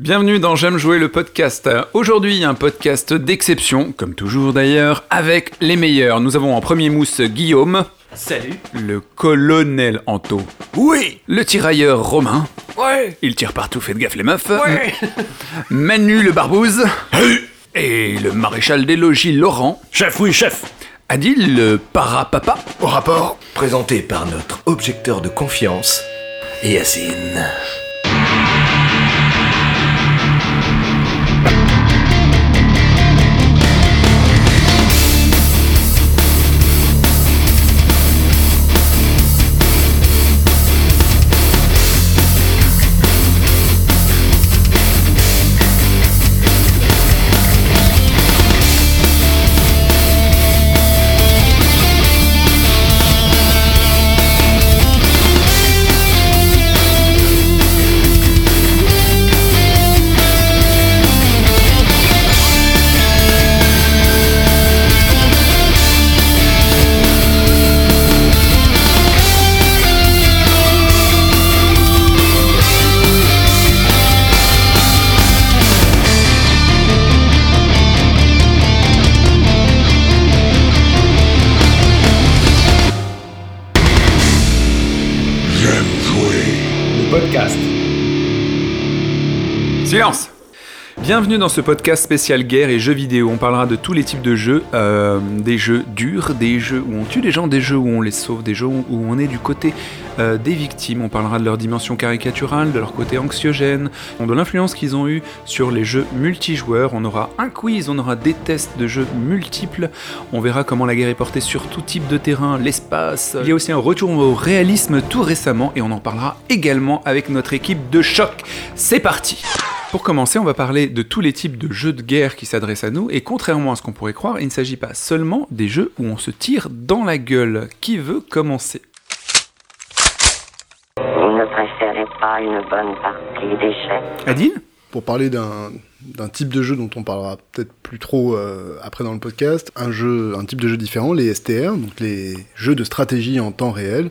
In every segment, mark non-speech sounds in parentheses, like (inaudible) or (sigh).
Bienvenue dans J'aime jouer le podcast. Aujourd'hui, un podcast d'exception, comme toujours d'ailleurs, avec les meilleurs. Nous avons en premier mousse Guillaume. Salut. Le colonel Anto. Oui. Le tirailleur Romain. Ouais. Il tire partout, faites gaffe les meufs. Ouais. (laughs) Manu le barbouze. Et le maréchal des logis Laurent. Chef, oui, chef. Adil le parapapa. Au rapport présenté par notre objecteur de confiance, Yacine. Bienvenue dans ce podcast spécial guerre et jeux vidéo. On parlera de tous les types de jeux, euh, des jeux durs, des jeux où on tue des gens, des jeux où on les sauve, des jeux où on est du côté euh, des victimes. On parlera de leur dimension caricaturale, de leur côté anxiogène, de l'influence qu'ils ont eu sur les jeux multijoueurs. On aura un quiz, on aura des tests de jeux multiples. On verra comment la guerre est portée sur tout type de terrain, l'espace. Il y a aussi un retour au réalisme tout récemment et on en parlera également avec notre équipe de choc. C'est parti pour commencer, on va parler de tous les types de jeux de guerre qui s'adressent à nous, et contrairement à ce qu'on pourrait croire, il ne s'agit pas seulement des jeux où on se tire dans la gueule. Qui veut commencer? Vous ne préférez pas une bonne partie d'échecs Adil pour parler d'un d'un type de jeu dont on parlera peut-être plus trop euh, après dans le podcast, un jeu, un type de jeu différent, les STR, donc les jeux de stratégie en temps réel,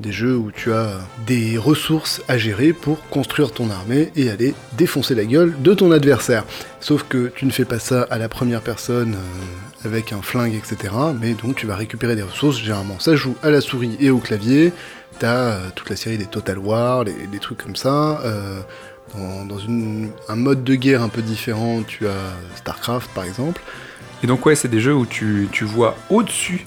des jeux où tu as des ressources à gérer pour construire ton armée et aller défoncer la gueule de ton adversaire. Sauf que tu ne fais pas ça à la première personne euh, avec un flingue, etc. Mais donc tu vas récupérer des ressources, généralement ça joue à la souris et au clavier. T'as euh, toute la série des Total War, les- trucs comme ça. euh, dans, un mode de guerre un peu différent, tu as StarCraft par exemple. Et donc ouais, c'est des jeux où tu, tu vois au-dessus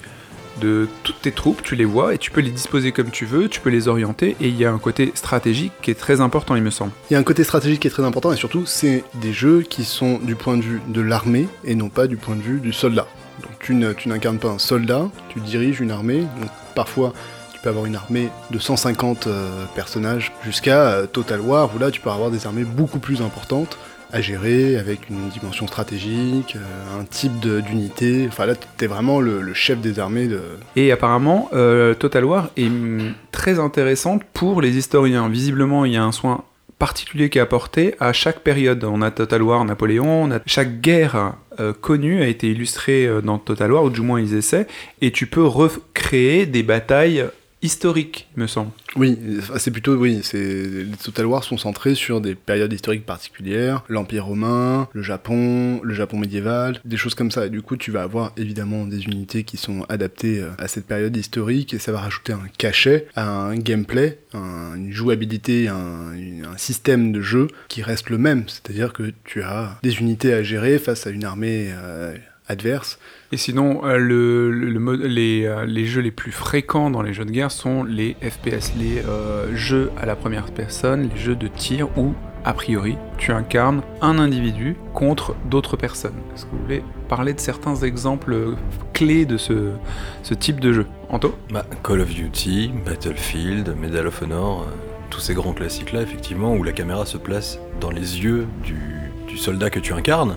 de toutes tes troupes, tu les vois et tu peux les disposer comme tu veux, tu peux les orienter, et il y a un côté stratégique qui est très important, il me semble. Il y a un côté stratégique qui est très important et surtout c'est des jeux qui sont du point de vue de l'armée et non pas du point de vue du soldat. Donc tu ne- tu n'incarnes pas un soldat, tu diriges une armée. Donc parfois tu peux avoir une armée de 150 euh, personnages jusqu'à euh, Total War où là tu peux avoir des armées beaucoup plus importantes à gérer avec une dimension stratégique, euh, un type d'unité. Enfin là t'es vraiment le, chef des armées Et apparemment, euh, Total War est très intéressante pour les historiens. Visiblement, il y a un soin particulier qui est apporté à chaque période. On a Total War Napoléon, on a... chaque guerre euh, connue a été illustrée dans Total War, ou du moins ils essaient, et tu peux recréer des batailles historiques, il me semble. Oui, enfin, c'est plutôt, oui, c'est, les Total War sont centrés sur des périodes historiques particulières, l'Empire romain, le Japon, le Japon médiéval, des choses comme ça. Et du coup, tu vas avoir évidemment des unités qui sont adaptées euh, à cette période historique et ça va rajouter un cachet à un gameplay, un- une jouabilité, un système de jeu qui reste le même. C'est-à-dire que tu as des unités à gérer face à une armée euh, adverse. Et sinon, euh, euh, les jeux les plus fréquents dans les jeux de guerre sont les FPS, les euh, jeux à la première personne, les jeux de tir où, a priori, tu incarnes un individu contre d'autres personnes. Est-ce que vous voulez parler de certains exemples clés de ce, type de jeu? Anto? Bah, Call of Duty, Battlefield, Medal of Honor, tous ces grands classiques-là, effectivement, où la caméra se place dans les yeux du, soldat que tu incarnes.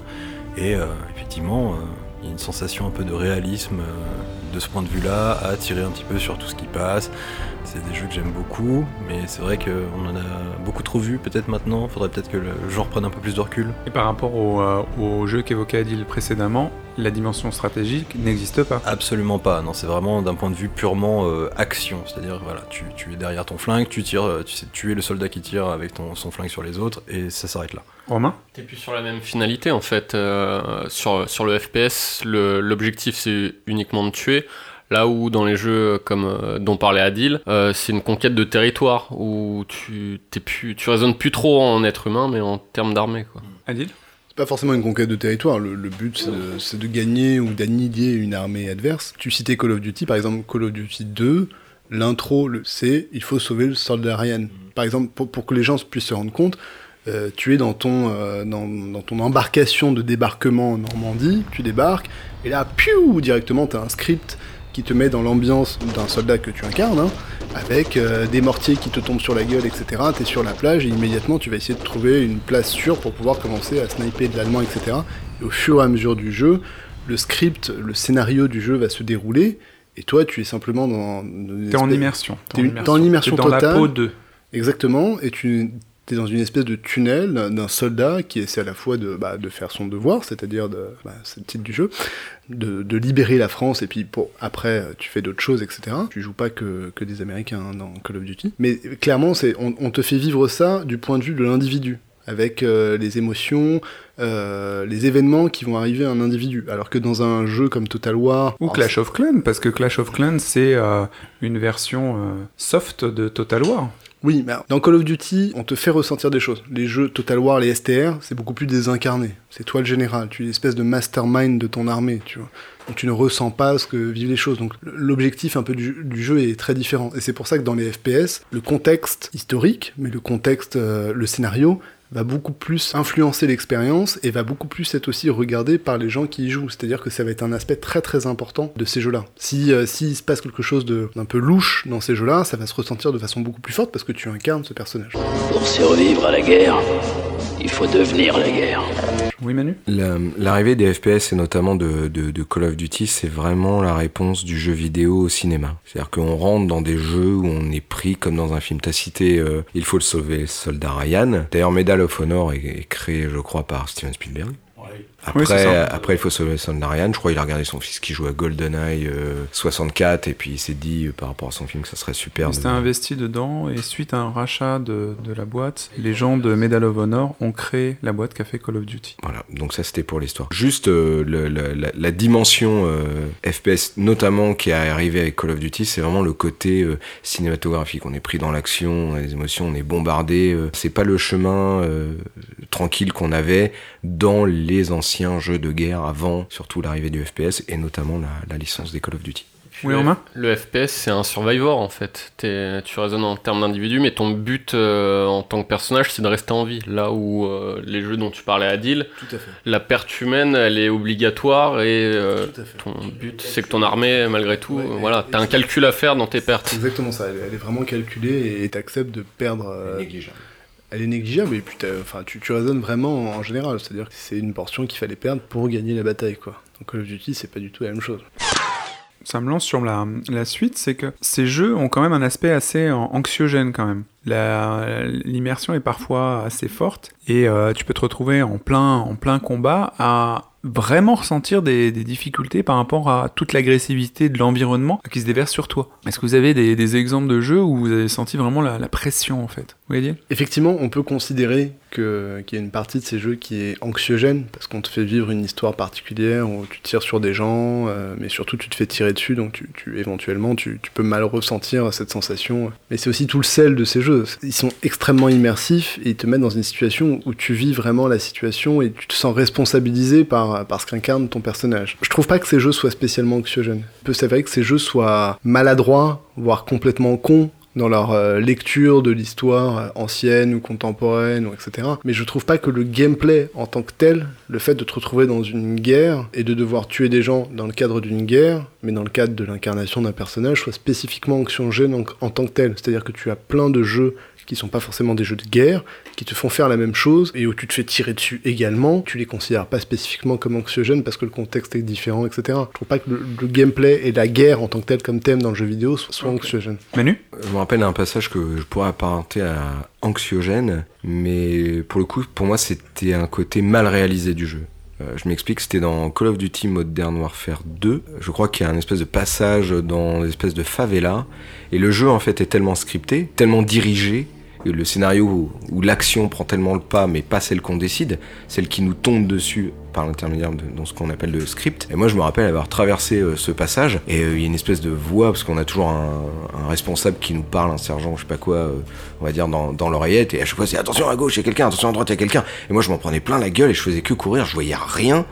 Et effectivement, il y a une sensation un peu de réalisme euh, de ce point de vue-là, à tirer un petit peu sur tout ce qui passe. C'est des jeux que j'aime beaucoup, mais c'est vrai qu'on en a beaucoup trop vu peut-être maintenant. Faudrait peut-être que le genre prenne un peu plus de recul. Et par rapport au, euh, au jeu qu'évoquait Adil précédemment, la dimension stratégique n'existe pas. Absolument pas, non, c'est vraiment d'un point de vue purement euh, action, c'est-à-dire voilà, tu, tu es derrière ton flingue, tu tires, euh, tu sais tuer le soldat qui tire avec ton, son flingue sur les autres, et ça s'arrête là. Romain? T'es plus sur la même finalité en fait. euh, sur, sur le FPS, le- l'objectif c'est uniquement de tuer. Là où dans les jeux comme euh, dont parlait Adil, euh, c'est une conquête de territoire où tu t'es plus, tu raisonnes plus trop en être humain, mais en termes d'armée quoi. Adil? C'est pas forcément une conquête de territoire. Le, le but, c'est de, gagner ou d'annihiler une armée adverse. Tu citais Call of Duty, par exemple, Call of Duty 2, l'intro, le- c'est il faut sauver le soldat Ryan. Par exemple, pour, pour que les gens puissent se rendre compte, euh, tu es dans ton, euh, dans, dans ton embarcation de débarquement en Normandie, tu débarques, et là, piou, directement, tu as un script qui te met dans l'ambiance d'un soldat que tu incarnes, hein, avec euh, des mortiers qui te tombent sur la gueule, etc. T'es sur la plage et immédiatement tu vas essayer de trouver une place sûre pour pouvoir commencer à sniper de l'allemand, etc. Et au fur et à mesure du jeu, le script, le scénario du jeu va se dérouler et toi tu es simplement dans... T'es en immersion. T'es en immersion T'es dans totale. la peau de. Exactement, et tu es dans une espèce de tunnel d'un soldat qui essaie à la fois de, bah, de faire son devoir, c'est-à-dire, de, bah, c'est le titre du jeu, de, de libérer la France, et puis après tu fais d'autres choses, etc. Tu joues pas que, que des Américains hein, dans Call of Duty. Mais clairement, c'est, on, on te fait vivre ça du point de vue de l'individu, avec euh, les émotions, euh, les événements qui vont arriver à un individu. Alors que dans un jeu comme Total War... Ou Clash of Clans, parce que Clash of Clans, c'est euh, une version euh, soft de Total War. Oui, mais dans Call of Duty, on te fait ressentir des choses. Les jeux Total War, les STR, c'est beaucoup plus désincarné. C'est toi le général, tu es une espèce de mastermind de ton armée, tu vois. Tu ne ressens pas ce que vivent les choses. Donc l'objectif un peu du, du jeu est très différent. Et c'est pour ça que dans les FPS, le contexte historique, mais le contexte, euh, le scénario, va beaucoup plus influencer l'expérience et va beaucoup plus être aussi regardé par les gens qui y jouent. C'est-à-dire que ça va être un aspect très très important de ces jeux-là. Si euh, s'il se passe quelque chose de- d'un peu louche dans ces jeux-là, ça va se ressentir de façon beaucoup plus forte parce que tu incarnes ce personnage. Pour survivre à la guerre, il faut devenir la guerre. Oui, Manu? La- L'arrivée des FPS et notamment de, de, de Call of Duty, c'est vraiment la réponse du jeu vidéo au cinéma. C'est-à-dire qu'on rentre dans des jeux où on est pris comme dans un film. T'as cité euh, Il faut le sauver, soldat Ryan. D'ailleurs, Medal Honor est créé, je crois, par Steven Spielberg. Après, Oui, ça. après, il faut sauver Soldat Ryan. Je crois qu'il a regardé son fils qui joue à GoldenEye euh, 64 et puis il s'est dit euh, par rapport à son film que ça serait super. Il s'était investi dedans et suite à un rachat de, de la boîte, les gens de Medal of Honor ont créé la boîte qu'a fait Call of Duty. Voilà, donc ça c'était pour l'histoire. Juste euh, le- le- la, la dimension euh, FPS, notamment qui est arrivée avec Call of Duty, c'est vraiment le côté euh, cinématographique. On est pris dans l'action, on a les émotions, on est bombardé. euh, c'est pas le chemin euh, tranquille qu'on avait dans les anciens jeux de guerre avant, surtout l'arrivée du FPS et notamment la, la licence des Call of Duty. Oui, le, Romain le FPS, c'est un survivor en fait. T'es- tu raisonnes en termes d'individu, mais ton but euh, en tant que personnage, c'est de rester en vie. Là où euh, les jeux dont tu parlais, Adil, Tout à fait. la perte humaine, elle est obligatoire et euh, ton but, c'est que ton armée, malgré tout, Ouais, euh, voilà, t'as un calcul à faire dans tes pertes. Exactement ça, elle, elle est vraiment calculée et t'acceptes de perdre. euh, elle est négligeable et puis enfin, tu, tu raisonnes vraiment en général, c'est-à-dire que c'est une portion qu'il fallait perdre pour gagner la bataille. quoi. Donc Call of Duty, c'est pas du tout la même chose. Ça me lance sur la, suite, c'est que ces jeux ont quand même un aspect assez an- anxiogène quand même. L'immersion est parfois assez forte et euh, tu peux te retrouver en plein, en plein combat à vraiment ressentir des, difficultés par rapport à toute l'agressivité de l'environnement qui se déverse sur toi. Est-ce que vous avez des, exemples de jeux où vous avez senti vraiment la, pression en fait? Effectivement, on peut considérer qu'il y a une partie de ces jeux qui est anxiogène, parce qu'on te fait vivre une histoire particulière où tu tires sur des gens, euh, mais surtout tu te fais tirer dessus, donc tu, tu- éventuellement tu, tu peux mal ressentir cette sensation. Mais c'est aussi tout le sel de ces jeux. Ils sont extrêmement immersifs et ils te mettent dans une situation où tu vis vraiment la situation et tu te sens responsabilisé par, par ce qu'incarne ton personnage. Je trouve pas que ces jeux soient spécialement anxiogènes. Il peut s'avérer que ces jeux soient maladroits, voire complètement cons dans leur euh, lecture de l'histoire euh, ancienne ou contemporaine, etc. Mais je trouve pas que le gameplay en tant que tel, le fait de te retrouver dans une guerre et de devoir tuer des gens dans le cadre d'une guerre, mais dans le cadre de l'incarnation d'un personnage, soit spécifiquement anxiogène en, en tant que tel. C'est-à-dire que tu as plein de jeux qui sont pas forcément des jeux de guerre, qui te font faire la même chose, et où tu te fais tirer dessus également, tu les considères pas spécifiquement comme anxiogènes parce que le contexte est différent, etc. Je trouve pas que le, le gameplay et la guerre en tant que tel comme thème dans le jeu vidéo soient, soient anxiogènes. Manu? Je me rappelle un passage que je pourrais apparenter à anxiogène, mais pour le coup, pour moi, c'était un côté mal réalisé du jeu. Euh, je m'explique, c'était dans Call of Duty Modern Warfare 2. Je crois qu'il y a un espèce de passage dans une espèce de favela. Et le jeu, en fait, est tellement scripté, tellement dirigé, le scénario où, l'action prend tellement le pas, mais pas celle qu'on décide, celle qui nous tombe dessus par l'intermédiaire de dans ce qu'on appelle le script. Et moi, je me rappelle avoir traversé euh, ce passage, et euh, il y a une espèce de voix, parce qu'on a toujours un, un responsable qui nous parle, un sergent, je sais pas quoi, euh, on va dire, dans, dans l'oreillette, et à chaque fois, c'est attention à gauche, il y a quelqu'un, attention à droite, il y a quelqu'un. Et moi, je m'en prenais plein la gueule, et je faisais que courir, je voyais rien.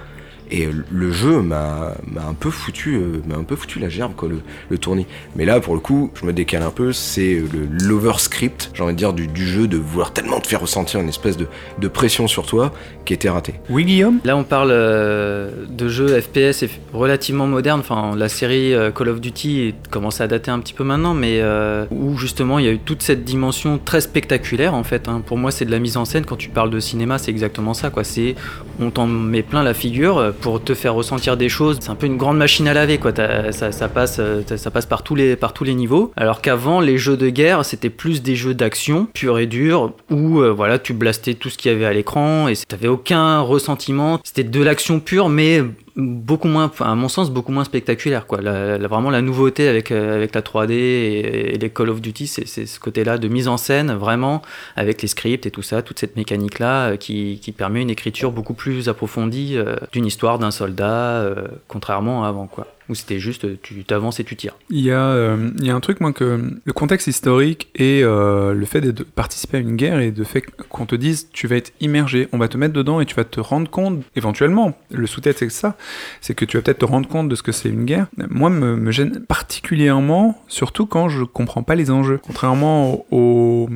Et le jeu m'a un peu foutu euh, m'a un peu foutu la gerbe quoi le, le tournis. Mais là pour le coup, je me décale un peu, c'est le l'overscript, j'ai envie de dire du, du jeu de vouloir tellement te faire ressentir une espèce de, de pression sur toi qui était raté. Oui, Guillaume? Là, on parle euh, de jeux FPS relativement modernes. Enfin, la série euh, Call of Duty commence à dater un petit peu maintenant, mais euh, où justement il y a eu toute cette dimension très spectaculaire en fait. hein. Pour moi, c'est de la mise en scène. Quand tu parles de cinéma, c'est exactement ça. Quoi. C'est on t'en met plein la figure pour te faire ressentir des choses. C'est un peu une grande machine à laver. Quoi. Ça, passe, euh, ça passe par tous les par tous les niveaux. Alors qu'avant, les jeux de guerre, c'était plus des jeux d'action pur et dur où euh, voilà, tu blastais tout ce qu'il y avait à l'écran et t'avais aucun ressentiment. C'était de l'action pure, mais beaucoup moins, à mon sens, beaucoup moins spectaculaire. Quoi. La- vraiment, la nouveauté avec, euh, avec la 3D et, les Call of Duty, c'est ce côté-là de mise en scène, vraiment, avec les scripts et tout ça, toute cette mécanique-là euh, qui, qui permet une écriture beaucoup plus approfondie euh, d'une histoire d'un soldat, contrairement à avant, quoi. Où c'était juste, euh, tu t'avances et tu tires. Il y, a, euh, il y a un truc, moi, que le contexte historique et euh, le fait de participer à une guerre et de fait qu'on te dise tu vas être immergé, on va te mettre dedans et tu vas te rendre compte, éventuellement, le sous-tête c'est ça, c'est que tu vas peut-être te rendre compte de ce que c'est une guerre. Moi, me, gêne particulièrement, surtout quand je comprends pas les enjeux. Contrairement au. au-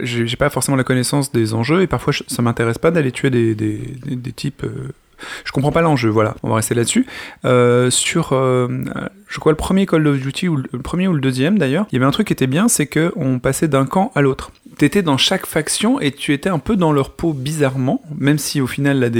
j'ai pas forcément la connaissance des enjeux et parfois ça m'intéresse pas d'aller tuer des, types. Je comprends pas l'enjeu, voilà, on va rester là-dessus. Euh, sur, euh, je crois, le premier Call of Duty, ou le premier ou le deuxième d'ailleurs, il y avait un truc qui était bien, c'est que on passait d'un camp à l'autre. T'étais dans chaque faction et tu étais un peu dans leur peau bizarrement, même si au final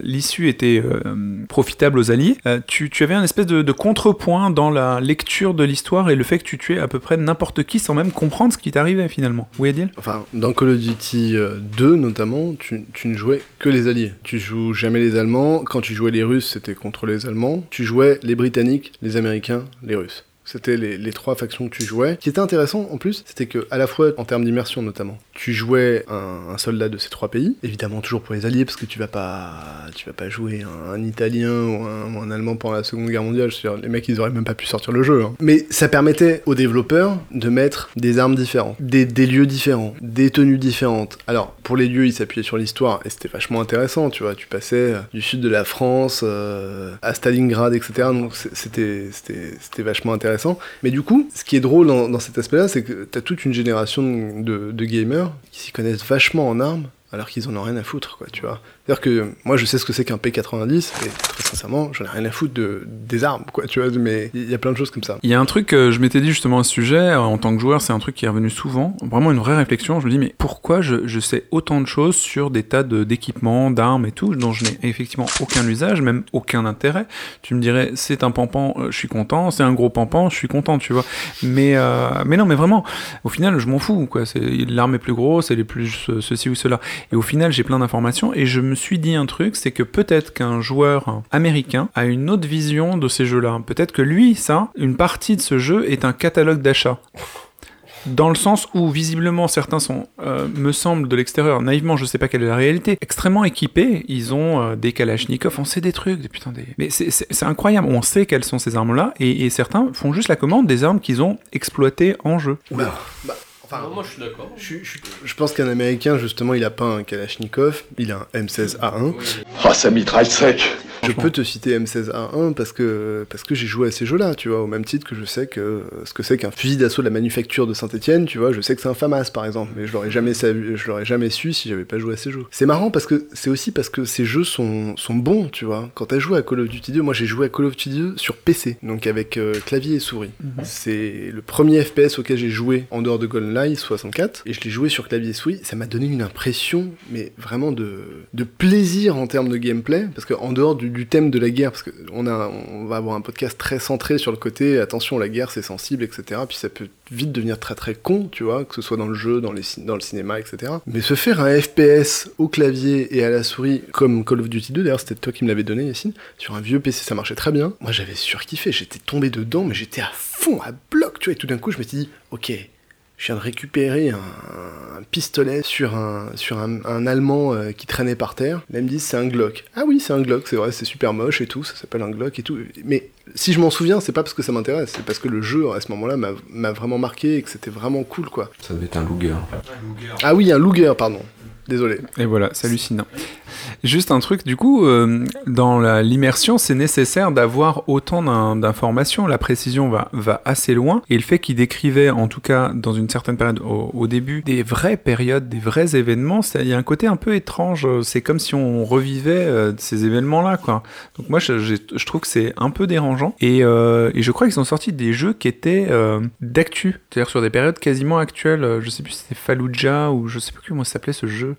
l'issue était euh, profitable aux alliés. euh, tu, avais un espèce de, contrepoint dans la lecture de l'histoire et le fait que tu tuais à peu près n'importe qui sans même comprendre ce qui t'arrivait finalement. Oui, Adil? Enfin, dans Call of Duty euh, 2 notamment, tu, tu ne jouais que les Alliés. Tu joues jamais les Allemands. Quand tu jouais les Russes, c'était contre les Allemands. Tu jouais les Britanniques, les Américains, les Russes. C'était les, trois factions que tu jouais. Ce qui était intéressant en plus, c'était que à la fois en termes d'immersion notamment, tu jouais un, soldat de ces trois pays, évidemment toujours pour les alliés parce que tu vas pas, tu vas pas jouer un, Italien ou un, Allemand pendant la Seconde Guerre mondiale. Les mecs ils auraient même pas pu sortir le jeu. hein. Mais ça permettait aux développeurs de mettre des armes différentes, des, lieux différents, des tenues différentes. Alors pour les lieux ils s'appuyaient sur l'histoire et c'était vachement intéressant. Tu vois, tu passais euh, du sud de la France euh, à Stalingrad, etc. Donc c'était vachement intéressant. Mais du coup, ce qui est drôle dans, cet aspect-là, c'est que t'as toute une génération de, de gamers qui s'y connaissent vachement en armes, alors qu'ils en ont rien à foutre, quoi, tu vois. C'est-à-dire que moi, je sais ce que c'est qu'un P90, et très sincèrement, j'en ai rien à foutre de, des armes, quoi, tu vois, mais il y a plein de choses comme ça. Il y a un truc que je m'étais dit justement à ce sujet, euh, en tant que joueur, c'est un truc qui est revenu souvent, vraiment une vraie réflexion. Je me dis, mais pourquoi je, je sais autant de choses sur des tas de- d'équipements, d'armes et tout, dont je n'ai effectivement aucun usage, même aucun intérêt? Tu me dirais, c'est un pampan, euh, je suis content, c'est un gros pampan, je suis content, tu vois. Mais, euh, mais non, mais vraiment, au final, je m'en fous, quoi. L'arme est plus grosse, elle est plus euh, ceci ou cela. Et au final, j'ai plein d'informations et je me suis dit un truc, c'est que peut-être qu'un joueur américain a une autre vision de ces jeux-là. Peut-être que lui, ça, une partie de ce jeu est un catalogue d'achat. Dans le sens où visiblement certains sont, euh, me semble de l'extérieur, naïvement, je sais pas quelle est la réalité, extrêmement équipés. Ils ont euh, des Kalachnikov, on sait des trucs, des putain des. Mais c'est- incroyable. On sait quelles sont ces armes-là, et, et certains font juste la commande des armes qu'ils ont exploitées en jeu. Bah, enfin, Non, moi je suis d'accord. je, je- je pense qu'un Américain, justement, il a pas un Kalachnikov, il a un M16A1. Ah, ça mitraille sec. Je peux te citer M16A1 parce que, parce que j'ai joué à ces jeux-là, tu vois, au même titre que je sais que ce que c'est qu'un fusil d'assaut de la manufacture de Saint-Etienne, tu vois, je sais que c'est un FAMAS par exemple, mais je l'aurais jamais, savu- je l'aurais jamais su si j'avais pas joué à ces jeux. C'est marrant parce que c'est aussi parce que ces jeux sont, sont bons, tu vois. Quand t'as joué à Call of Duty 2, moi j'ai joué à Call of Duty 2 sur PC, donc avec euh, clavier et souris. C'est le premier FPS auquel j'ai joué en dehors de GoldenEye 64, et je l'ai joué sur clavier souris, ça m'a donné une impression, mais vraiment de, de plaisir en termes de gameplay, parce qu'en dehors du, thème de la guerre, parce qu'on on va avoir un podcast très centré sur le côté attention, la guerre c'est sensible, etc. Puis ça peut vite devenir très très con, tu vois, que ce soit dans le jeu, dans, les, dans le cinéma, etc. Mais se faire un FPS au clavier et à la souris, comme Call of Duty 2, d'ailleurs c'était toi qui me l'avais donné, Yacine, sur un vieux PC ça marchait très bien. Moi j'avais surkiffé, j'étais tombé dedans, mais j'étais à fond, à bloc, tu vois, et tout d'un coup je me suis dit, ok, je viens de récupérer un, un pistolet sur un, sur un, un Allemand euh, qui traînait par terre. Là, ils me disent c'est un Glock. Ah oui, c'est un Glock, c'est vrai, c'est super moche et tout, ça s'appelle un Glock et tout. Mais si je m'en souviens, c'est pas parce que ça m'intéresse, c'est parce que le jeu à ce moment-là m'a- m'a vraiment marqué et que c'était vraiment cool quoi. Ça devait être un Luger. Ah oui, un Luger, pardon. Désolé. Et voilà, c'est hallucinant. Juste un truc, du coup, euh, dans l'immersion, c'est nécessaire d'avoir autant d'in- d'informations. La précision va, va assez loin. Et le fait qu'il décrivait, en tout cas, dans une certaine période, au, début, des vraies périodes, des vrais événements, il y a un côté un peu étrange. C'est comme si on revivait euh, ces événements-là, quoi. Donc moi, je, trouve que c'est un peu dérangeant. Et, euh, et je crois qu'ils ont sorti des jeux qui étaient d'actu, c'est-à-dire sur des périodes quasiment actuelles. Je sais plus si c'était Fallujah ou je sais plus comment s'appelait ce jeu.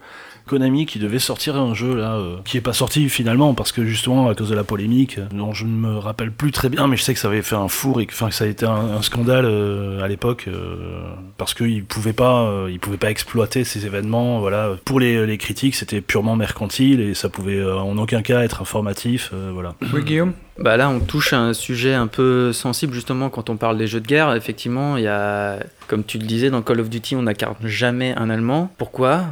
Konami qui devait sortir un jeu là, euh, qui est pas sorti finalement parce que justement à cause de la polémique, euh, dont je ne me rappelle plus très bien, mais je sais que ça avait fait un four et que, que ça a été un, scandale euh, à l'époque parce qu'ils pouvaient pas, ils pouvaient pas exploiter ces événements. Voilà, pour les, les critiques, c'était purement mercantile et ça pouvait en aucun cas être informatif. voilà. Bah là, on touche à un sujet un peu sensible justement quand on parle des jeux de guerre. Effectivement, il y a, comme tu le disais, dans Call of Duty, on n'incarne jamais un Allemand. Pourquoi?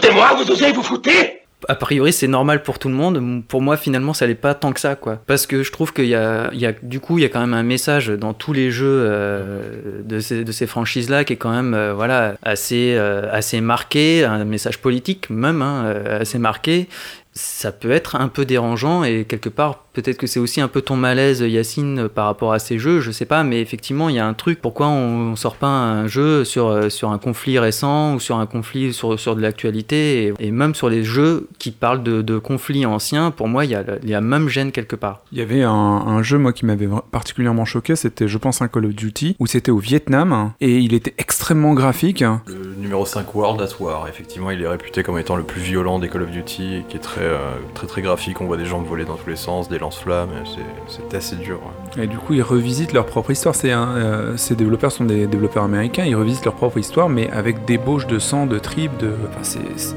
C'est moi, vous osez vous foutez a priori, c'est normal pour tout le monde. Pour moi, finalement, ça l'est pas tant que ça, quoi. Parce que je trouve qu'il y a, il y a, du coup, il y a quand même un message dans tous les jeux euh, de ces, de ces franchises-là qui est quand même, euh, voilà, assez, euh, assez marqué, un message politique même, hein, assez marqué. Ça peut être un peu dérangeant et quelque part, peut-être que c'est aussi un peu ton malaise, Yacine, par rapport à ces jeux, je sais pas, mais effectivement, il y a un truc. Pourquoi on, on sort pas un jeu sur, euh, sur un conflit récent ou sur un conflit sur, sur de l'actualité et, et même sur les jeux qui parlent de, de conflits anciens, pour moi, il y a, il y a même gêne quelque part. Il y avait un, un jeu, moi, qui m'avait particulièrement choqué, c'était, je pense, un Call of Duty, où c'était au Vietnam, et il était extrêmement graphique. Le numéro 5 World at War, effectivement, il est réputé comme étant le plus violent des Call of Duty, qui est très, euh, très, très graphique. On voit des gens voler dans tous les sens, des lance-flammes, c'est- assez dur. Et du coup, ils revisitent leur propre histoire. Un, euh, ces développeurs sont des développeurs américains, ils revisitent leur propre histoire, mais avec débauche de sang, de tripes, de... Enfin,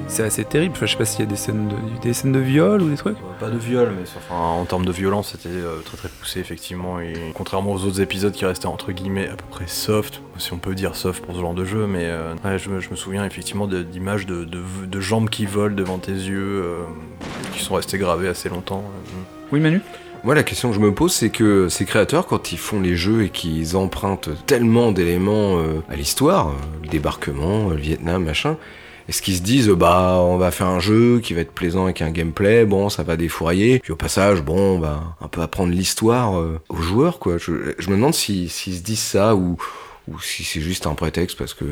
c'est- assez terrible. Enfin, je sais pas s'il y a des scènes de, des scènes de viol ou des trucs. Pas de viol, mais enfin, en termes de violence, c'était euh, très très poussé, effectivement. Et contrairement aux autres épisodes qui restaient entre guillemets à peu près soft, si on peut dire soft pour ce genre de jeu, mais euh, ouais, je, me, je me souviens effectivement d'images de, de, de jambes qui volent devant tes yeux, euh, qui sont restées gravées assez longtemps. Oui, Manu? Moi, la question que je me pose, c'est que ces créateurs, quand ils font les jeux et qu'ils empruntent tellement d'éléments euh, à l'histoire, euh, le débarquement, euh, le Vietnam, machin, est-ce qu'ils se disent, bah, on va faire un jeu qui va être plaisant avec un gameplay, bon, ça va défourailler, puis au passage, bon, on un peu apprendre l'histoire aux joueurs, quoi. Je, me demande si- s'ils se disent ça ou si c'est juste un prétexte parce que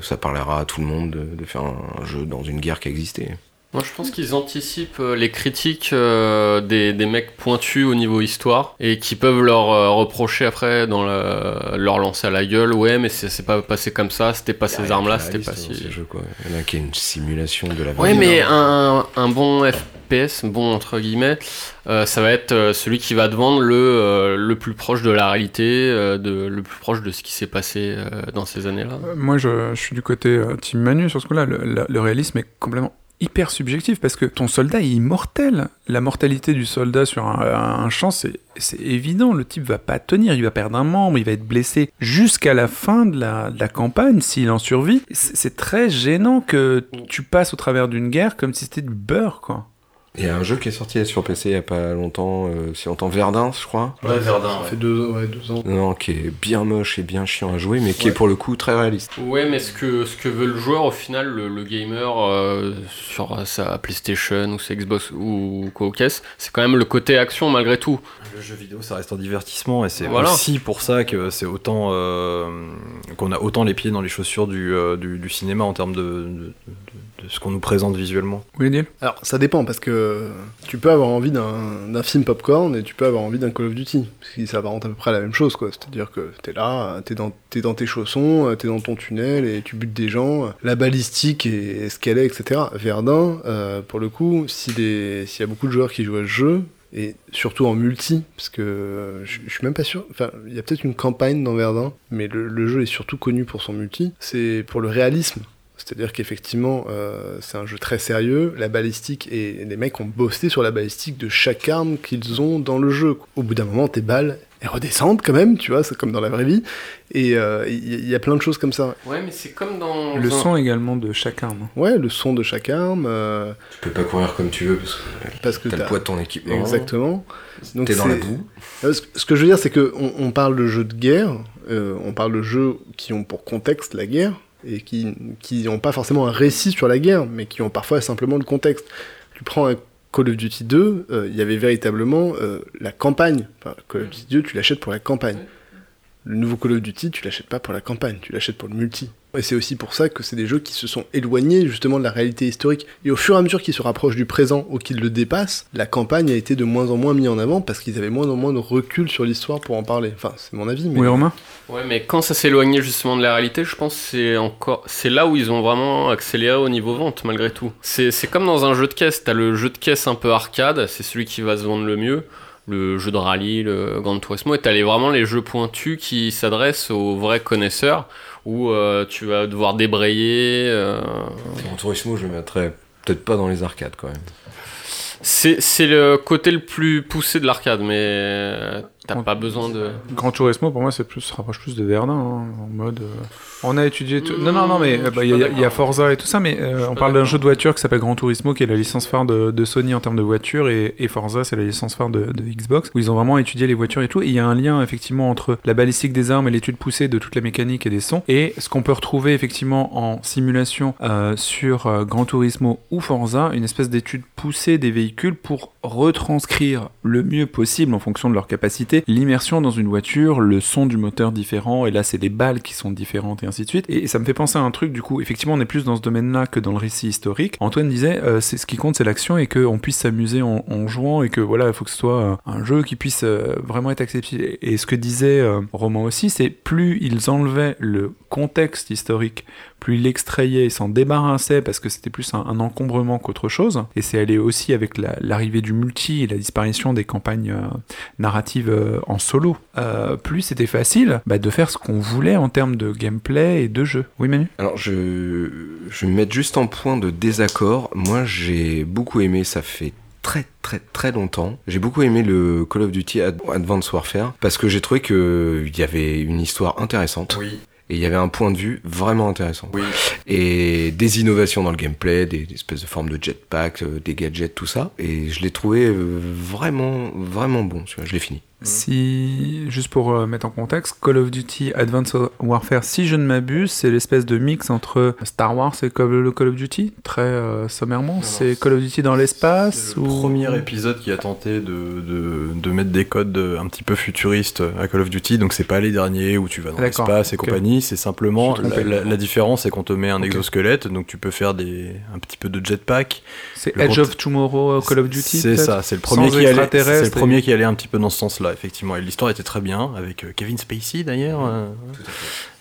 ça parlera à tout le monde de, de faire un jeu dans une guerre qui existait. Moi, je pense qu'ils anticipent euh, les critiques euh, des, des mecs pointus au niveau histoire et qui peuvent leur euh, reprocher après dans le- leur lancer à la gueule. Ouais, mais c'est pas passé comme ça, c'était pas ces armes-là, c'était pas si. Jeux, quoi. Il y en a qui est une simulation de la Ouais, mais un, un bon FPS, bon entre guillemets, euh, ça va être celui qui va te vendre le, euh, le plus proche de la réalité, euh, de, le plus proche de ce qui s'est passé euh, dans ces années-là. Moi, je, je suis du côté euh, Team Manu sur ce coup-là. Le, le- le réalisme est complètement hyper subjectif parce que ton soldat est immortel. La mortalité du soldat sur un, champ, c'est évident. Le type va pas tenir, il va perdre un membre, il va être blessé jusqu'à la fin de la, de la campagne s'il en survit. C'est très gênant que tu passes au travers d'une guerre comme si c'était du beurre, quoi. Il y a un jeu qui est sorti sur PC il y a pas longtemps, euh, si longtemps, Verdun, je crois. Ouais, Verdun, Ça fait deux, ouais, deux ans. Non, qui est bien moche et bien chiant à jouer, mais qui Ouais. est pour le coup très réaliste. Ouais, mais ce que, ce que veut le joueur, au final, le, le gamer euh, sur sa PlayStation ou sa Xbox ou quoi au caisse, c'est quand même le côté action malgré tout. Le jeu vidéo, ça reste un divertissement et c'est Voilà. aussi pour ça que c'est autant euh, qu'on a autant les pieds dans les chaussures du, euh, du, du cinéma en termes de, de- de- de ce qu'on nous présente visuellement. Oui, Neil Alors, ça dépend, parce que tu peux avoir envie d'un film popcorn et tu peux avoir envie d'un Call of Duty. Parce que ça apparente à peu près à la même chose, quoi. C'est-à-dire que t'es là, t'es dans, t'es dans tes chaussons, t'es dans ton tunnel et tu butes des gens. La balistique est, est ce qu'elle est, etc. Verdun, euh, pour le coup, s'il y a beaucoup de joueurs qui jouent à ce jeu, et surtout en multi, parce que euh, je je suis même pas sûr. Enfin, il y a peut-être une campagne dans Verdun, mais le, le jeu est surtout connu pour son multi. C'est pour le réalisme. C'est-à-dire qu'effectivement, euh, c'est un jeu très sérieux. La balistique, et les mecs ont bossé sur la balistique de chaque arme qu'ils ont dans le jeu. Au bout d'un moment, tes balles, elles redescendent quand même, tu vois, c'est comme dans la vraie vie. Et euh, il y, a plein de choses comme ça. Ouais, mais c'est comme dans. Le son également de chaque arme. Ouais, le son de chaque arme, euh, Tu peux pas courir comme tu veux parce que parce que t'as le poids de ton équipement. Exactement. Donc T'es dans la c'est- boue. Ce que je veux dire, c'est que on, on parle de jeux de guerre, euh, on parle de jeux qui ont pour contexte la guerre et qui qui n'ont pas forcément un récit sur la guerre, mais qui ont parfois simplement le contexte. Tu prends un Call of Duty 2, euh, il y avait véritablement euh, la campagne. Enfin, Call of Duty 2, tu l'achètes pour la campagne. Le nouveau Call of Duty, tu l'achètes pas pour la campagne, tu l'achètes pour le multi. Et c'est aussi pour ça que c'est des jeux qui se sont éloignés justement de la réalité historique. Et au fur et à mesure qu'ils se rapprochent du présent ou qu'ils le dépassent, la campagne a été de moins en moins mise en avant parce qu'ils avaient moins en moins de recul sur l'histoire pour en parler. Enfin, c'est mon avis, mais... Oui, Romain Ouais, mais quand ça s'éloignait justement de la réalité, je pense que c'est encore, c'est là où ils ont vraiment accéléré au niveau vente malgré tout. C'est, c'est comme dans un jeu de caisse, t'as le jeu de caisse un peu arcade, c'est celui qui va se vendre le mieux, le jeu de rallye, le Gran Turismo, et t'as les, vraiment les jeux pointus qui s'adressent aux vrais connaisseurs, où euh, tu vas devoir débrayer. euh, Gran Turismo, je le mettrais peut-être pas dans les arcades quand même. C'est, c'est le côté le plus poussé de l'arcade, mais euh, t'as pas besoin de. Grand Turismo, pour moi, c'est plus, se rapproche plus de Verdun, hein, en mode. euh, on a étudié. tout- Non, non, non, mais Mmh, euh, bah, il y, a- il y a Forza et tout ça, mais euh, on parle d'un jeu de voiture qui s'appelle Grand Turismo, qui est la licence phare de, de Sony en termes de voiture, et, et Forza, c'est la licence phare de, de Xbox, où ils ont vraiment étudié les voitures et tout. Et il y a un lien, effectivement, entre la balistique des armes et l'étude poussée de toute la mécanique et des sons, et ce qu'on peut retrouver, effectivement, en simulation euh, sur euh, Gran Turismo ou Forza, une espèce d'étude poussée des véhicules pour retranscrire le mieux possible, en fonction de leur capacité, l'immersion dans une voiture, le son du moteur différent, et là c'est des balles qui sont différentes et ainsi de suite. Et ça me fait penser à un truc, du coup, effectivement on est plus dans ce domaine-là que dans le récit historique. Antoine disait, euh, c'est ce qui compte c'est l'action et qu'on puisse s'amuser en, jouant et que voilà, il faut que ce soit euh, un jeu qui puisse euh, vraiment être accepté. Et ce que disait Romain aussi, c'est plus ils enlevaient le contexte historique, plus il l'extrayait, il s'en débarrassait parce que c'était plus un, un encombrement qu'autre chose. Et c'est allé aussi avec la- l'arrivée du multi et la disparition des campagnes euh, narratives euh, en solo. Euh, plus c'était facile bah, de faire ce qu'on voulait en termes de gameplay et de jeu. Oui Manu? Alors, je, je vais me mettre juste en point de désaccord. Moi, j'ai beaucoup aimé, ça fait très très très longtemps. J'ai beaucoup aimé le Call of Duty Ad- Advanced Warfare parce que j'ai trouvé qu'il y avait une histoire intéressante. Oui. Et il y avait un point de vue vraiment intéressant. Oui. Et des innovations dans le gameplay, des, des espèces de formes de jetpack, euh, des gadgets, tout ça. Et je l'ai trouvé euh, vraiment, vraiment bon. celui-là. Je l'ai fini. Si, juste pour euh, mettre en contexte, Call of Duty Advanced Warfare, si je ne m'abuse, c'est l'espèce de mix entre Star Wars et Call- le Call of Duty, très euh, sommairement. C'est Call of Duty dans l'espace C'est le ou... premier épisode qui a tenté de, de, de mettre des codes un petit peu futuristes à Call of Duty, donc c'est pas les derniers où tu vas dans l'espace et compagnie, c'est simplement la, trompé. la- la différence c'est qu'on te met un exosquelette, donc tu peux faire des, un petit peu de jetpack. C'est Edge of Tomorrow euh, Call of Duty C'est ça, c'est le premier qui allait, le premier et- qui allait un petit peu dans ce sens-là, effectivement. Et l'histoire était très bien avec euh, Kevin Spacey d'ailleurs. euh,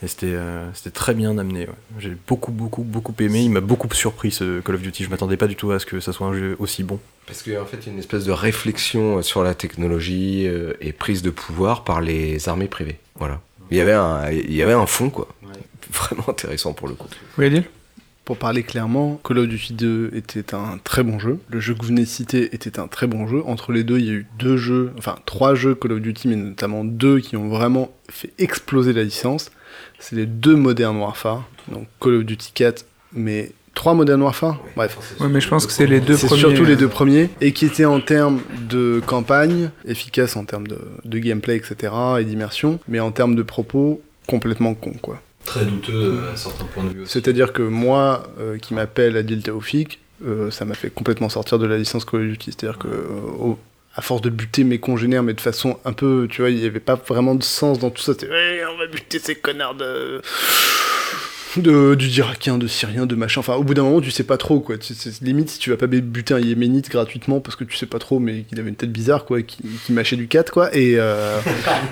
et c'était euh, c'était très bien amené. ouais. J'ai beaucoup beaucoup beaucoup aimé. Il m'a beaucoup surpris ce Call of Duty. Je m'attendais pas du tout à ce que ça soit un jeu aussi bon. Parce qu'en fait, il y a une espèce de réflexion sur la technologie et prise de pouvoir par les armées privées. Voilà. Il y avait un, il y avait un fond, quoi. (laughs) Vraiment intéressant pour le coup. Oui, Adil Pour parler clairement, Call of Duty 2 était un très bon jeu. Le jeu que vous venez de citer était un très bon jeu. Entre les deux, il y a eu deux jeux, enfin trois jeux Call of Duty, mais notamment deux qui ont vraiment fait exploser la licence. C'est les deux Modern Warfare, donc Call of Duty 4, mais trois Modern Warfare Bref. Ouais, mais je pense que c'est les deux C'est premiers. surtout les deux premiers, et qui étaient en termes de campagne, efficaces en termes de, de gameplay, etc., et d'immersion, mais en termes de propos, complètement con, quoi. Très douteux à certains points de vue. C'est-à-dire que moi, euh, qui m'appelle Adil Taoufik, euh, ça m'a fait complètement sortir de la licence Call of Duty. C'est-à-dire que, euh, à force de buter mes congénères, mais de façon un peu, tu vois, il n'y avait pas vraiment de sens dans tout ça. C'était, Ouais, on va buter ces connards de. De, du d'Irakien, de Syrien, de machin. Enfin, au bout d'un moment, tu sais pas trop, quoi. C'est limite si tu vas pas buter un Yéménite gratuitement parce que tu sais pas trop, mais qu'il avait une tête bizarre, quoi, qui, mâchait du 4, quoi. Et, euh,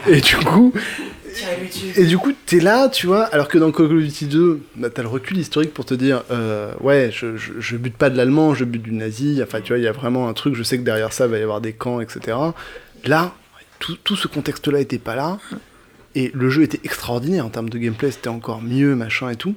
et du coup. Et du coup, t'es là, tu vois, alors que dans Call of Duty 2, bah, t'as le recul historique pour te dire, euh, ouais, je, je, je bute pas de l'allemand, je bute du nazi, enfin, tu vois, il y a vraiment un truc, je sais que derrière ça, va y avoir des camps, etc. Là, tout, tout ce contexte-là était pas là, et le jeu était extraordinaire en termes de gameplay, c'était encore mieux, machin et tout,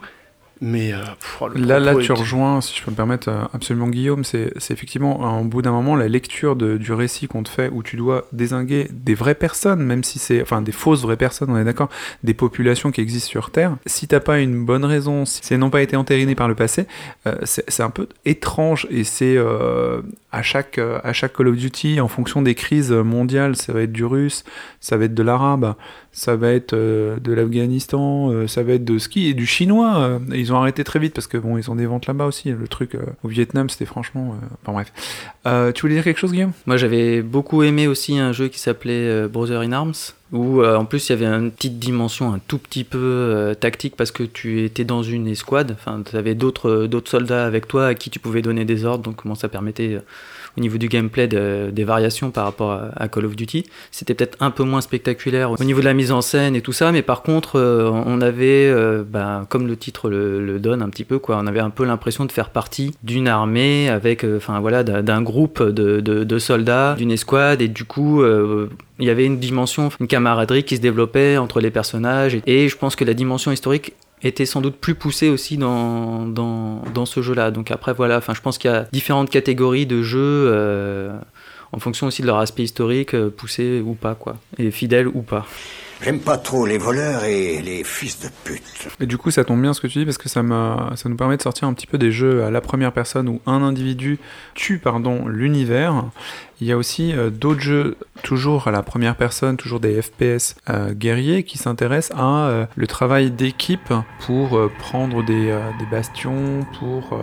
mais... euh, pff, le Là, là, tu rejoins, si je peux me permettre, euh, absolument Guillaume, c'est effectivement, au bout d'un moment, la lecture de- du récit qu'on te fait, où tu dois désinguer des vraies personnes, même si c'est, enfin, des fausses vraies personnes, on est d'accord, des populations qui existent sur Terre. Si t'as pas une bonne raison, si elles n'ont pas été entérinées par le passé, euh, c'est c'est un peu étrange, et c'est euh, à chaque euh, à chaque Call of Duty, en fonction des crises mondiales, ça va être du russe, ça va être de l'arabe, ça va être euh, de l'Afghanistan, euh, ça va être de ski et du chinois. ils ont arrêté très vite parce que bon, ils ont des ventes là-bas aussi. Le truc au Vietnam, c'était franchement. Enfin bref. Tu voulais dire quelque chose, Guillaume? Moi, j'avais beaucoup aimé aussi un jeu qui s'appelait Brother in Arms, où euh, en plus il y avait une petite dimension un tout petit peu euh, tactique parce que tu étais dans une escouade, enfin, tu avais d'autres d'autres soldats avec toi à qui tu pouvais donner des ordres, donc comment ça permettait. Au niveau du gameplay de- des variations par rapport à, Call of Duty. C'était peut-être un peu moins spectaculaire au niveau de la mise en scène et tout ça, mais par contre, euh, on avait, euh, ben, comme le titre le, donne un petit peu, quoi, on avait un peu l'impression de faire partie d'une armée avec, euh, enfin voilà, d'un groupe de, de- soldats, d'une escouade, et du coup, il y avait une dimension, une camaraderie qui se développait entre les personnages, et je pense que la dimension historique était sans doute plus poussée aussi dans, dans, dans ce jeu-là. Donc après, voilà, enfin, je pense qu'il y a différentes catégories de jeux euh, en fonction aussi de leur aspect historique, euh, poussé ou pas, quoi, et fidèle ou pas. J'aime pas trop les voleurs et les fils de pute. Et du coup, ça tombe bien ce que tu dis parce que ça, ça nous permet de sortir un petit peu des jeux à la première personne où un individu tue pardon, l'univers. Il y a aussi euh, d'autres jeux, toujours à la première personne, toujours des FPS euh, guerriers qui s'intéressent à euh, le travail d'équipe pour prendre des bastions, pour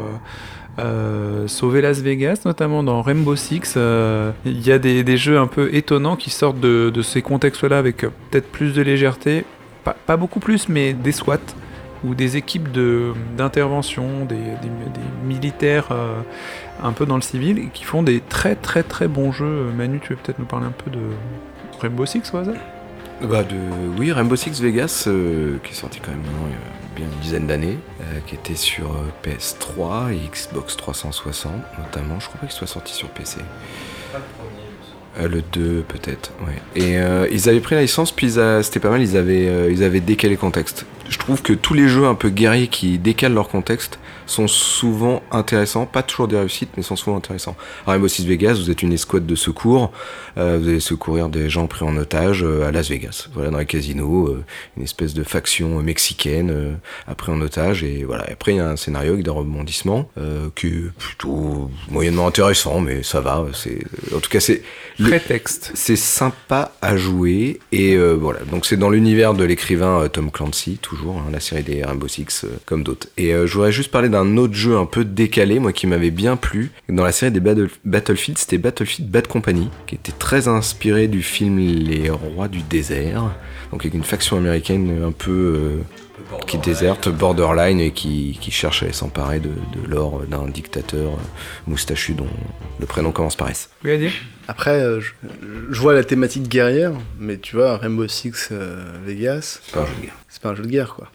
euh, sauver Las Vegas, notamment dans Rainbow Six. euh, Il y a des, jeux un peu étonnants qui sortent de, de ces contextes-là avec peut-être plus de légèreté, pas, beaucoup plus, mais des SWAT ou des équipes de- d'intervention, des, des- des militaires euh, un peu dans le civil, qui font des très très très bons jeux. Manu, tu veux peut-être nous parler un peu de Rainbow Six au hasard Bah de, oui, Rainbow Six Vegas, euh, qui est sorti quand même maintenant il y a bien une dizaine d'années, euh, qui était sur euh, PS3 et Xbox 360 notamment. Je crois pas qu'il soit sorti sur PC. Euh, le 2 peut-être, ouais. Et euh, ils avaient pris la licence, puis c'était pas mal, ils avaient, euh, ils avaient décalé le contexte. Je trouve que tous les jeux un peu guerriers qui décalent leur contexte sont souvent intéressants, pas toujours des réussites, mais sont souvent intéressants. Rainbow Six Vegas, vous êtes une escouade de secours, euh, vous allez secourir des gens pris en otage euh, à Las Vegas, voilà, dans les casinos, euh, une espèce de faction mexicaine euh, a pris en otage, et voilà. Après, il y a un scénario avec des rebondissements euh, qui est plutôt moyennement intéressant, mais ça va. C'est, en tout cas, c'est Prétexte. c'est sympa à jouer et euh, voilà donc c'est dans l'univers de l'écrivain Tom Clancy toujours hein, la série des Rainbow Six euh, comme d'autres. Et euh, je voudrais juste parler d'un autre jeu un peu décalé moi qui m'avait bien plu. Dans la série des Battle- Battlefield c'était Battlefield Bad Company qui était très inspiré du film Les Rois du désert. Donc avec une faction américaine un peu euh, qui déserte borderline et qui, cherche à s'emparer de, l'or d'un dictateur moustachu dont le prénom commence par S. Après, euh, je, je vois la thématique guerrière, mais tu vois, Rainbow Six euh, Vegas, C'est pas un jeu de guerre. c'est pas un jeu de guerre, quoi.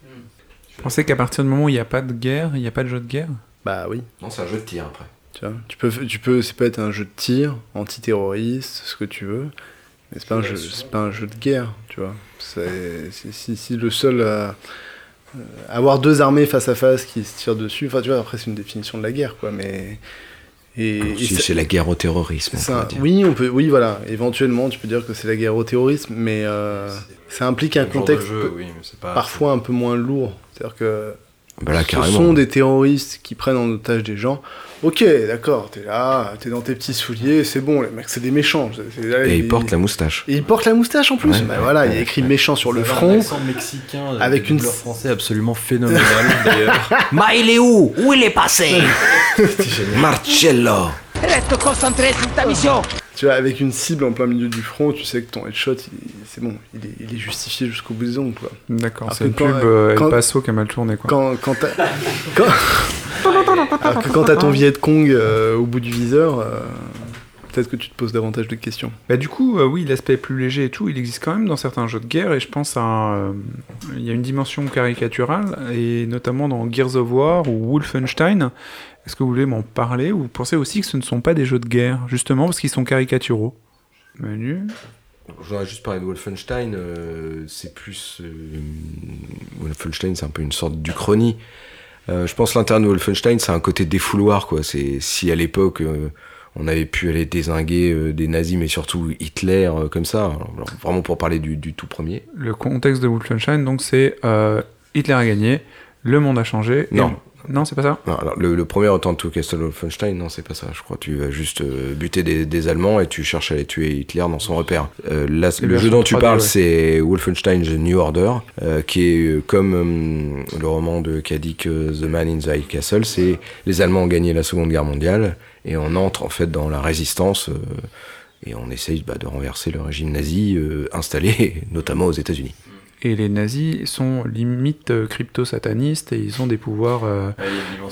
Vous pensez qu'à partir du moment où il n'y a pas de guerre, il n'y a pas de jeu de guerre? Bah oui. Non, c'est un jeu de tir après. Tu vois, tu peux, tu peux, c'est peut être un jeu de tir, antiterroriste, ce que tu veux, mais c'est pas un jeu, c'est pas un jeu de guerre, tu vois. C'est, c'est- si, si le seul à euh, avoir deux armées face à face qui se tirent dessus, enfin tu vois, après c'est une définition de la guerre, quoi, mais et, c'est la guerre au terrorisme. ça- oui, on peut, oui, voilà. Éventuellement, tu peux dire que c'est la guerre au terrorisme, mais euh, ça implique un contexte jeu, peu- oui, mais c'est pas- parfois un peu moins lourd. C'est-à-dire que Bah là, ce sont des terroristes qui prennent en otage des gens. Ok, d'accord, t'es là, t'es dans tes petits souliers, c'est bon, les mecs, c'est des méchants. Là, Et ils- il porte la moustache. Et ils portent la moustache en plus. Ouais, bah ouais, voilà, il y a ouais, écrit ouais. méchant sur le front. Un accent mexicain avec avec une- une français absolument phénoménal d'ailleurs. Ma, il est où? Où il est passé? (laughs) Marcello Reste concentré sur ta mission Tu vois, avec une cible en plein milieu du front, tu sais que ton headshot, c'est bon, il est, il est justifié jusqu'au bout des ongles, quoi. D'accord, c'est une quand- pub euh, quand- El Paso qui a mal tourné, quoi. Quand, quand t'as... Quand... (laughs) Alors que quand t'as ton Viet Cong euh, au bout du viseur, euh, peut-être que tu te poses davantage de questions. Bah du coup, euh, oui, l'aspect plus léger et tout, il existe quand même dans certains jeux de guerre, et je pense à... euh, il y a une dimension caricaturale, et notamment dans Gears of War ou Wolfenstein. Est-ce que vous voulez m'en parler, ou vous pensez aussi que ce ne sont pas des jeux de guerre, justement parce qu'ils sont caricaturaux? Manu? Je voudrais juste parler de Wolfenstein. euh, c'est plus. euh, Wolfenstein, c'est un peu une sorte d'Uchronie. Euh, je pense que l'intérêt de Wolfenstein, c'est un côté défouloir, quoi. C'est si à l'époque. euh, on avait pu aller désinguer euh, des nazis, mais surtout Hitler, euh, comme ça. Alors, vraiment pour parler du, du tout premier. Le contexte de Wolfenstein, donc c'est euh, Hitler a gagné, le monde a changé. Non. Non, c'est pas ça? Non, alors, le, le premier Autant to Castle Wolfenstein, non, c'est pas ça. Je crois que tu vas juste buter des, des Allemands et tu cherches à aller tuer Hitler dans son repère. Là, le jeu dont tu 3D, parles, ouais. c'est Wolfenstein The New Order, qui est comme le roman de Kadik The Man in the High Castle. C'est les Allemands ont gagné la Seconde Guerre mondiale et on entre en fait dans la résistance. euh, et on essaye bah, de renverser le régime nazi euh, installé (laughs) notamment aux États-Unis. Et les nazis sont limite euh, crypto-satanistes et ils ont des pouvoirs euh, Ouais,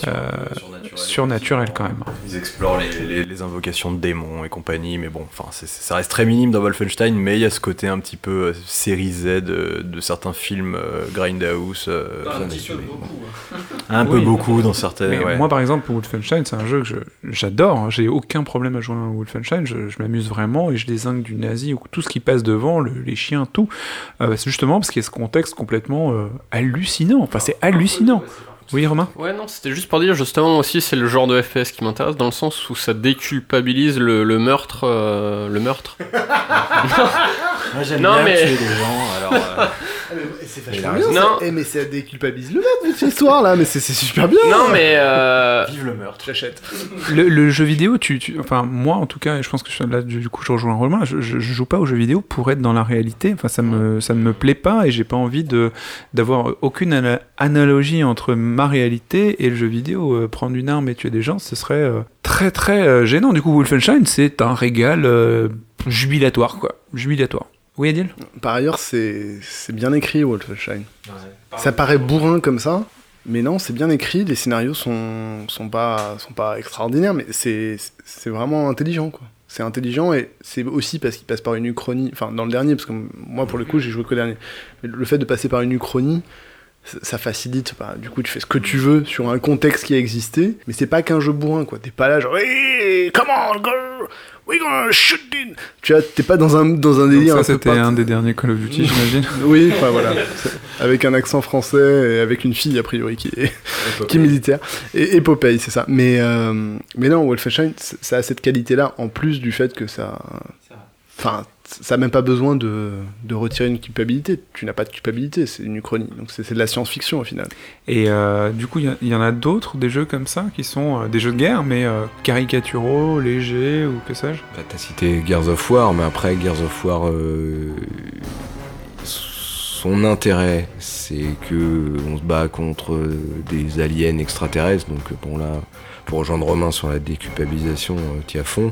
euh, surnaturelle. surnaturels quand même. Ils explorent les, les- les invocations de démons et compagnie, mais bon, enfin, ça reste très minime dans Wolfenstein, mais il y a ce côté un petit peu série Z de, de certains films euh, Grindhouse. euh, Un petit peu beaucoup, hein. Un peu Oui. beaucoup dans certaines. Ouais. Moi, par exemple, Wolfenstein, c'est un jeu que je- j'adore. hein. J'ai aucun problème à jouer à Wolfenstein. Je, je m'amuse vraiment et je désingue du nazi ou tout ce qui passe devant, le- les chiens, tout. Euh, c'est justement parce qu'il ce contexte complètement euh, hallucinant. Enfin, c'est hallucinant. Oui, Romain? Ouais, non, c'était juste pour dire, justement, aussi, c'est le genre de FPS qui m'intéresse, dans le sens où ça déculpabilise le, le meurtre. euh, le meurtre. (laughs) Moi, j'aime Non, bien mais- tuer des gens, alors. Euh, C'est vachement bien, ça. Non. Eh, mais ça déculpabilise le mec, cette histoire là, mais c'est c'est super bien. non, mais. euh, Vive le meurtre. J'achète. le, le jeu vidéo, tu, tu- enfin moi en tout cas, et je pense que je- là du coup je rejoins Romain, je, je, je joue pas aux jeux vidéo pour être dans la réalité. Enfin ça me ça ne me plaît pas et j'ai pas envie de d'avoir aucune ana- analogie entre ma réalité et le jeu vidéo. Euh, prendre une arme et tuer des gens, ce serait euh, très très euh, gênant. Du coup Wolfenstein c'est un régal euh, jubilatoire quoi, jubilatoire. Oui Adil Par ailleurs, c'est c'est bien écrit Wolfenstein. Ça paraît bourrin comme ça, mais non, c'est bien écrit. Les scénarios sont sont pas sont pas extraordinaires, mais c'est c'est vraiment intelligent quoi. C'est intelligent et c'est aussi parce qu'il passe par une uchronie. Enfin, dans le dernier, parce que moi pour le coup j'ai joué que le dernier. Mais le fait de passer par une uchronie, ça ça facilite. bah, du coup, tu fais ce que tu veux sur un contexte qui a existé, mais c'est pas qu'un jeu bourrin quoi. T'es pas là genre, hey, come on, girl, we gonna shoot in. Tu vois, t'es pas dans un dans un Donc délire. ça un peu c'était un des derniers Call of Duty (laughs) j'imagine. oui, enfin voilà. Avec un accent français et avec une fille, a priori, qui est, qui est militaire. Et, et Popeye, c'est ça. Mais, euh, mais non, Wolfenstein, ça a cette qualité-là, en plus du fait que ça. Enfin, ça n'a même pas besoin de, de retirer une culpabilité. Tu n'as pas de culpabilité, c'est une uchronie. Donc c'est de la science-fiction au final. Et euh, du coup, il y en a d'autres, des jeux comme ça, qui sont euh, des jeux de guerre, mais euh, caricaturaux, légers, ou que sais-je? Bah, T'as cité Gears of War, mais après Gears of War, euh, son intérêt, c'est que on se bat contre des aliens extraterrestres. Donc bon là, pour rejoindre Romain sur la déculpabilisation, euh, t'y à fond.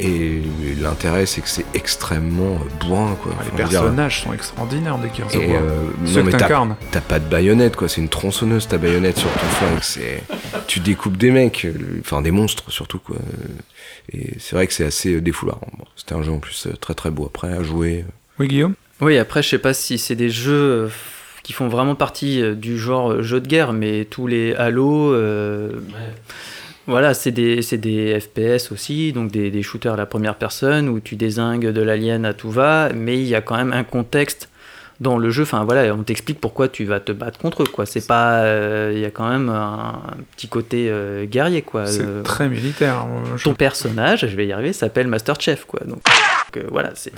Et l'intérêt, c'est que c'est extrêmement euh, bourrin, quoi. Les veux dire, personnages sont extraordinaires des Gears of War. euh, Ceux non, que mais t'as- t'incarnes. T'as pas de baïonnette, quoi. C'est une tronçonneuse, ta baïonnette sur ton flingue. C'est, tu découpes des mecs, euh, enfin des monstres surtout, quoi. Et c'est vrai que c'est assez euh, défoulant. Bon, c'était un jeu en plus euh, très très beau après à jouer. Oui, Guillaume? Oui, après, je sais pas si c'est des jeux euh, qui font vraiment partie euh, du genre euh, jeu de guerre, mais tous les Halo, euh, voilà, c'est des, c'est des FPS aussi, donc des, des shooters à la première personne où tu désingues de l'alien à tout va, mais il y a quand même un contexte dans le jeu. Enfin voilà, on t'explique pourquoi tu vas te battre contre eux, quoi. C'est pas, euh, il y a quand même un, un petit côté euh, guerrier, quoi. C'est Euh, très militaire. je- ton personnage, je vais y arriver, s'appelle Master Chef, quoi. Donc voilà, c'est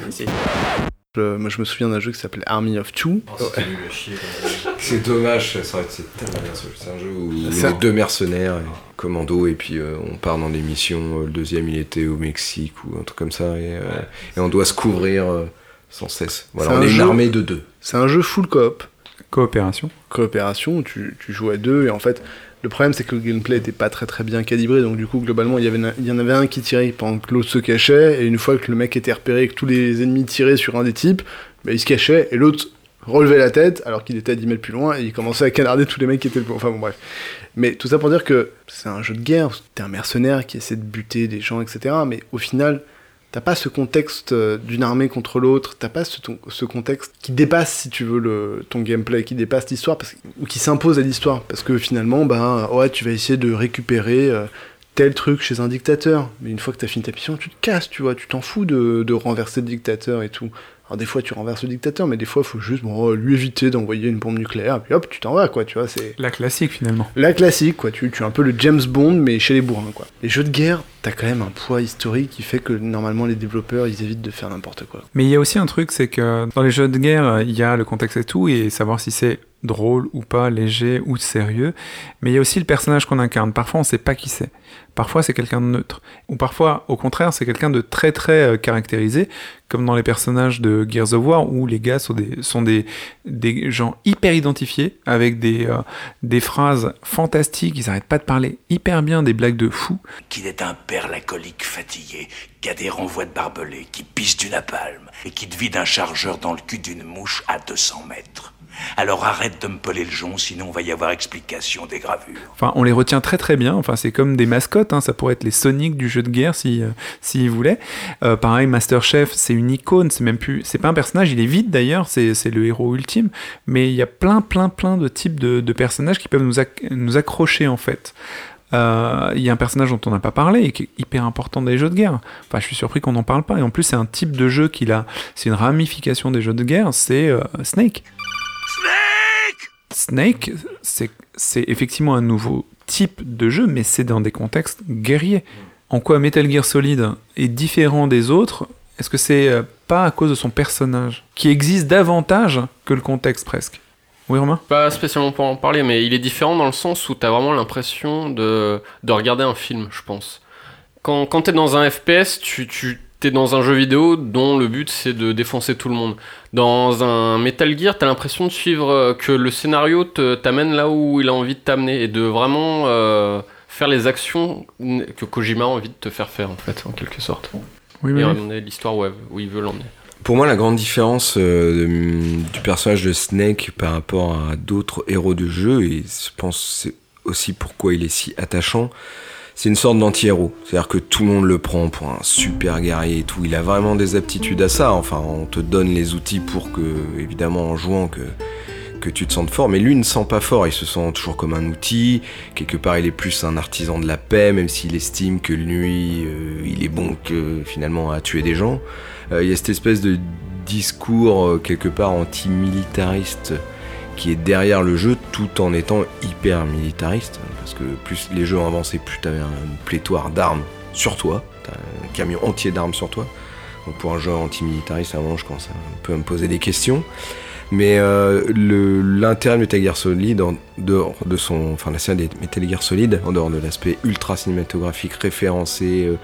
Je, moi, je me souviens d'un jeu qui s'appelait Army of Two. (laughs) C'est dommage, ça aurait été tellement bien ce jeu. C'est un jeu où on est deux mercenaires, et commando, et puis euh, on part dans des missions. euh, Le deuxième, il était au Mexique ou un truc comme ça, et, euh, et on doit se couvrir euh, sans cesse. Voilà, on un est une jeu- armée de deux. C'est un jeu full coop Coopération. Coopération, tu, tu joues à deux, et en fait, le problème c'est que le gameplay était pas très très bien calibré, donc du coup, globalement, il y, en avait un qui tirait pendant que l'autre se cachait, et une fois que le mec était repéré, que tous les ennemis tiraient sur un des types, bah, il se cachait, et l'autre relevait la tête alors qu'il était à 10 mètres plus loin et il commençait à canarder tous les mecs qui étaient. Enfin bon bref. Mais tout ça pour dire que c'est un jeu de guerre, t'es un mercenaire qui essaie de buter des gens, etc. Mais au final, t'as pas ce contexte euh, d'une armée contre l'autre, t'as pas ce, contexte qui dépasse, si tu veux, ton gameplay, qui dépasse l'histoire, ou qui s'impose à l'histoire. Parce que finalement, ben, ouais, tu vas essayer de récupérer euh, tel truc chez un dictateur. Mais une fois que t'as fini ta mission, tu te casses, tu vois, tu t'en fous de renverser le dictateur et tout. Alors des fois tu renverses le dictateur, mais des fois il faut juste bon, lui éviter d'envoyer une bombe nucléaire, et puis hop, tu t'en vas, quoi, tu vois, c'est... La classique finalement. La classique, quoi, tu, tu es un peu le James Bond, mais chez les bourrins, quoi. Les jeux de guerre, t'as quand même un poids historique qui fait que normalement les développeurs, ils évitent de faire n'importe quoi. Mais il y a aussi un truc, c'est que dans les jeux de guerre, il y a le contexte et tout, et savoir si c'est drôle ou pas, léger ou sérieux. Mais il y a aussi le personnage qu'on incarne. Parfois, on sait pas qui c'est. Parfois, c'est quelqu'un de neutre. Ou parfois, au contraire, c'est quelqu'un de très très euh, caractérisé, comme dans les personnages de Gears of War, où les gars sont des, sont des, des gens hyper identifiés, avec des, euh, des phrases fantastiques, ils arrêtent pas de parler hyper bien, des blagues de fou. Qu'il est un père lacolique fatigué, qui a des renvois de barbelés, qui pisse du napalm et qui te vide un chargeur dans le cul d'une mouche à 200 mètres. Alors arrête de me peler le jonc, sinon on va y avoir explication des gravures. Enfin, on les retient très très bien. Enfin, c'est comme des mascottes. hein. Ça pourrait être les Sonic du jeu de guerre si, euh, s'ils voulaient. Euh, pareil, Master Chef, c'est une icône. C'est même plus, c'est pas un personnage. Il est vide d'ailleurs. C'est, le héros ultime. Mais il y a plein plein plein de types de, personnages qui peuvent nous, nous accrocher en fait. Euh, Il y a un personnage dont on n'a pas parlé et qui est hyper important les jeux de guerre. Enfin, je suis surpris qu'on n'en parle pas. Et en plus, c'est un type de jeu qu'il a. C'est une ramification des jeux de guerre. C'est Snake. Snake, c'est effectivement un nouveau type de jeu, mais c'est dans des contextes guerriers. En quoi Metal Gear Solid est différent des autres? Est-ce que c'est euh, pas à cause de son personnage, qui existe davantage que le contexte presque? Oui, Romain? Pas spécialement pour en parler, mais il est différent dans le sens où t'as vraiment l'impression de, de regarder un film, je pense. Quand, quand t'es dans un FPS, tu, tu t'es dans un jeu vidéo dont le but c'est de défoncer tout le monde. Dans un Metal Gear, t'as l'impression de suivre euh, que le scénario t'amène là où il a envie de t'amener et de vraiment euh, faire les actions que Kojima a envie de te faire faire en fait, en quelque sorte. Oui, et oui, oui. emmener l'histoire où, il veut l'emmener. Pour moi, la grande différence euh, de- du personnage de Snake par rapport à d'autres héros de jeu, et je pense que c'est aussi pourquoi il est si attachant, c'est une sorte d'anti-héros. C'est-à-dire que tout le monde le prend pour un super guerrier et tout. Il a vraiment des aptitudes à ça. Enfin, on te donne les outils pour que, évidemment, en jouant, que, que tu te sentes fort. Mais lui ne sent pas fort. Il se sent toujours comme un outil. Quelque part, il est plus un artisan de la paix, même s'il estime que lui, euh, il est bon que, finalement, à tuer des gens. Euh, Il y a cette espèce de discours, euh, quelque part, anti-militariste qui est derrière le jeu tout en étant hyper militariste parce que plus les jeux avancé plus t'avais une pléthore d'armes sur toi un camion entier d'armes sur toi. Donc pour un jeu anti-militariste avant je commence un à me poser des questions mais euh, l'intérêt de Metal Gear Solid en dehors de son enfin la série des Metal Gear Solid en dehors de l'aspect ultra cinématographique référencé euh,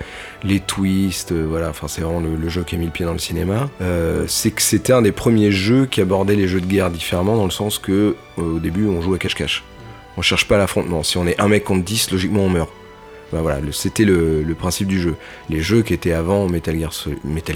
les twists euh, voilà enfin c'est vraiment le, jeu qui a mis le pied dans le cinéma c'est que c'était un des premiers jeux qui abordait les jeux de guerre différemment dans le sens que au début on joue à cache-cache. On cherche pas l'affrontement. Si on est un mec contre 10 logiquement on meurt Bah c'était le, principe du jeu. Les jeux qui étaient avant Metal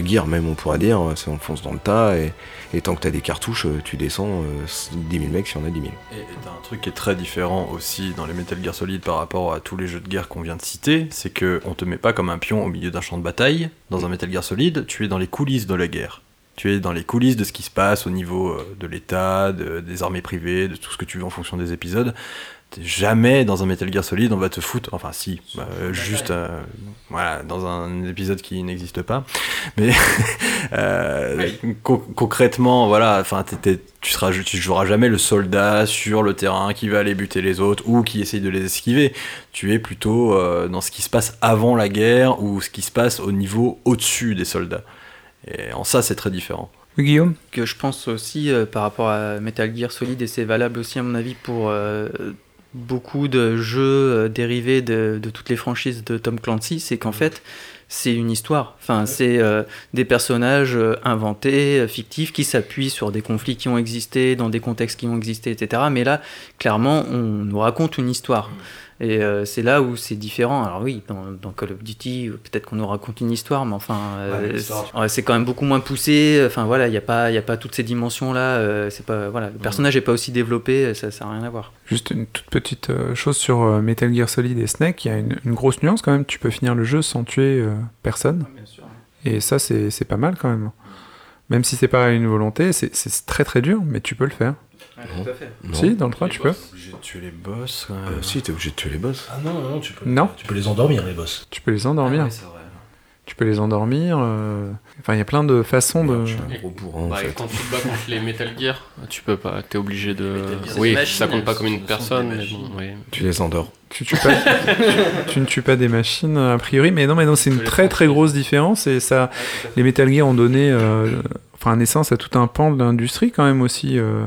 Gear, même on pourrait dire, c'est on fonce dans le tas et, tant que t'as des cartouches, euh, tu descends euh, 10 000 mecs si on a 10 000. Et et t'as un truc qui est très différent aussi dans les Metal Gear Solid par rapport à tous les jeux de guerre qu'on vient de citer, c'est que on te met pas comme un pion au milieu d'un champ de bataille. Dans un Metal Gear Solid, tu es dans les coulisses de la guerre. Tu es dans les coulisses de ce qui se passe au niveau euh, de l'État, de- des armées privées, de tout ce que tu veux en fonction des épisodes. Jamais dans un Metal Gear Solid, on va te foutre, enfin si, euh, juste euh, voilà, dans un épisode qui n'existe pas. Mais (laughs) euh, co- concrètement, voilà, enfin, tu seras, tu joueras jamais le soldat sur le terrain qui va aller buter les autres ou qui essaye de les esquiver. Tu es plutôt euh, dans ce qui se passe avant la guerre ou ce qui se passe au niveau au-dessus des soldats. Et en ça, c'est très différent. Guillaume? Que je pense aussi euh, par rapport à Metal Gear Solid, et c'est valable aussi à mon avis pour euh, beaucoup de jeux euh, dérivés de, de toutes les franchises de Tom Clancy, c'est qu'en fait, c'est une histoire. Enfin, c'est euh, des personnages euh, inventés, fictifs, qui s'appuient sur des conflits qui ont existé, dans des contextes qui ont existé, etc. Mais là, clairement, on nous raconte une histoire. Et euh, c'est là où c'est différent. Alors oui, dans, dans Call of Duty, euh, peut-être qu'on nous raconte une histoire, mais enfin, euh, Ouais, c'est quand même beaucoup moins poussé. Enfin voilà, il n'y a pas, il y a pas toutes ces dimensions là. c'est pas, voilà, le personnage n'est pas aussi développé. Ça, ça n'a rien à voir. Juste une toute petite euh, chose sur euh, Metal Gear Solid et Snake, il y a une, une grosse nuance quand même, tu peux finir le jeu sans tuer euh, personne. Et ça, c'est pas mal quand même. Même si c'est pas une volonté, c'est très très dur, mais tu peux le faire. Non. Si, dans le 3, tu peux. Obligé de tuer les boss. quand même. Euh, si, t'es obligé de tuer les boss. Ah non, non, tu peux, Non. tu peux les endormir, les boss. Tu peux les endormir. Tu peux les endormir. euh, Enfin, il y a plein de façons de. Je suis un gros bourrin Bah, fait. quand tu te bats contre les Metal Gear, tu peux pas, t'es obligé de. Gear, c'est Oui, machines, ça compte pas comme une personne, mais bon, oui. Tu les endors. Tu, tues pas, tu, (laughs) tu ne tues pas des machines a priori, mais non, mais non, c'est une très très grosse différence et ça, les Metal Gear ont donné, euh, enfin, naissance à tout un pan de l'industrie quand même aussi. euh,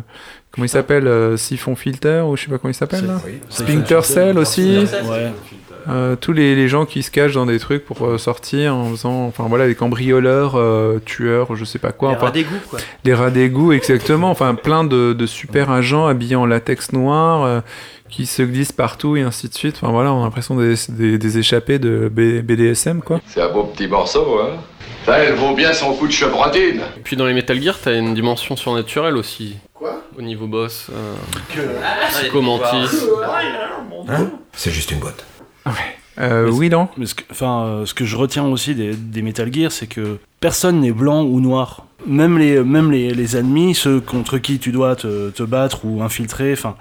comment il s'appelle, euh, Siphon Filter ou je sais pas comment il s'appelle là. Splinter Cell aussi. Ouais. Euh, tous les, les gens qui se cachent dans des trucs pour euh, sortir en faisant, enfin voilà, des cambrioleurs, euh, tueurs, je sais pas quoi. Les enfin, rats d'égout, quoi. les rats d'égout, exactement. Enfin, plein de, de super agents habillés en latex noir euh, qui se glissent partout et ainsi de suite. Enfin voilà, on a l'impression des, des, des échappés de B- BDSM quoi. C'est un beau petit morceau, hein Ça, elle vaut bien son coup de chevrotine. Et puis dans les Metal Gear, t'as une dimension surnaturelle aussi. Quoi? Au niveau boss. Euh, Psychomantis. Hein C'est juste une boîte. Euh, oui, non Mais ce que, enfin, euh, ce que je retiens aussi des, des Metal Gear, c'est que personne n'est blanc ou noir. Même les, même les, les ennemis, ceux contre qui tu dois te, te battre ou infiltrer, enfin,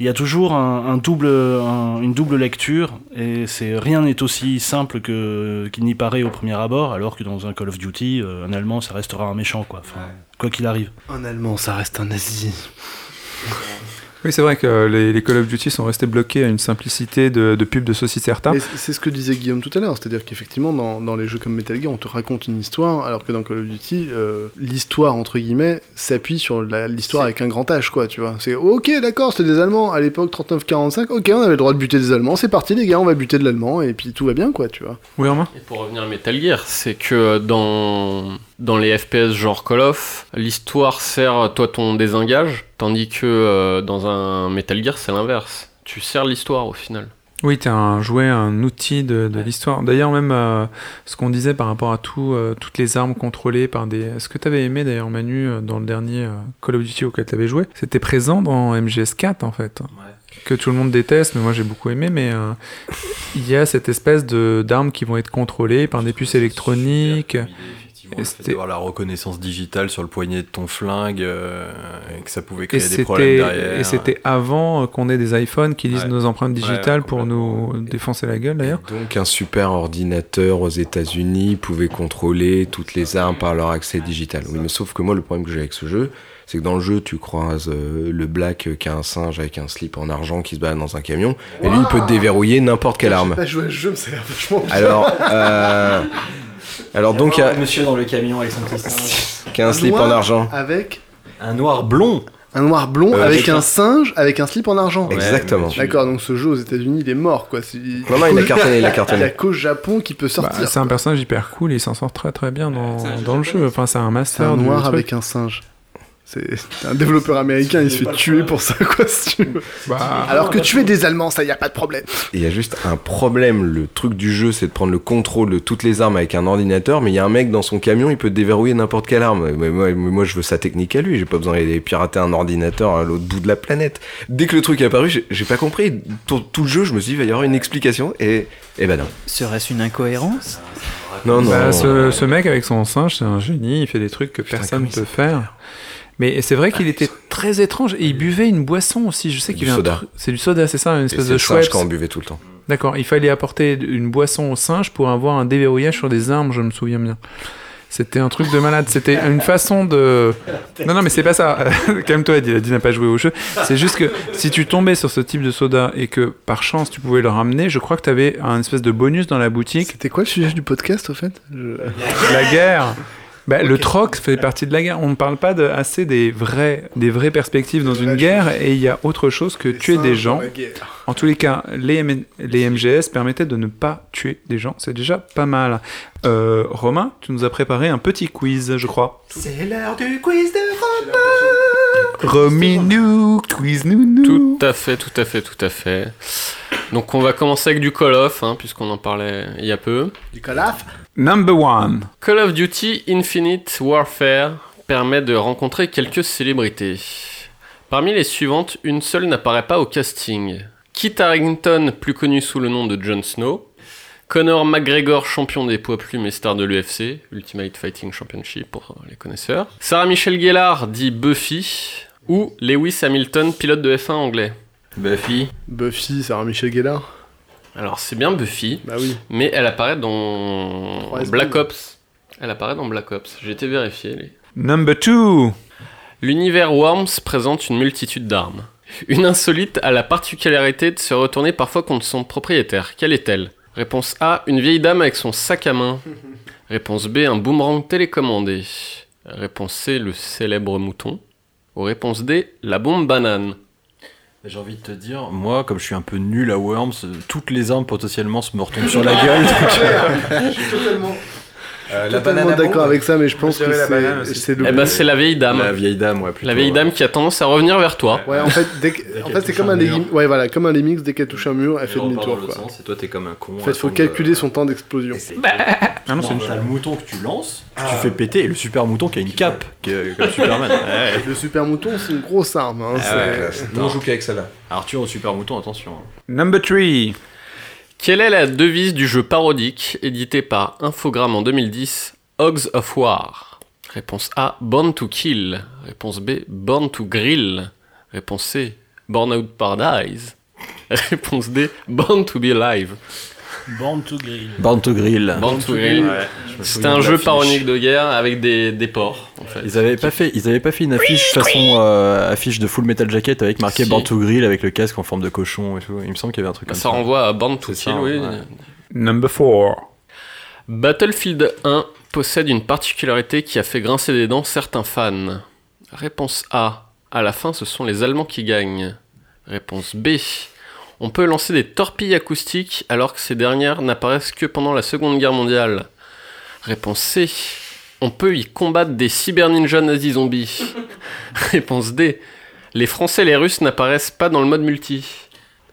il y a toujours un, un double, un- une double lecture et c'est rien n'est aussi simple que qu'il n'y paraît au premier abord, alors que dans un Call of Duty, euh, un Allemand, ça restera un méchant, quoi. Enfin, quoi qu'il arrive. Un Allemand, ça reste un nazi. (laughs) Oui, c'est vrai que les, les Call of Duty sont restés bloqués à une simplicité de, de pub de saucisses Certa. Et c'est ce que disait Guillaume tout à l'heure, c'est-à-dire qu'effectivement, dans, dans les jeux comme Metal Gear, on te raconte une histoire, alors que dans Call of Duty, euh, l'histoire, entre guillemets, s'appuie sur la- l'histoire avec un grand H, quoi, tu vois. C'est ok, d'accord, c'était des Allemands, à l'époque 39-45, ok, on avait le droit de buter des Allemands, c'est parti les gars, on va buter de l'Allemand, et puis tout va bien, quoi, tu vois. Oui, Romain? Et pour revenir à Metal Gear, c'est que dans, dans les FPS genre Call of, l'histoire sert toi ton désengage, tandis que euh, dans un Metal Gear, c'est l'inverse. Tu sers l'histoire au final. Oui, t'es un jouet, un outil de, de l'histoire. D'ailleurs, même euh, ce qu'on disait par rapport à tout, euh, toutes les armes contrôlées par des. Ce que t'avais aimé d'ailleurs, Manu, dans le dernier euh, Call of Duty auquel t'avais joué, c'était présent dans MGS4 en fait. Que tout le monde déteste, mais moi j'ai beaucoup aimé. Mais euh, il y a cette espèce de d'armes qui vont être contrôlées par des puces électroniques. Et c'était avoir la reconnaissance digitale sur le poignet de ton flingue et que ça pouvait Et créer des problèmes derrière. et c'était avant euh, qu'on ait des iPhones qui lisent Ouais. nos empreintes digitales ouais, pour nous défoncer la gueule d'ailleurs. Donc un super ordinateur aux États-Unis pouvait contrôler toutes les armes par leur accès digital. Oui, mais sauf que moi le problème que j'ai avec ce jeu, c'est que dans le jeu tu croises euh, le black qui a un singe avec un slip en argent qui se balade dans un camion, et lui il peut déverrouiller n'importe quelle arme. J'ai pas joué à ce jeu, mais ça a l'air vachement bien. Alors, euh, (laughs) alors donc il y a Monsieur dans le camion avec son petit singe. qui a un slip en argent. Avec Un noir blond un noir blond Euh, avec avec un un- singe avec un slip en argent. Exactement. D'accord, donc ce jeu aux États-Unis, il est mort, quoi. C'est- Non, non, il a cartonné, il a cartonné. (laughs) Il y a qu'au Japon qui peut Bah, sortir. c'est un personnage hyper cool et il s'en sort très très bien dans, dans le jeu. Enfin, c'est un C'est master un du noir truc. avec un singe. C'est un développeur américain, il se fait tuer pour ça, quoi, si tu veux. Bah, Alors que tuer des Allemands, ça y a pas de problème. Il y a juste un problème, le truc du jeu c'est de prendre le contrôle de toutes les armes avec un ordinateur, mais il y a un mec dans son camion, il peut déverrouiller n'importe quelle arme. Mais moi, mais moi, je veux sa technique à lui, j'ai pas besoin d'aller pirater un ordinateur à l'autre bout de la planète. Dès que le truc est apparu, j'ai- pas compris. Tout, tout le jeu, je me suis dit, il va y avoir une explication, et, et ben non. Serait-ce une incohérence? Non, non. Bah, ce, ce mec avec son singe, c'est un génie, il fait des trucs que personne ne peut faire. Mais c'est vrai qu'il était très étrange et il buvait une boisson aussi. Je sais qu'il a un C'est du soda, c'est ça, une Et espèce c'est de Schweppes. quand on buvait tout le temps. D'accord, il fallait apporter une boisson au singe pour avoir un déverrouillage sur des armes, je me souviens bien. C'était un truc de malade. C'était une façon de. (laughs) Non, non, mais c'est pas ça. (laughs) Calme-toi, Eddie. Eddie n'a pas joué au jeu. C'est juste que si tu tombais sur ce type de soda et que par chance tu pouvais le ramener, je crois que tu avais un espèce de bonus dans la boutique. C'était quoi le sujet du podcast, au fait? Je- La guerre. Bah, Le troc fait partie de la guerre. On ne parle pas de, assez des, vrais, des vraies perspectives dans une guerre et il y a autre chose que tuer des gens. En tous les cas, les, M- les MGS permettaient de ne pas tuer des gens. C'est déjà pas mal. Euh, Romain, tu nous as préparé un petit quiz, je crois. C'est l'heure du quiz de Rominou, quiz nounou. Tout à fait, tout à fait, tout à fait. Donc on va commencer avec du Call of, hein, puisqu'on en parlait il y a peu. Du calaf Number one. Call of Duty Infinite Warfare permet de rencontrer quelques célébrités. Parmi les suivantes, une seule n'apparaît pas au casting. Kit Harington, plus connu sous le nom de Jon Snow. Conor McGregor, champion des poids plumes et star de l'UFC, Ultimate Fighting Championship pour les connaisseurs. Sarah Michelle Gellar, dit Buffy. Ou Lewis Hamilton, pilote de F1 anglais. Buffy. Buffy, Sarah Michel Gellar. Alors c'est bien Buffy, Bah oui. mais elle apparaît dans Black. Ops. Elle apparaît dans Black Ops. J'ai été vérifié. les- Number two. L'univers Worms présente une multitude d'armes. Une insolite a la particularité de se retourner parfois contre son propriétaire. Quelle est-elle? Réponse A, une vieille dame avec son sac à main. (laughs) Réponse B, un boomerang télécommandé. Réponse C, le célèbre mouton. Ou réponse D, la bombe banane. J'ai envie de te dire, moi, comme je suis un peu nul à Worms, euh, toutes les armes potentiellement se me retombent sur la gueule. (laughs) totalement, euh, totalement d'accord avec ça, mais je pense que la banane c'est le. Eh ben c'est la vieille dame. La vieille dame, ouais, plutôt. La vieille ouais. dame qui a tendance à revenir vers toi. Ouais, en fait, dès que- en qu'elle fait c'est comme un un mur. Ouais, voilà, comme un lemmings, dès qu'elle touche un mur, elle fait demi-tour. et toi, t'es comme un con. En fait, faut attendre, calculer son temps d'explosion. Ah non, c'est le mouton que tu lances, que tu fais péter, et le super mouton qui a une cape, comme Superman. (laughs) Le super mouton, c'est une grosse arme. Hein. Nous, on joue qu'avec celle-là. Arthur au super mouton, attention. hein. Number three. Quelle est la devise du jeu parodique édité par Infogrames en 2010, Hogs of War? Réponse A, Born to Kill. Réponse B, Born to Grill. Réponse C, Born Out Paradise. (laughs) Réponse D, Born to Be Alive. Born to Grill. Born to Grill. Born to Grill. Ouais, je me C'était un de jeu parodique de guerre avec des, des porcs, en fait. Ils avaient pas fait, ils avaient pas fait une affiche façon euh, affiche de Full Metal Jacket avec marqué Si. Born to Grill avec le casque en forme de cochon et tout. Il me semble qu'il y avait un truc comme ça. Ça renvoie à Born to Kill, ça, oui. ouais. Number four. Battlefield 1 possède une particularité qui a fait grincer des dents certains fans. Réponse A. À la fin, ce sont les Allemands qui gagnent. Réponse B. On peut lancer des torpilles acoustiques alors que ces dernières n'apparaissent que pendant la Seconde Guerre mondiale. Réponse C. On peut y combattre des cyber-ninjas nazis zombies. (laughs) Réponse D. Les Français et les Russes n'apparaissent pas dans le mode multi.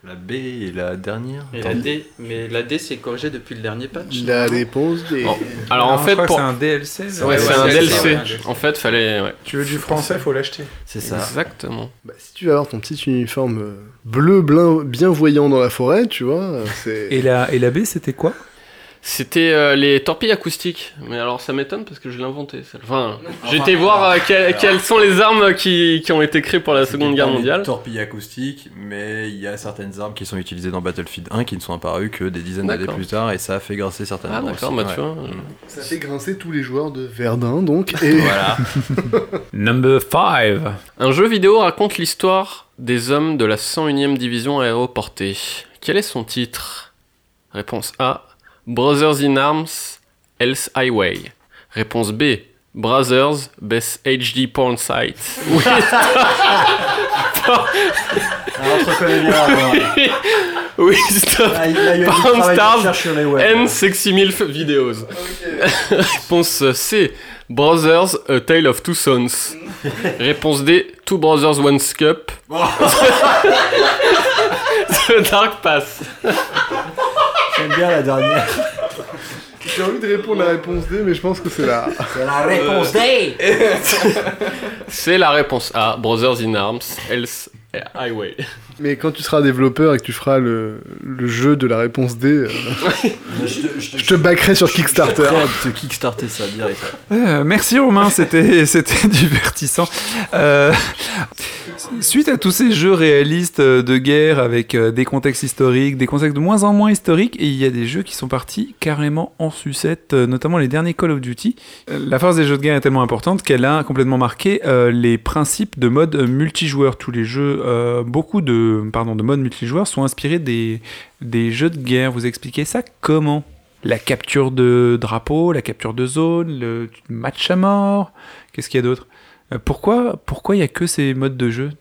La B et la dernière. Et la D, mais la D c'est corrigé depuis le dernier patch. La réponse des. Bon. Alors en Non, fait, pour... c'est un DLC. Ouais, Ouais, c'est un DLC. En fait, fallait. ouais. Tu veux du français, faut l'acheter. C'est ça. Exactement. Bah, si tu vas avoir ton petit uniforme euh, bleu, blin, bien voyant dans la forêt, tu vois, euh, c'est. Et la, et la B, c'était quoi? C'était euh, les torpilles acoustiques. Mais alors ça m'étonne parce que je l'ai inventé. celle- Enfin, j'ai été voir euh, que- quelles sont les armes qui, qui ont été créées pour la Seconde Guerre mondiale. Torpilles acoustiques, mais il y a certaines armes qui sont utilisées dans Battlefield 1 qui ne sont apparues que des dizaines d'années D'accord. plus tard et ça a fait grincer certaines Ah d'accord, aussi, bah tu ouais. vois. Ça fait grincer tous les joueurs de Verdun, donc. Et (laughs) Voilà. (laughs) Number five. Un jeu vidéo raconte l'histoire des hommes de la 101e division aéroportée. Quel est son titre? Réponse A. Brothers in Arms, Else Highway. Réponse B. Brothers, Best HD Porn Site. Oui. on se reconnaît bien là, oui, stop. Ah, il Porn Stars and Sexy MILF Videos. (laughs) Réponse C. Brothers, A Tale of Two Sons. Réponse D. Two Brothers, One Cup. (laughs) The Dark Pass. (laughs) J'aime bien la dernière. j'ai envie de répondre à la réponse D, mais je pense que c'est la. C'est la réponse D C'est la réponse A. Brothers in Arms, Else Highway. Mais quand tu seras développeur et que tu feras le, le jeu de la réponse D, euh, je te, je te- je te backerai sur Kickstarter. à te kickstarter ça direct. Euh, merci Romain, c'était (laughs) c'était divertissant. Euh, suite à tous ces jeux réalistes de guerre avec euh, des contextes historiques, des contextes de moins en moins historiques, et il y a des jeux qui sont partis carrément en sucette, notamment les derniers Call of Duty. La force des jeux de guerre est tellement importante qu'elle a complètement marqué euh, les principes de mode multijoueur. Tous les jeux, euh, beaucoup de pardon de mode multijoueur sont inspirés des jeux de guerre. Vous expliquez ça comment? La capture de drapeau, la capture de zone, le match à mort. Qu'est-ce qu'il y a d'autre? Euh, Pourquoi pourquoi il y a que ces modes de jeu?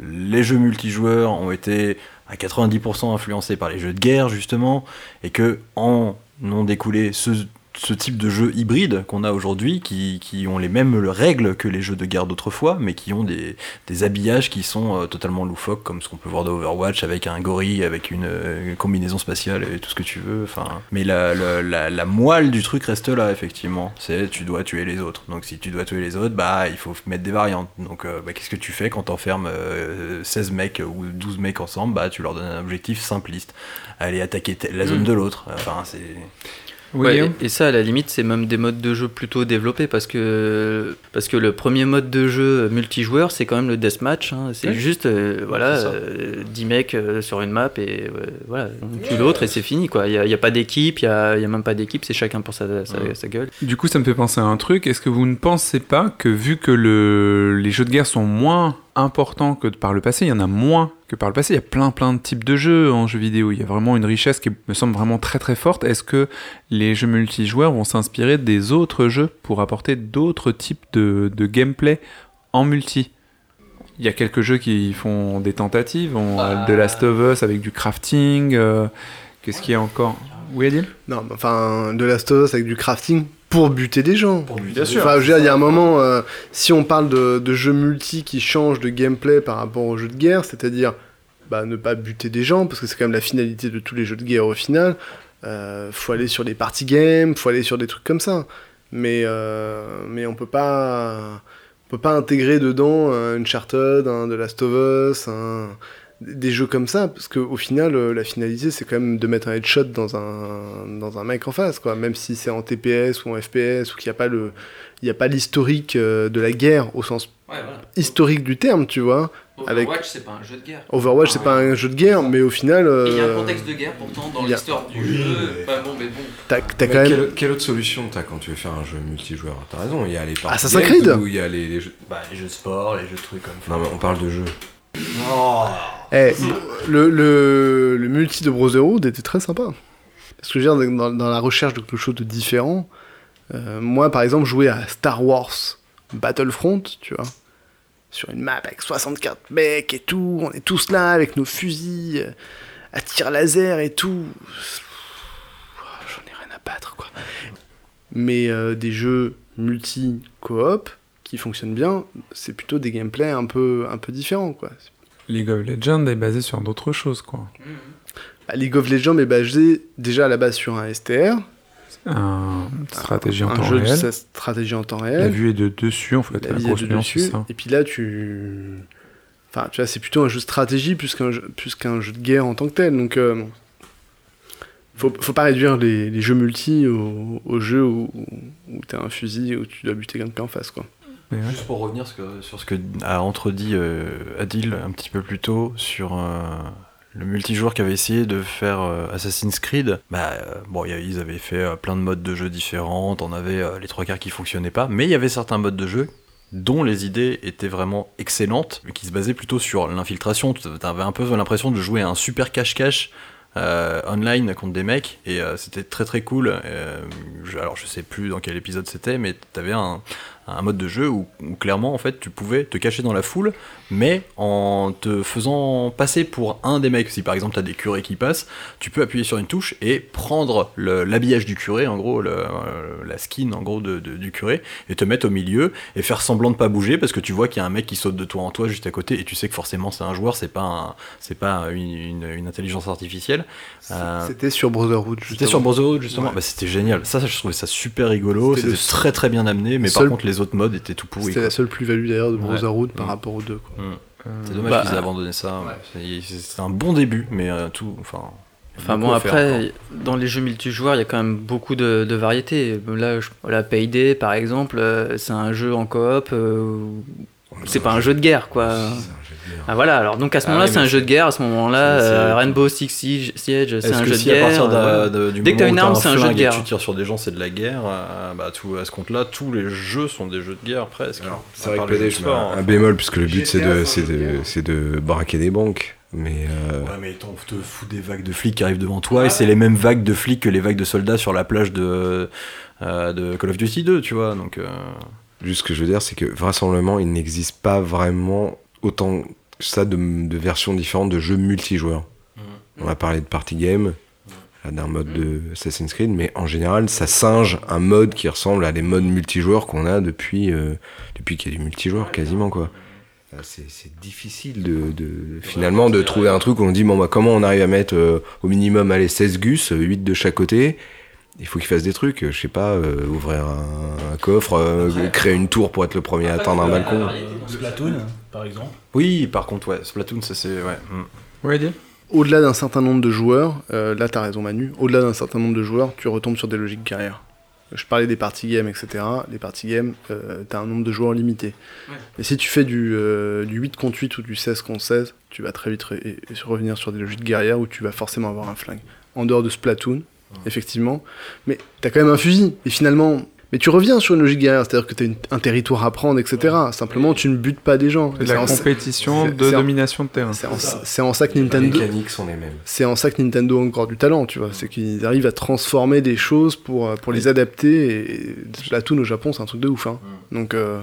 Les jeux multijoueurs ont été à 90% influencés par les jeux de guerre justement et que en ont découlé ce, ce type de jeu hybride qu'on a aujourd'hui qui, qui ont les mêmes règles que les jeux de guerre d'autrefois mais qui ont des, des habillages qui sont euh, totalement loufoques comme ce qu'on peut voir dans Overwatch avec un gorille avec une, euh, combinaison spatiale et tout ce que tu veux enfin. Mais la, la, la, la moelle du truc reste là effectivement. C'est tu dois tuer les autres. Donc si tu dois tuer les autres bah il faut mettre des variantes. Donc euh, bah, qu'est-ce que tu fais quand t'enfermes euh, 16 mecs ou 12 mecs ensemble? Bah tu leur donnes un objectif simpliste. Aller attaquer la zone Mm. de l'autre. Enfin c'est Ouais, et, et ça, à la limite, c'est même des modes de jeu plutôt développés parce que, parce que le premier mode de jeu multijoueur, c'est quand même le deathmatch. hein. C'est Ouais. juste euh, voilà, euh, 10 mecs euh, sur une map et euh, voilà, on tue l'autre et c'est fini. quoi. Il n'y a, il y a pas d'équipe, il n'y a, il y a même pas d'équipe, c'est chacun pour sa, sa, Ouais. sa gueule. Du coup, ça me fait penser à un truc. Est-ce que vous ne pensez pas que vu que le, les jeux de guerre sont moins importants que par le passé, il y en a moins que par le passé, il y a plein plein de types de jeux en jeux vidéo. Il y a vraiment une richesse qui me semble vraiment très très forte. Est-ce que les jeux multijoueurs vont s'inspirer des autres jeux pour apporter d'autres types de, de gameplay en multi? Il y a quelques jeux qui font des tentatives, on a The Last of Us avec du crafting, euh, qu'est-ce qu'il y a encore? Oui Adil? Non, enfin, de Last of Us avec du crafting pour buter des gens. Bien sûr. Enfin, je veux dire, il y a un moment, euh, si on parle de, de jeux multi qui changent de gameplay par rapport aux jeux de guerre, c'est-à-dire bah, ne pas buter des gens, parce que c'est quand même la finalité de tous les jeux de guerre au final, euh, faut aller sur des party games, faut aller sur des trucs comme ça. Mais, euh, mais on peut pas, on peut pas intégrer dedans un Uncharted, un The Last of Us, un- des jeux comme ça, parce qu'au final, euh, la finalité, c'est quand même de mettre un headshot dans un, dans un mec en face, quoi. Même si c'est en TPS ou en FPS, ou qu'il n'y a pas le, il y a pas l'historique euh, de la guerre au sens Ouais, voilà. historique du terme, tu vois. Avec c'est pas un jeu de guerre. Overwatch, c'est pas un jeu de guerre, mais au final, euh, de guerre pourtant dans il y a- l'histoire du Oui, jeu. mais- Bah, bon, mais bon. t'as t'as Mais quand même. quelle, quelle autre solution t'as quand tu veux faire un jeu multijoueur? T'as raison, il y a les parties Assassin's Creed où il y a les, les jeux. bah, les jeux de sport les jeux de trucs comme ça Non, mais on parle de jeux. Eh, le, le, le multi de Brotherhood était très sympa. Parce que je veux dire, dans, la recherche de quelque chose de différent, euh, moi par exemple, jouer à Star Wars Battlefront, tu vois, sur une map avec 64 mecs et tout, on est tous là avec nos fusils euh, à tir laser et tout. J'en ai rien à battre, quoi. Mais euh, des jeux multi-coop qui fonctionnent bien, c'est plutôt des gameplays un peu, un peu différents, quoi. League of Legends est basé sur d'autres choses, quoi. Bah, League of Legends est basé déjà à la base sur un STR, Un stratégie en un temps jeu réel. de sa stratégie en temps réel. La vue est de dessus, en fait. La La, grosse de nuance, dessus. ça. Et puis là, tu. Enfin, tu vois, c'est plutôt un jeu de stratégie plus qu'un jeu, plus qu'un jeu de guerre en tant que tel. Donc, euh, faut, faut pas réduire les, les jeux multi aux, aux jeux où, où t'as un fusil où tu dois buter quelqu'un en face, quoi. Juste pour revenir sur ce que a entredit euh, Adil un petit peu plus tôt sur euh, le multijoueur qui avait essayé de faire euh, Assassin's Creed, bah bon, ils avaient fait plein de modes de jeu différents, on avait les trois quarts qui fonctionnaient pas, mais il y avait certains modes de jeu dont les idées étaient vraiment excellentes, mais qui se basaient plutôt sur l'infiltration. Tu avais un peu l'impression de jouer à un super cache-cache online contre des mecs, et c'était très très cool. Alors je sais plus dans quel épisode c'était, mais t'avais un, un mode de jeu où, où clairement en fait tu pouvais te cacher dans la foule, mais en te faisant passer pour un des mecs. Si par exemple t'as des curés qui passent, tu peux appuyer sur une touche et prendre l'habillage du curé, en gros le- euh, la skin en gros de- de- du curé, et te mettre au milieu et faire semblant de pas bouger parce que tu vois qu'il y a un mec qui saute de toi en toi juste à côté et tu sais que forcément c'est un joueur, c'est pas c'est pas une, une- une intelligence artificielle. Euh, C'était sur Brotherhood, c'était justement. sur Brotherhood justement. Ouais. Bah, c'était génial. Ça, je trouvais ça super rigolo. C'était très très bien amené, mais seul- par contre les autres modes étaient tout pourris. C'était la seule plus-value d'ailleurs de Ouais. Brotherhood par Mm. rapport aux deux, quoi. Mm. C'est dommage Bah, qu'ils aient abandonné ça. C'est- C'est un bon début, mais euh, tout. Enfin. Enfin bon, après, dans les jeux multijoueurs, il y a quand même beaucoup de, de variétés. Là, je, voilà, Payday, par exemple, euh, c'est un jeu en coop. euh, c'est pas un jeu de guerre, quoi. Ah voilà, alors donc à ce Ah moment-là, c'est un jeu de guerre. À ce moment-là, euh, Rainbow Six Siege, Siege, c'est Est-ce un que jeu si de à guerre. partir de- euh, de- du Dès que t'as où une arme, un c'est un jeu de guerre. Tu tires sur des gens, c'est de la guerre. euh, bah, tout, à ce compte-là, tous les jeux sont des jeux de guerre presque. C'est vrai que PD, je mets sport, un hein. bémol, puisque le but c'est de, de braquer des banques. Mais euh, Ouais, mais on te fout des vagues de flics qui arrivent devant toi et c'est les mêmes vagues de flics que les vagues de soldats sur la plage de, euh, de Call of Duty 2, tu vois. Donc, euh, Juste ce que je veux dire, c'est que vraisemblablement, il n'existe pas vraiment autant que ça de, de versions différentes de jeux multijoueurs. On a parlé de party game, là, d'un mode de Assassin's Creed, mais en général, ça singe un mode qui ressemble à des modes multijoueurs qu'on a depuis, euh, depuis qu'il y a du multijoueur quasiment quoi. Euh, C'est difficile de, de- finalement de trouver un truc où on dit bon bah comment on arrive à mettre euh, au minimum allez 16 gus, 8 de chaque côté? Il faut qu'il fasse des trucs, je sais pas, euh, ouvrir un, un coffre, euh, créer une tour pour être le premier à atteindre un balcon. Splatoon, par exemple. Oui, par contre, ouais, Splatoon, ça c'est. Ouais. mm. Ouais. Au-delà d'un certain nombre de joueurs, euh, là t'as raison Manu, au-delà d'un certain nombre de joueurs, tu retombes sur des logiques guerrières. Je parlais des party games, etc. Les party games, euh, t'as un nombre de joueurs limité. Et si tu fais du, euh, du 8 contre 8 ou du 16 contre 16, tu vas très vite re- et- et revenir sur des logiques guerrières où tu vas forcément avoir un flingue. En dehors de Splatoon, effectivement. Mais t'as quand même un fusil. Et finalement, mais tu reviens sur une logique guerrière, c'est-à-dire que t'as une- un territoire à prendre, etc. Simplement, tu ne butes pas des gens. C'est de la compétition de domination de terrain. C'est en, ça que Les Nintendo. mécaniques sont les mêmes. C'est en ça que Nintendo a encore du talent, tu vois. C'est qu'ils arrivent à transformer des choses pour, euh, pour les adapter. Et Splatoon au Japon, c'est un truc de ouf. Hein. Donc, euh,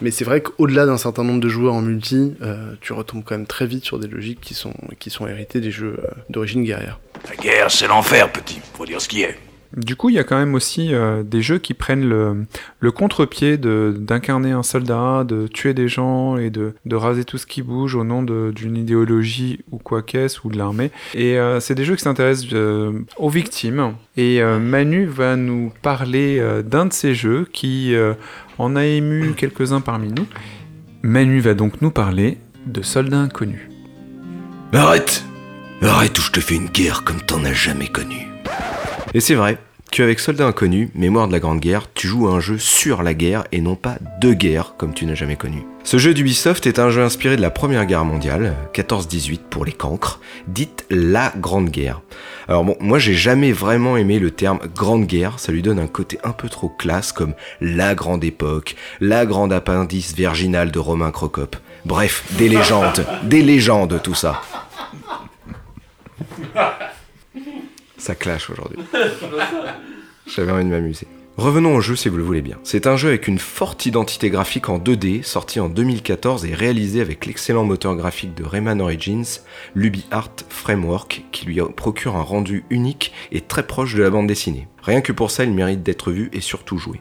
mais c'est vrai qu'au-delà d'un certain nombre de joueurs en multi, euh, tu retombes quand même très vite sur des logiques qui sont, qui sont héritées des jeux euh, d'origine guerrière. La guerre, c'est l'enfer, petit. Faut dire ce qui est. Du coup, il y a quand même aussi euh, des jeux qui prennent le, le contre-pied de- d'incarner un soldat, de tuer des gens et de, de raser tout ce qui bouge au nom de- d'une idéologie ou quoi qu'est-ce ou de l'armée. Et euh, c'est des jeux qui s'intéressent euh, aux victimes. Et euh, Manu va nous parler euh, d'un de ces jeux qui euh, en a ému quelques-uns parmi nous. Manu va donc nous parler de Soldats Inconnus. Arrête Arrête ou je te fais une guerre comme t'en as jamais connu. Et c'est vrai qu'avec Soldats Inconnus, Mémoire de la Grande Guerre, tu joues à un jeu sur la guerre et non pas de guerre comme tu n'as jamais connu. Ce jeu d'Ubisoft est un jeu inspiré de la Première Guerre mondiale, 14-18 pour les cancres, dite la Grande Guerre. Alors bon, moi j'ai jamais vraiment aimé le terme Grande Guerre, ça lui donne un côté un peu trop classe comme la Grande Époque, la Grande Appendice Virginale de Romain Crocop. Bref, des légendes, des légendes tout ça. Ça clash aujourd'hui. (laughs) J'avais envie de m'amuser. Revenons au jeu si vous le voulez bien. C'est un jeu avec une forte identité graphique en 2D, sorti en 2014 et réalisé avec l'excellent moteur graphique de Rayman Origins, LubiArt Framework, qui lui procure un rendu unique et très proche de la bande dessinée. Rien que pour ça, il mérite d'être vu et surtout joué.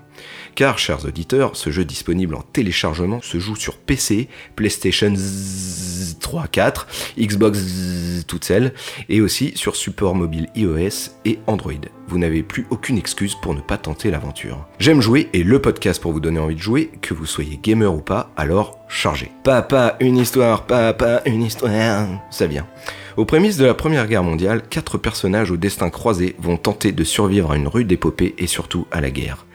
Car, chers auditeurs, ce jeu disponible en téléchargement se joue sur PC, PlayStation 3, 4, Xbox toutes celles, et aussi sur support mobile iOS et Android. Vous n'avez plus aucune excuse pour ne pas tenter l'aventure. J'aime jouer et le podcast pour vous donner envie de jouer, que vous soyez gamer ou pas, alors chargez. Papa, une histoire, papa, une histoire. Ça vient. Aux prémices de la Première Guerre mondiale, quatre personnages au destin croisé vont tenter de survivre à une rude épopée et surtout à la guerre.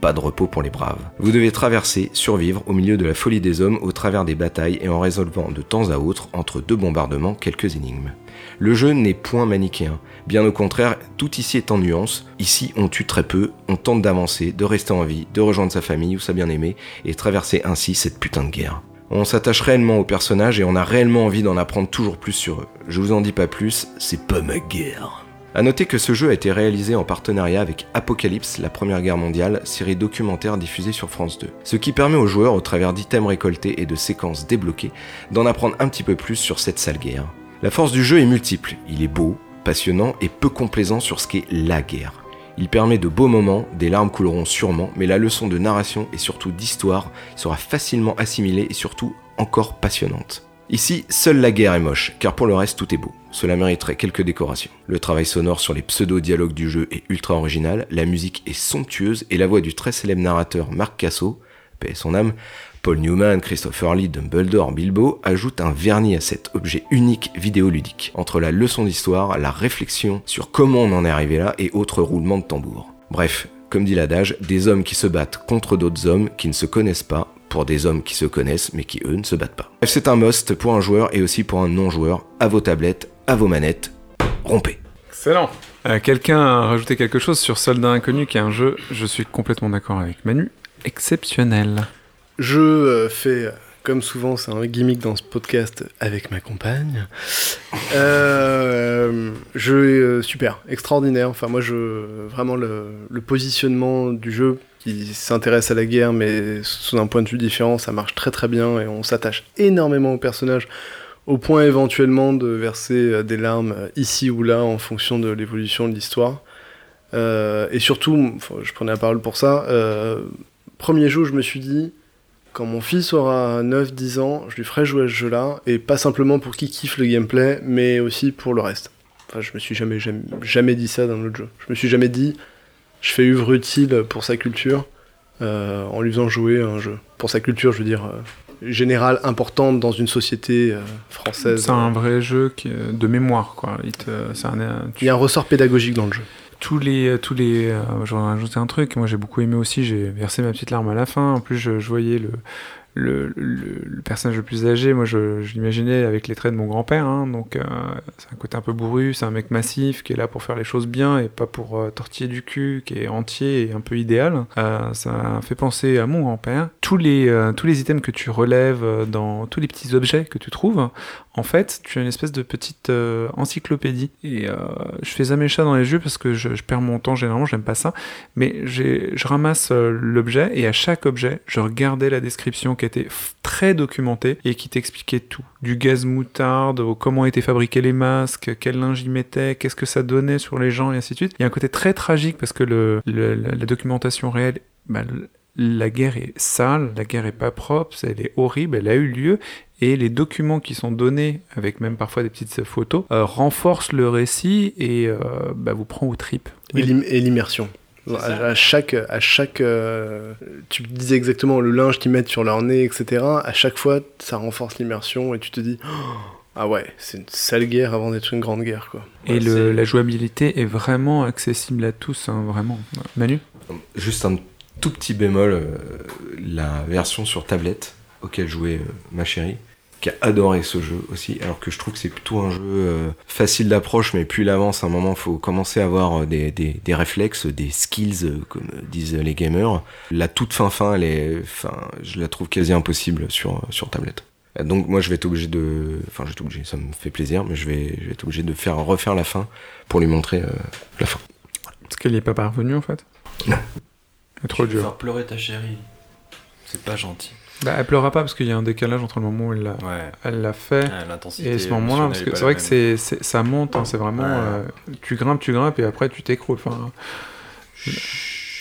Pas de repos pour les braves. Vous devez traverser, survivre au milieu de la folie des hommes au travers des batailles et en résolvant de temps à autre, entre deux bombardements, quelques énigmes. Le jeu n'est point manichéen, bien au contraire, tout ici est en nuance. Ici, on tue très peu, on tente d'avancer, de rester en vie, de rejoindre sa famille ou sa bien-aimée et traverser ainsi cette putain de guerre. On s'attache réellement aux personnages et on a réellement envie d'en apprendre toujours plus sur eux. Je vous en dis pas plus, c'est pas ma guerre. A noter que ce jeu a été réalisé en partenariat avec Apocalypse, la Première Guerre mondiale, série documentaire diffusée sur France 2. Ce qui permet aux joueurs, au travers d'items récoltés et de séquences débloquées, d'en apprendre un petit peu plus sur cette sale guerre. La force du jeu est multiple, il est beau, passionnant et peu complaisant sur ce qu'est la guerre. Il permet de beaux moments, des larmes couleront sûrement, mais la leçon de narration et surtout d'histoire sera facilement assimilée et surtout encore passionnante. Ici, seule la guerre est moche, car pour le reste tout est beau. Cela mériterait quelques décorations. Le travail sonore sur les pseudo-dialogues du jeu est ultra original, la musique est somptueuse et la voix du très célèbre narrateur Marc Casso, paix son âme, Paul Newman, Christopher Lee, Dumbledore, Bilbo ajoute un vernis à cet objet unique vidéoludique, entre la leçon d'histoire, la réflexion sur comment on en est arrivé là et autres roulements de tambour. Bref, comme dit l'adage, des hommes qui se battent contre d'autres hommes qui ne se connaissent pas, pour des hommes qui se connaissent mais qui eux ne se battent pas. Bref, c'est un must pour un joueur et aussi pour un non-joueur, à vos tablettes, à vos manettes, rompez. Excellent. Euh, Quelqu'un a rajouté quelque chose sur Soldat Inconnu, qui est un jeu, je suis complètement d'accord avec Manu, exceptionnel. Je euh, fais, euh, comme souvent, c'est un gimmick dans ce podcast avec ma compagne. Euh, jeu euh, super, extraordinaire. Enfin, moi, je vraiment le, positionnement du jeu qui s'intéresse à la guerre, mais sous un point de vue différent, ça marche très très bien et on s'attache énormément au personnage, au point éventuellement de verser euh, des larmes euh, ici ou là en fonction de l'évolution de l'histoire. Et surtout, je prenais la parole pour ça. premier où je me suis dit, quand mon fils aura 9-10 ans, je lui ferai jouer à ce jeu-là, et pas simplement pour qu'il kiffe le gameplay, mais aussi pour le reste. Enfin, je me suis jamais, jamais, jamais dit ça dans notre jeu. Je me suis jamais dit, je fais œuvre utile pour sa culture, euh, en lui faisant jouer à un jeu. Pour sa culture, je veux dire, euh, générale, importante dans une société euh, française. C'est un vrai jeu qui, de mémoire, quoi. Il, te- c'est un, tu- Il y a un ressort pédagogique dans le jeu. Tous les tous les euh, je vais rajouter un truc. Moi j'ai beaucoup aimé aussi j'ai versé ma petite larme à la fin. En plus je, voyais le le, le- personnage le plus âgé. Moi je, l'imaginais avec les traits de mon grand-père hein, donc euh, c'est un côté un peu bourru. C'est un mec massif qui est là pour faire les choses bien et pas pour euh, tortiller du cul qui est entier et un peu idéal. Euh, ça fait penser à mon grand-père. Tous les euh, tous les items que tu relèves euh, dans tous les petits objets que tu trouves en fait, tu as une espèce de petite euh, encyclopédie. Et euh, je fais jamais ça dans les jeux parce que je, perds mon temps généralement, j'aime pas ça. Mais je ramasse euh, l'objet et à chaque objet, je regardais la description qui était très documentée et qui t'expliquait tout. Du gaz moutarde, au comment étaient fabriqués les masques, quel linge ils mettaient, qu'est-ce que ça donnait sur les gens et ainsi de suite. Il y a un côté très tragique parce que la, documentation réelle, bah, la guerre est sale, la guerre est pas propre, elle est horrible, elle a eu lieu, et les documents qui sont donnés, avec même parfois des petites photos, euh, renforcent le récit et euh, bah, vous prend aux tripes. Et l'im- et l'immersion. À, à chaque, à chaque, euh, tu disais exactement le linge qu'ils mettent sur leur nez, etc. À chaque fois, ça renforce l'immersion et tu te dis, Oh, ah ouais, c'est une sale guerre avant d'être une grande guerre, quoi. Et Ouais, le- la jouabilité est vraiment accessible à tous, hein, vraiment. Manu? Juste un tout petit bémol, euh, la version sur tablette auquel jouait euh, ma chérie, qui a adoré ce jeu aussi, alors que je trouve que c'est plutôt un jeu euh, facile d'approche, mais plus il avance, à un moment, il faut commencer à avoir des, des, des réflexes, des skills, comme disent les gamers. La toute fin fin, elle est, enfin, je la trouve quasi impossible sur, sur tablette. Donc moi je vais être obligé de, enfin je vais être obligé, ça me fait plaisir, mais je vais, je vais être obligé de faire refaire la fin pour lui montrer la fin. Parce qu'elle n'y est pas parvenue en fait? Non. Trop Tu dur. faire pleurer ta chérie. C'est pas gentil. Bah, elle pleurera pas parce qu'il y a un décalage entre le moment où elle l'a, Ouais. elle l'a fait et ce moment-là. Parce que c'est vrai que c'est, c'est- ça monte, hein, c'est vraiment. Ouais. euh, tu grimpes, tu grimpes et après tu t'écroules. Enfin,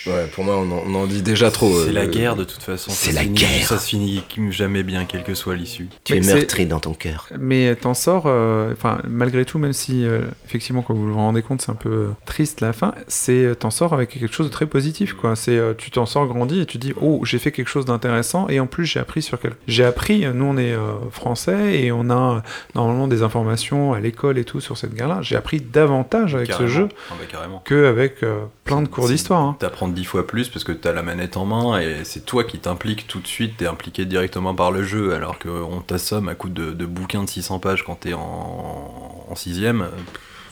Ouais, pour moi on en, on en dit déjà trop. C'est euh, la le- guerre de toute façon. C'est la finit- guerre. Ça se finit jamais bien, quelle que soit l'issue. Tu Mais es meurtri dans ton cœur. Mais t'en sors, euh, enfin malgré tout, même si euh, effectivement quand vous vous rendez compte c'est un peu euh, triste la fin, c'est euh, t'en sors avec quelque chose de très positif quoi. C'est euh, tu t'en sors grandi et tu dis oh j'ai fait quelque chose d'intéressant et en plus j'ai appris sur quel. J'ai appris, nous on est euh, français et on a euh, normalement des informations à l'école et tout sur cette guerre-là. J'ai appris davantage avec Carrément. ce jeu Ah bah, carrément. que avec euh, plein de cours d'histoire. hein. T'apprends dix fois plus parce que t'as la manette en main et c'est toi qui t'impliques tout de suite, t'es impliqué directement par le jeu alors qu'on t'assomme à coup de, de bouquins de 600 pages quand t'es en, en sixième.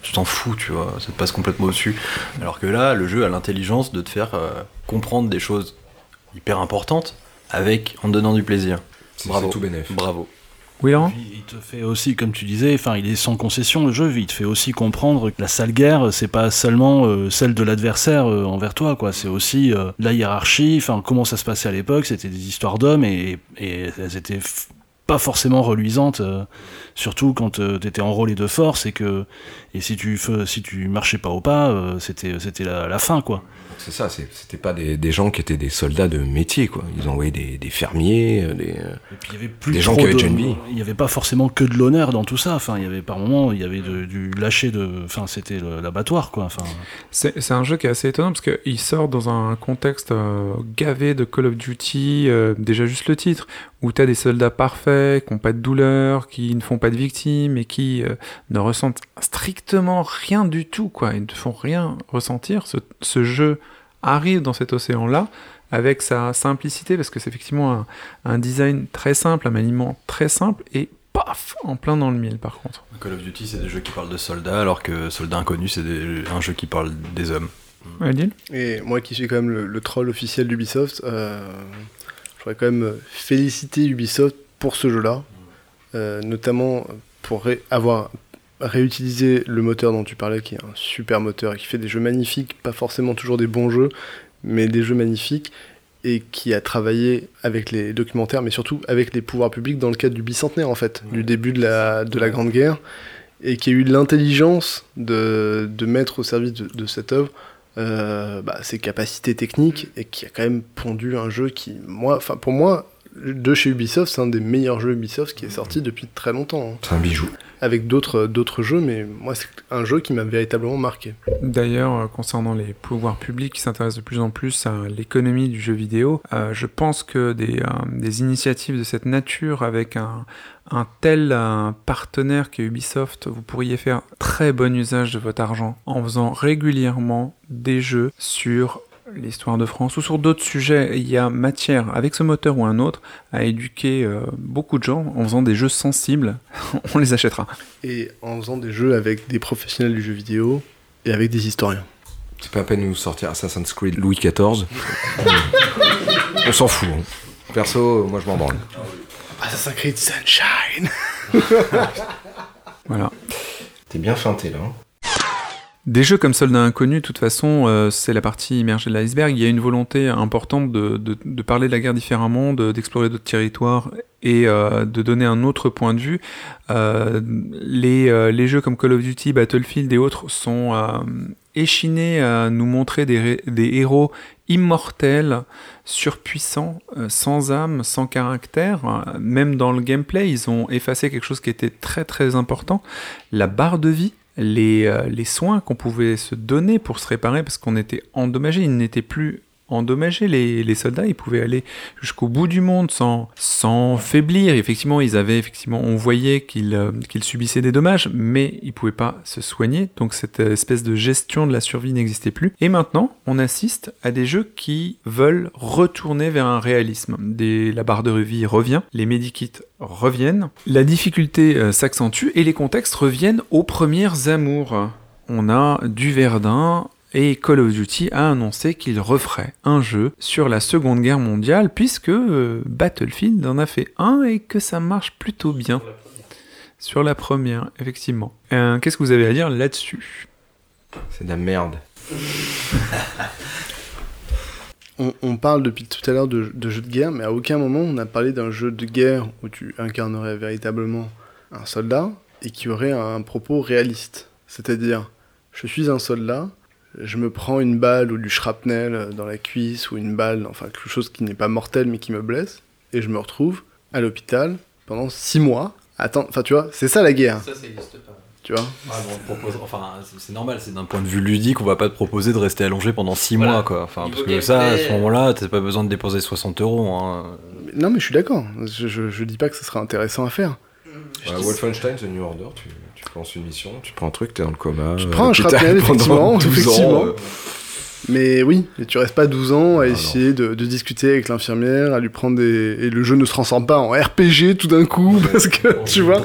Tu t'en fous, tu vois, ça te passe complètement au-dessus. Alors que là, le jeu a l'intelligence de te faire euh, comprendre des choses hyper importantes avec en te donnant du plaisir. C'est- Bravo. tout. Bravo. Il te fait aussi, comme tu disais, enfin, il est sans concession le jeu. Il te fait aussi comprendre que la sale guerre, c'est pas seulement euh, celle de l'adversaire euh, envers toi, quoi. C'est aussi euh, la hiérarchie. Enfin, comment ça se passait à l'époque. C'était des histoires d'hommes et, et elles étaient pas forcément reluisantes, surtout quand euh, t'étais enrôlé de force et que et si tu fais- si tu marchais pas au pas, euh, c'était c'était la, la fin, quoi. C'est ça, c'était pas des, des gens qui étaient des soldats de métier, quoi. Ils envoyaient des, des fermiers, euh, des, euh, Et puis il y avait plus des gens qui avaient de- déjà une vie. Il y avait pas forcément que de l'honneur dans tout ça. Enfin, il y avait par moments, il y avait de- du lâcher de. Enfin, c'était l'abattoir, quoi. Enfin, C'est c'est un jeu qui est assez étonnant parce qu'il sort dans un contexte euh, gavé de Call of Duty, euh, déjà juste le titre, où tu as des soldats parfaits, qui n'ont pas de douleur, qui ne font pas de victimes et qui euh, ne ressentent strictement rien du tout, quoi. Ils ne te font rien ressentir. Ce, ce jeu arrive dans cet océan-là avec sa simplicité parce que c'est effectivement un, un design très simple, un maniement très simple et paf, en plein dans le mille par contre. Call of Duty, c'est des jeux qui parlent de soldats, alors que Soldats Inconnus, c'est des- un jeu qui parle des hommes. Adil Et moi qui suis quand même le, le troll officiel d'Ubisoft, euh, je voudrais quand même féliciter Ubisoft pour ce jeu-là, notamment pour ré- avoir réutiliser le moteur dont tu parlais, qui est un super moteur et qui fait des jeux magnifiques, pas forcément toujours des bons jeux, mais des jeux magnifiques, et qui a travaillé avec les documentaires, mais surtout avec les pouvoirs publics dans le cadre du bicentenaire, en fait, du début de la, de la Grande Guerre, et qui a eu l'intelligence de, de mettre au service de, de cette œuvre euh, bah, ses capacités techniques, et qui a quand même pondu un jeu qui, moi, enfin pour moi, de chez Ubisoft, c'est un des meilleurs jeux Ubisoft qui est sorti depuis très longtemps. hein. C'est un bijou. Avec d'autres d'autres jeux, mais moi, c'est un jeu qui m'a véritablement marqué. D'ailleurs, euh, concernant les pouvoirs publics qui s'intéressent de plus en plus à l'économie du jeu vidéo, euh, je pense que des, euh, des initiatives de cette nature avec un, un tel partenaire qu'est Ubisoft, vous pourriez faire très bon usage de votre argent en faisant régulièrement des jeux sur l'histoire de France ou sur d'autres sujets. Il y a matière, avec ce moteur ou un autre, à éduquer euh, beaucoup de gens en faisant des jeux sensibles. (laughs) On les achètera. Et en faisant des jeux avec des professionnels du jeu vidéo et avec des historiens. C'est pas à peine de nous sortir Assassin's Creed Louis XIV. (laughs) On s'en fout. hein. Perso, moi je m'en branle. Assassin's Creed Sunshine Voilà. T'es bien feinté là. hein. Des jeux comme Soldat Inconnu, de toute façon, euh, c'est la partie immergée de l'iceberg. Il y a une volonté importante de, parler de la guerre différemment, de- d'explorer d'autres territoires et euh, de donner un autre point de vue. Euh, les, jeux comme Call of Duty, Battlefield et autres sont échinés à nous montrer des, héros immortels, surpuissants, sans âme, sans caractère. Même dans le gameplay, ils ont effacé quelque chose qui était très très important, la barre de vie les, euh, les soins qu'on pouvait se donner pour se réparer parce qu'on était endommagé. Ils n'étaient plus endommagés, les, les soldats. Ils pouvaient aller jusqu'au bout du monde sans, sans faiblir. Effectivement, ils avaient, effectivement, on voyait qu'ils euh, subissaient des dommages, mais ils pouvaient pas se soigner. Donc cette euh, espèce de gestion de la survie n'existait plus. Et maintenant, on assiste à des jeux qui veulent retourner vers un réalisme. Des, la barre de vie revient, les medikits reviennent, la difficulté euh, s'accentue et les contextes reviennent aux premières amours. On a du Verdun et Call of Duty a annoncé qu'il referait un jeu sur la Seconde Guerre mondiale puisque euh, Battlefield en a fait un et que ça marche plutôt bien. Sur la première, effectivement. Euh, Qu'est-ce que vous avez à dire là-dessus? C'est de la merde. (laughs) On, on parle depuis tout à l'heure de, de jeux de guerre, mais à aucun moment on a parlé d'un jeu de guerre où tu incarnerais véritablement un soldat et qui aurait un propos réaliste. C'est-à-dire, je suis un soldat, je me prends une balle ou du shrapnel dans la cuisse ou une balle, enfin quelque chose qui n'est pas mortel mais qui me blesse, et je me retrouve à l'hôpital pendant six mois. Attends, enfin tu vois, c'est ça la guerre. Ça, ça existe pas. Tu vois? Ah, bon, on te propose- enfin, c'est- normal, c'est d'un point de vue ludique, on va pas te proposer de rester allongé pendant 6 Voilà. mois, quoi. Enfin, parce que ça, à ce moment-là, t'as pas besoin de déposer 60 euros. Hein. Non mais je suis d'accord, je, je, je dis pas que ce serait intéressant à faire. Ouais, Wolfenstein, The New Order, tu lances une mission, tu prends un truc, t'es dans le coma. Tu euh, prends un shrapnel, (laughs) effectivement, 12 ans, euh, Mais oui, mais tu restes pas 12 ans à essayer de, de discuter avec l'infirmière, à lui prendre des... Et le jeu ne se transforme pas en RPG tout d'un coup, parce que, tu vois...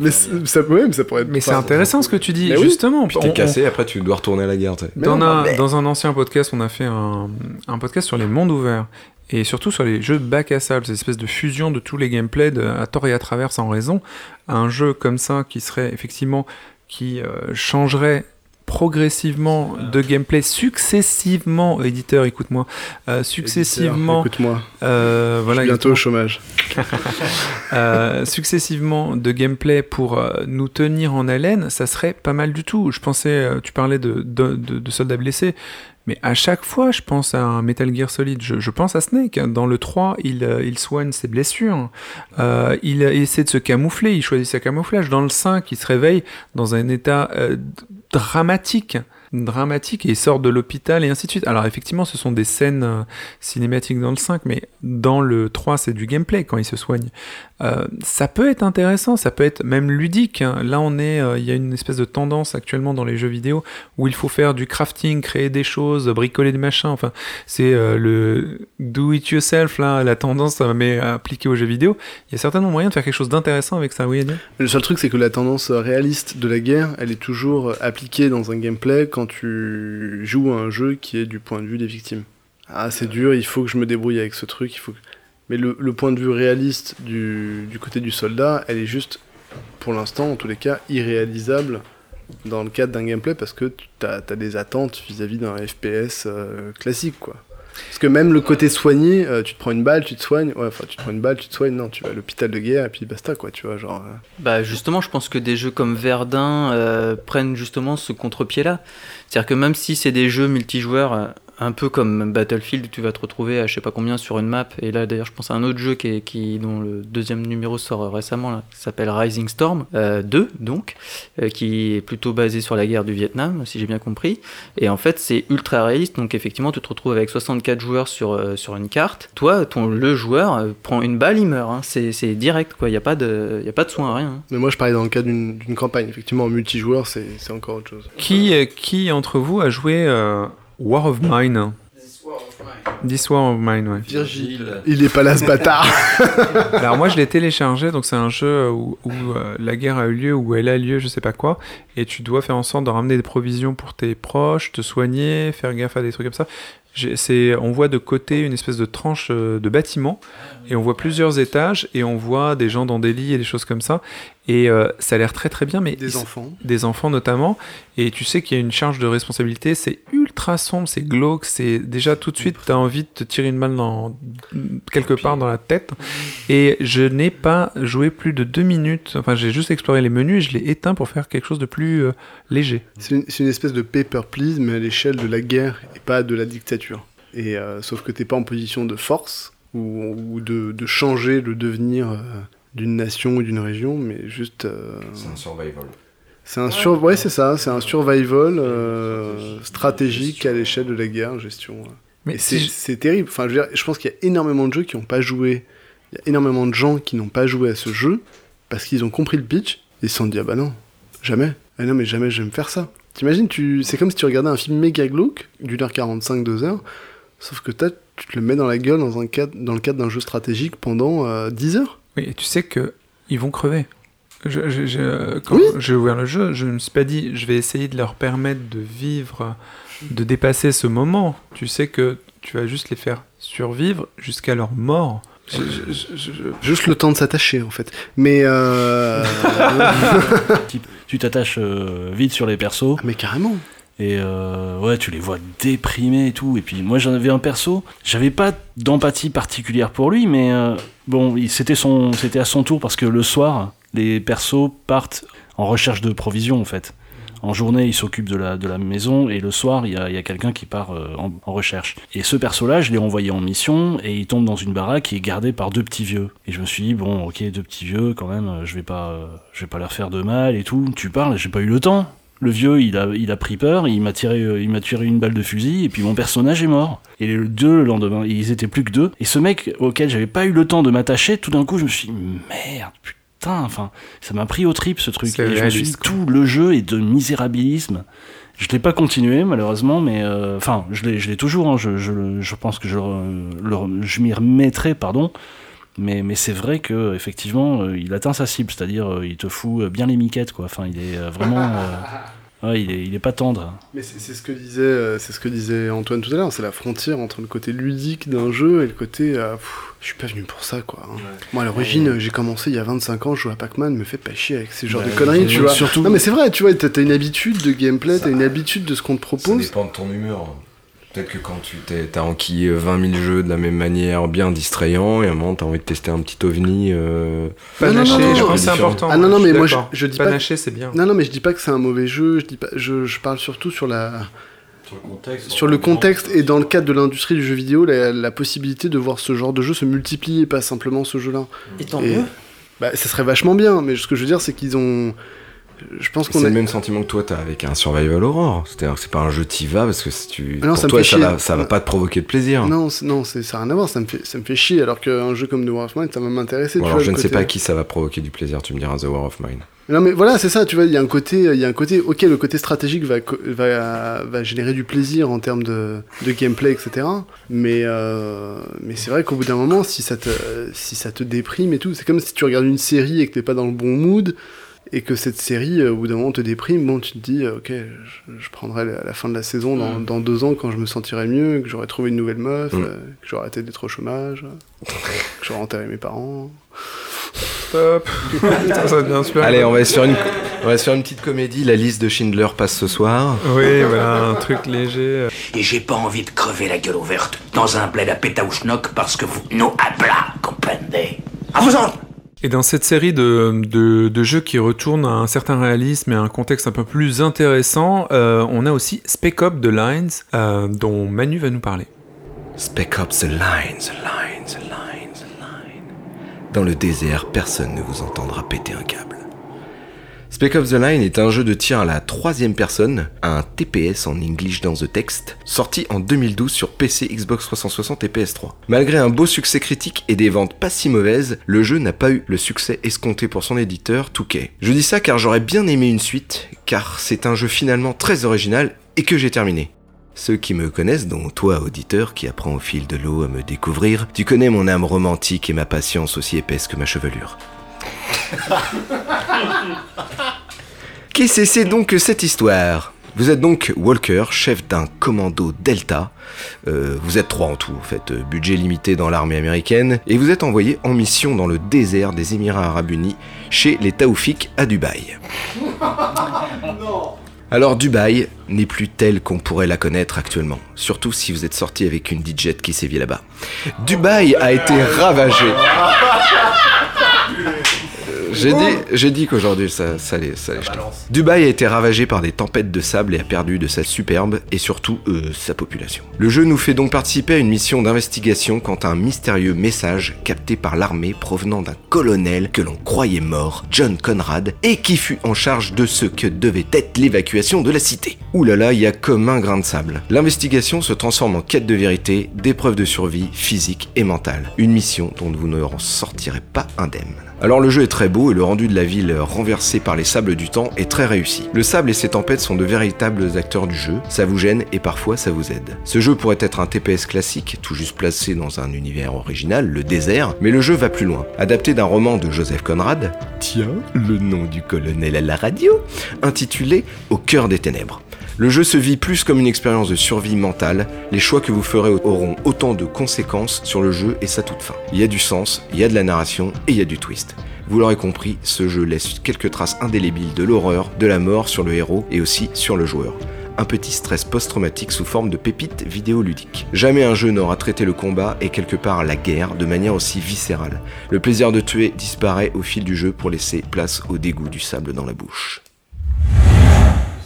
Mais c'est- ça, ouais, mais ça pourrait être... Mais c'est intéressant ce que tu dis, Mais oui. justement. Puis t'es On- cassé, on- après tu dois retourner à la guerre. t'sais. Dans, un, dans un ancien podcast, on a fait un, un podcast sur les mondes ouverts. Et surtout sur les jeux bac à sable, cette espèce de fusion de tous les gameplays de, à tort et à travers sans raison. Un jeu comme ça qui serait effectivement, qui euh, changerait progressivement de gameplay successivement, éditeur, écoute-moi, euh, successivement, écoute-moi. euh, voilà, Je suis bientôt au chômage. (laughs) Euh, successivement de gameplay pour nous tenir en haleine, ça serait pas mal du tout. Je pensais, tu parlais de, de, de- de soldats blessés, mais à chaque fois, je pense à un Metal Gear Solid. Je, je pense à Snake. Dans le 3, il, il soigne ses blessures. Euh, il, essaie de se camoufler. Il choisit sa camouflage. Dans le 5, il se réveille dans un état euh, dramatique dramatique et il sort de l'hôpital et ainsi de suite. Alors effectivement ce sont des scènes euh, cinématiques dans le 5 mais dans le 3 c'est du gameplay quand il se soigne. Euh, ça peut être intéressant, ça peut être même ludique. hein. Là on est, euh, il y a une espèce de tendance actuellement dans les jeux vidéo où il faut faire du crafting, créer des choses, bricoler des machins. Enfin c'est euh, le do it yourself la tendance mais appliquée aux jeux vidéo. Il y a certainement moyen de faire quelque chose d'intéressant avec ça. Oui Adil Le seul truc, c'est que la tendance réaliste de la guerre, elle est toujours appliquée dans un gameplay quand tu joues à un jeu qui est du point de vue des victimes. Ah, c'est dur, il faut que je me débrouille avec ce truc, il faut. Mais le, point de vue réaliste du, côté du soldat, elle est juste pour l'instant, en tous les cas, irréalisable dans le cadre d'un gameplay parce que tu as, des attentes vis-à-vis d'un FPS euh, classique, quoi. Parce que même le côté soigné, euh, tu te prends une balle, tu te soignes. Ouais, enfin, tu te prends une balle, tu te soignes. Non, tu vas à l'hôpital de guerre et puis basta, quoi, tu vois, genre. euh. Bah justement, je pense que des jeux comme Verdun prennent justement ce contre-pied-là. C'est-à-dire que même si c'est des jeux multijoueurs, un peu comme Battlefield, tu vas te retrouver à je sais pas combien sur une map, et là d'ailleurs je pense à un autre jeu qui, est- qui dont le deuxième numéro sort euh, récemment, là, qui s'appelle Rising Storm euh, 2, donc, euh, qui est plutôt basé sur la guerre du Vietnam, si j'ai bien compris. Et en fait, c'est ultra réaliste, donc effectivement, tu te retrouves avec 64 joueurs sur, euh, sur une carte. Toi, ton, le joueur euh, prend une balle, il meurt. hein. C'est c'est direct, quoi. Il n'y a, pas de- y a pas de soin, rien. hein. Mais moi, je parlais dans le cadre d'une d'une campagne. Effectivement, en multijoueur, c'est c'est encore autre chose. Qui, euh, qui entre vous a joué War of Mine This War of Mine, ouais. Virgile. Il est pas là, ce bâtard. (laughs) Alors moi je l'ai téléchargé, donc c'est un jeu où, où, euh, la guerre a eu lieu, où elle a lieu, je sais pas quoi, et tu dois faire en sorte de ramener des provisions pour tes proches, te soigner, faire gaffe à des trucs comme ça. C'est, on voit de côté une espèce de tranche euh, de bâtiment, et on voit plusieurs étages, et on voit des gens dans des lits et des choses comme ça, et euh, ça a l'air très très bien, mais Des enfants. des enfants notamment, et tu sais qu'il y a une charge de responsabilité, c'est ultra sombre, c'est glauque, c'est déjà tout de suite, tu as envie de te tirer une balle dans, quelque part dans la tête, et je n'ai pas joué plus de deux minutes, enfin j'ai juste exploré les menus et je l'ai éteint pour faire quelque chose de plus euh, léger. C'est une, c'est une espèce de paper please, mais à l'échelle de la guerre et pas de la dictature. Et euh, sauf que t'es pas en position de force ou, ou de, de changer le devenir euh, d'une nation ou d'une région, mais juste. euh, C'est un survival. c'est un sur, ouais, c'est ça, c'est un survival euh, stratégique à l'échelle de la guerre, gestion. Mais c'est si je- c'est terrible. Enfin, je, veux dire, je pense qu'il y a énormément de jeux qui n'ont pas joué. Il y a énormément de gens qui n'ont pas joué à ce jeu parce qu'ils ont compris le pitch et ils se sont dit ah bah non, jamais. Ah non mais jamais je vais me faire ça. T'imagines, tu... c'est comme si tu regardais un film méga glauque d'une heure 45, deux heures, sauf que t'as- tu te le mets dans la gueule dans, un cadre, dans le cadre d'un jeu stratégique pendant euh, 10 heures. Oui, et tu sais que ils vont crever. Je, je- je- quand j'ai ouvert le jeu, je ne me suis pas dit je vais essayer de leur permettre de vivre, de dépasser ce moment. Tu sais que tu vas juste les faire survivre jusqu'à leur mort. Je- je- je- je- je- Juste le temps de s'attacher en fait. Mais euh... (laughs) Tu- t'attaches euh, vite sur les persos. mais carrément. Et euh, ouais, tu les vois déprimés et tout. Et puis moi, j'en avais un perso. J'avais pas d'empathie particulière pour lui, mais euh, bon, c'était son, c'était à son tour parce que le soir, les persos partent en recherche de provisions en fait. En journée, il s'occupe de la, de la maison et le soir, il y a, y a quelqu'un qui part euh, en, recherche. Et ce perso-là, je l'ai envoyé en mission et il tombe dans une baraque qui est gardée par deux petits vieux. Et je me suis dit, bon, ok, deux petits vieux, quand même, je vais pas, je vais pas leur faire de mal et tout. Tu parles, j'ai pas eu le temps. Le vieux, il a, il a pris peur, il m'a tiré, il m'a tiré une balle de fusil, et puis mon personnage est mort. Et les deux, le lendemain, ils étaient plus que deux. Et ce mec auquel j'avais pas eu le temps de m'attacher, tout d'un coup, je me suis dit, merde, putain, enfin, ça m'a pris au trip ce truc. Et je me suis dit, tout le jeu est de misérabilisme. Je l'ai pas continué malheureusement, mais euh, enfin, je l'ai, je l'ai toujours. hein, je, je, je pense que je, le- le- je m'y remettrai, pardon. Mais, mais c'est vrai que effectivement, euh, il atteint sa cible, c'est-à-dire euh, il te fout bien les miquettes, quoi. Enfin, il est vraiment, euh, (laughs) ouais, il est, il est pas tendre. Mais c'est c'est ce que disait, euh, c'est ce que disait Antoine tout à l'heure. C'est la frontière entre le côté ludique d'un jeu et le côté, euh, pff, je suis pas venu pour ça, quoi. hein. Moi, à l'origine, j'ai commencé il y a 25 ans, je jouais à Pac-Man, me fait pas chier avec ces genres Bah, de conneries, tu vois. surtout- Non, mais c'est vrai, tu vois, t'as t'as une habitude de gameplay, t'as une habitude de ce qu'on te Ça propose. dépend de ton humeur. Peut-être que quand tu t'es- t'as enquillé 20 000 jeux de la même manière, bien distrayant, et à un moment t'as envie de tester un petit ovni. Euh, Panaché, Non, non, non, je non, pense que c'est important. Ah non, non, mais moi, je, je dis pas. Panaché, c'est bien. Non, non, mais je dis pas que c'est un mauvais jeu, je, dis pas, je, je parle surtout sur la. Sur le contexte. Sur le contexte et dans le cadre de l'industrie du jeu vidéo, la, la possibilité de voir ce genre de jeu se multiplier, pas simplement ce jeu-là. Et tant Et- mieux. Bah, ça serait vachement bien, mais ce que je veux dire, c'est qu'ils ont. Je pense qu'on C'est a. le même sentiment que toi t'as avec un Survival Horror. C'est-à-dire que c'est pas un jeu t'y vas parce que si tu. Ah non, pour ça toi ça, va, ça va pas te provoquer de plaisir. Non, non, c'est- ça n'a rien à voir, ça me fait, ça me fait chier, alors qu'un jeu comme The War of Mine, ça va m'intéresser. Bon, alors vois, je ne sais pas à qui ça va provoquer du plaisir, tu me diras The War of Mine. Non, mais voilà, c'est ça, tu vois, il y a un côté, il y a un côté, ok, le côté stratégique va, va, va générer du plaisir en termes de, de gameplay, etc. Mais, euh, mais c'est vrai qu'au bout d'un moment, si ça, te, si ça te déprime et tout, c'est comme si tu regardes une série et que t'es pas dans le bon mood, et que cette série, euh, au bout d'un moment, te déprime, bon, tu te dis, euh, ok, je, je prendrai la, la fin de la saison dans, dans deux ans quand je me sentirai mieux, que j'aurai trouvé une nouvelle meuf, Mm. euh, que j'aurai arrêté d'être au chômage, (laughs) que j'aurai enterré mes parents. Stop. (laughs) Putain, ça devient super. Allez, on va, se faire une, on va se faire une petite comédie. La liste de Schindler passe ce soir. Oui, voilà, un truc léger. Et j'ai pas envie de crever la gueule ouverte dans un bled à pétaouchnock parce que vous nous habla, comprenez À vous en Et dans cette série de, de- jeux qui retournent à un certain réalisme et à un contexte un peu plus intéressant, euh, on a aussi Spec Up The Lines, euh, dont Manu va nous parler. Spec up the line, the line, the line, the line. Dans le désert, personne ne vous entendra péter un câble. Spec of the Line est un jeu de tir à la troisième personne, un TPS en English dans the Text, sorti en 2012 sur PC, Xbox 360 et PS3. Malgré un beau succès critique et des ventes pas si mauvaises, le jeu n'a pas eu le succès escompté pour son éditeur, 2K. Je dis ça car j'aurais bien aimé une suite, car c'est un jeu finalement très original et que j'ai terminé. Ceux qui me connaissent, dont toi auditeur qui apprends au fil de l'eau à me découvrir, tu connais mon âme romantique et ma patience aussi épaisse que ma chevelure. (laughs) Qu'est-ce que c'est donc que cette histoire Vous êtes donc Walker, chef d'un commando Delta. Euh, vous êtes trois en tout, en fait, euh, budget limité dans l'armée américaine, et vous êtes envoyé en mission dans le désert des Émirats Arabes Unis, chez les Taoufik à Dubaï. Alors Dubaï n'est plus telle qu'on pourrait la connaître actuellement, surtout si vous êtes sorti avec une DJ qui sévit là-bas. Dubaï a été ravagé. J'ai dit, j'ai dit qu'aujourd'hui ça, ça allait, ça allait jeter. Dubaï a été ravagé par des tempêtes de sable et a perdu de sa superbe et surtout euh, sa population. Le jeu nous fait donc participer à une mission d'investigation quant à un mystérieux message capté par l'armée provenant d'un colonel que l'on croyait mort, John Conrad, et qui fut en charge de ce que devait être l'évacuation de la cité. Ouh là là, il y a comme un grain de sable. L'investigation se transforme en quête de vérité, d'épreuves de survie physique et mentale. Une mission dont vous ne en sortirez pas indemne. Alors le jeu est très beau et le rendu de la ville renversée par les sables du temps est très réussi. Le sable et ses tempêtes sont de véritables acteurs du jeu, ça vous gêne et parfois ça vous aide. Ce jeu pourrait être un TPS classique, tout juste placé dans un univers original, le désert, mais le jeu va plus loin. Adapté d'un roman de Joseph Conrad, tiens, le nom du colonel à la radio, intitulé Au cœur des ténèbres. Le jeu se vit plus comme une expérience de survie mentale, les choix que vous ferez auront autant de conséquences sur le jeu et sa toute fin. Il y a du sens, il y a de la narration et il y a du twist. Vous l'aurez compris, ce jeu laisse quelques traces indélébiles de l'horreur, de la mort sur le héros et aussi sur le joueur. Un petit stress post-traumatique sous forme de pépites vidéoludiques. Jamais un jeu n'aura traité le combat et quelque part la guerre de manière aussi viscérale. Le plaisir de tuer disparaît au fil du jeu pour laisser place au dégoût du sable dans la bouche.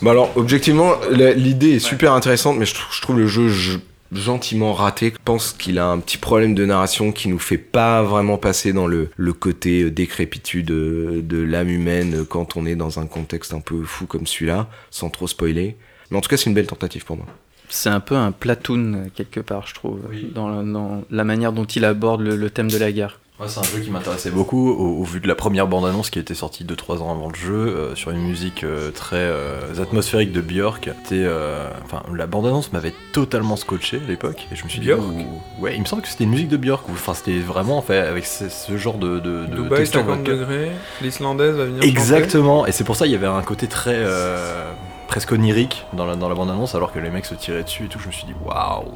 Bon alors, objectivement, l'idée est super intéressante, mais je, trou- je trouve le jeu je- gentiment raté. Je pense qu'il a un petit problème de narration qui nous fait pas vraiment passer dans le, le côté euh, décrépitude de, de l'âme humaine quand on est dans un contexte un peu fou comme celui-là, sans trop spoiler. Mais en tout cas, c'est une belle tentative pour moi. C'est un peu un platoon euh, quelque part, je trouve, dans, la, dans la manière dont il aborde le, le thème de la guerre. Ouais, c'est un jeu qui m'intéressait beaucoup au, au vu de la première bande-annonce qui était sortie 2-3 ans avant le jeu, euh, sur une musique euh, très euh, atmosphérique de Björk. Euh, Enfin, la bande-annonce m'avait totalement scotché à l'époque, et je me suis Björk dit, ouais, il me semble que c'était une musique de Björk. Enfin, c'était vraiment en fait avec ce, ce genre de, de, de Dubaï, texture 50 vocale. degrés, l'islandaise va venir. Exactement, et c'est pour ça il y avait un côté très euh, presque onirique dans la, dans la bande-annonce, alors que les mecs se tiraient dessus et tout. Je me suis dit, waouh,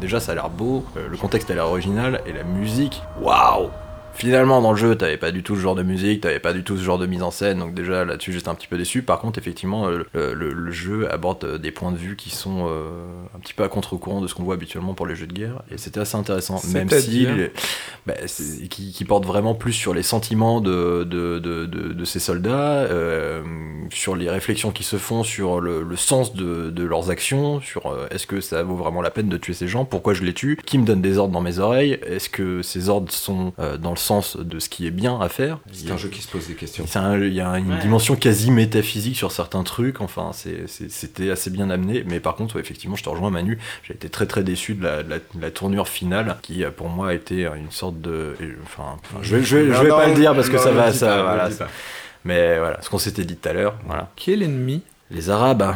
déjà ça a l'air beau, euh, le contexte a l'air original, et la musique, waouh! Finalement, dans le jeu, t'avais pas du tout ce genre de musique, t'avais pas du tout ce genre de mise en scène, donc déjà là-dessus j'étais un petit peu déçu. Par contre, effectivement, euh, le, le- le jeu aborde euh, des points de vue qui sont euh, un petit peu à contre-courant de ce qu'on voit habituellement pour les jeux de guerre, et c'était assez intéressant, même si les- bah, qui, qui porte vraiment plus sur les sentiments de, de, de, de- de ces soldats, euh, sur les réflexions qui se font sur le, le sens de, de leurs actions, sur euh, est-ce que ça vaut vraiment la peine de tuer ces gens, pourquoi je les tue, qui me donne des ordres dans mes oreilles, est-ce que ces ordres sont dans le sens de ce qui est bien à faire. C'est un jeu qui se pose des questions. Un- Il y a une Ouais. dimension quasi métaphysique sur certains trucs, enfin c'était assez bien amené, mais par contre ouais, effectivement je te rejoins Manu, j'ai été très très déçu de la, de la- de la tournure finale qui euh, pour moi a été une sorte de... Enfin, enfin, je vais, je vais, je vais Non, pas non, le dire parce que ça va... Ça, voilà. Mais voilà, ce qu'on s'était dit tout à l'heure, voilà. Qui est l'ennemi Les Arabes.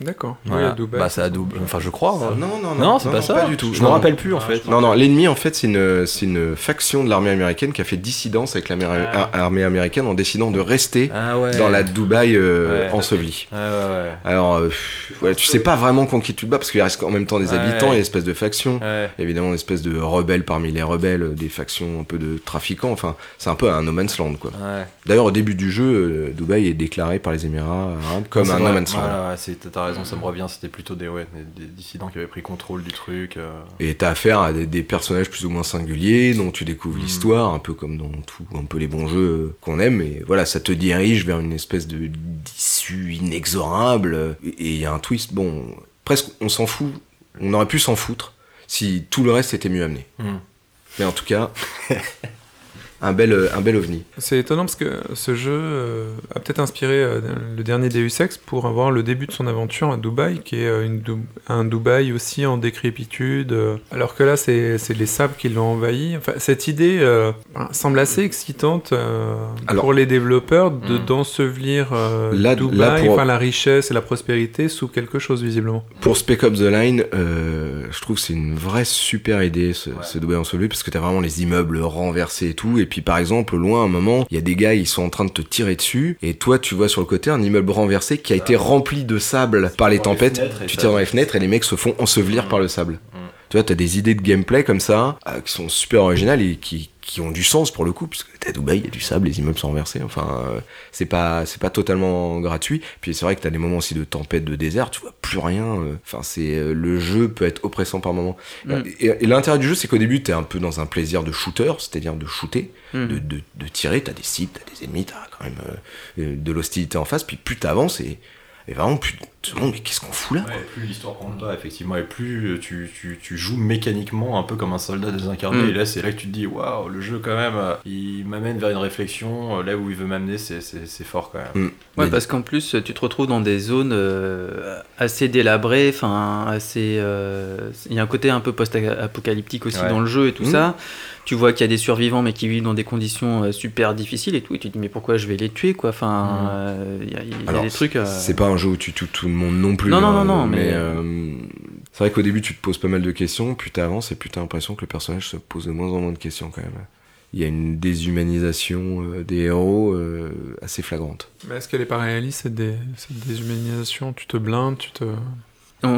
D'accord. Oui, Voilà. à Dubaï. Bah, c'est à Dubaï. Enfin, je crois. hein. Non, non, Non, c'est pas ça. pas du tout. Je me Non, rappelle non. plus en fait. Non, non, l'ennemi, en fait, c'est une, c'est une faction de l'armée américaine qui a fait dissidence avec l'armée américaine en décidant de rester Ah ouais. dans la Dubaï euh, Ouais. ensevelie. Ouais, ouais, ouais. Alors, euh, pff, tu sais pas vraiment contre qui tu te bats parce qu'il reste en même temps des Ouais. habitants, une espèce de faction. Ouais. Évidemment, une espèce de rebelles parmi les rebelles, des factions un peu de trafiquants. Enfin, c'est un peu un no man's land, quoi. Ouais. D'ailleurs, au début du jeu, euh, Dubaï est déclaré par les Émirats arabes comme un no man's land. T'as raison, ça me revient. C'était plutôt des, ouais, des, dissidents qui avaient pris contrôle du truc. euh. Et t'as affaire à des, des personnages plus ou moins singuliers dont tu découvres Mm. l'histoire, un peu comme dans tout, un peu les bons jeux qu'on aime. Et voilà, ça te dirige vers une espèce de d'issue inexorable. Et il y a un twist. Bon, presque, on s'en fout. On aurait pu s'en foutre si tout le reste était mieux amené. Mm. Mais en tout cas, (laughs) un bel, euh, un bel ovni. C'est étonnant parce que ce jeu euh, a peut-être inspiré euh, le dernier Deus Ex pour avoir le début de son aventure à Dubaï, qui est euh, une un Dubaï aussi en décrépitude, euh, alors que là c'est c'est les sables qui l'ont envahi. Enfin, cette idée euh, ben, semble assez excitante euh, Alors- pour les développeurs de Mm. d'ensevelir euh, Là- Dubaï, là, pour- enfin la richesse et la prospérité sous quelque chose visiblement. Pour Spec Ops The Line, euh, je trouve que c'est une vraie super idée ce, ce Dubaï enseveli parce que t'as vraiment les immeubles renversés et tout. Et puis par exemple, loin à un moment, il y a des gars, ils sont en train de te tirer dessus et toi tu vois sur le côté un immeuble renversé qui a été rempli de sable par les tempêtes. tu tires dans les fenêtres et les mecs se font ensevelir Mm. par le sable. Tu vois, t'as des idées de gameplay comme ça euh, qui sont super originales et qui, qui ont du sens pour le coup, puisque t'es à Dubaï, il y a du sable, les immeubles sont renversés. Enfin, euh, c'est pas c'est pas totalement gratuit. Puis c'est vrai que t'as des moments aussi de tempête, de désert, tu vois plus rien. euh. Enfin, c'est euh, le jeu peut être oppressant par moments. Mm. Et, et l'intérêt du jeu, c'est qu'au début, t'es un peu dans un plaisir de shooter, c'est-à-dire de shooter, Mm. de, de, de tirer. T'as des cibles, t'as des ennemis, t'as quand même euh, euh, de l'hostilité en face. Puis plus t'avances et, et vraiment plus tu te demandes, mais qu'est-ce qu'on fout là Ouais, plus l'histoire prend le pas, effectivement, et plus euh, tu, tu, tu joues mécaniquement un peu comme un soldat désincarné. Mm. Et là, c'est là que tu te dis, waouh, le jeu, quand même, euh, il m'amène vers une réflexion. euh, Là où il veut m'amener, c'est- fort quand même. Mm. Ouais, Mais- parce qu'en plus, tu te retrouves dans des zones euh, assez délabrées, enfin, assez. euh, Il y a un côté un peu post-apocalyptique aussi Ouais. dans le jeu et tout Mhm. ça. Tu vois qu'il y a des survivants, mais qui vivent dans des conditions euh, super difficiles et tout. Et tu te dis, mais pourquoi je vais les tuer, quoi? Enfin, Mhm. euh, il y a, il y a Alors, des trucs. euh, C'est pas un jeu où tu tues tout le monde non plus. Non, non, hein, non, non, mais, mais- euh, c'est vrai qu'au début tu te poses pas mal de questions, plus t'avances et plus t'as l'impression que le personnage se pose de moins en moins de questions quand même. Il y a une déshumanisation euh, des héros euh, assez flagrante. Mais est-ce qu'elle est pas réaliste cette, dé- cette déshumanisation? Tu te blindes, tu te...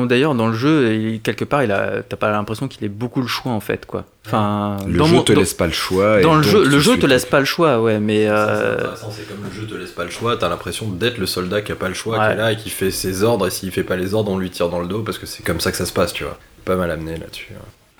D'ailleurs, dans le jeu, il- quelque part, il a, t'as pas l'impression qu'il ait beaucoup le choix en fait, quoi. Enfin, Le dans jeu mon- te dans- laisse pas le choix. et Dans le jeu, le jeu te laisse pas le choix, ouais, mais euh, C'est comme le jeu te laisse pas le choix, t'as l'impression d'être le soldat qui a pas le choix, Ouais. qui est là et qui fait ses ordres, et s'il fait pas les ordres, on lui tire dans le dos parce que c'est comme ça que ça se passe, tu vois. Pas mal amené là-dessus.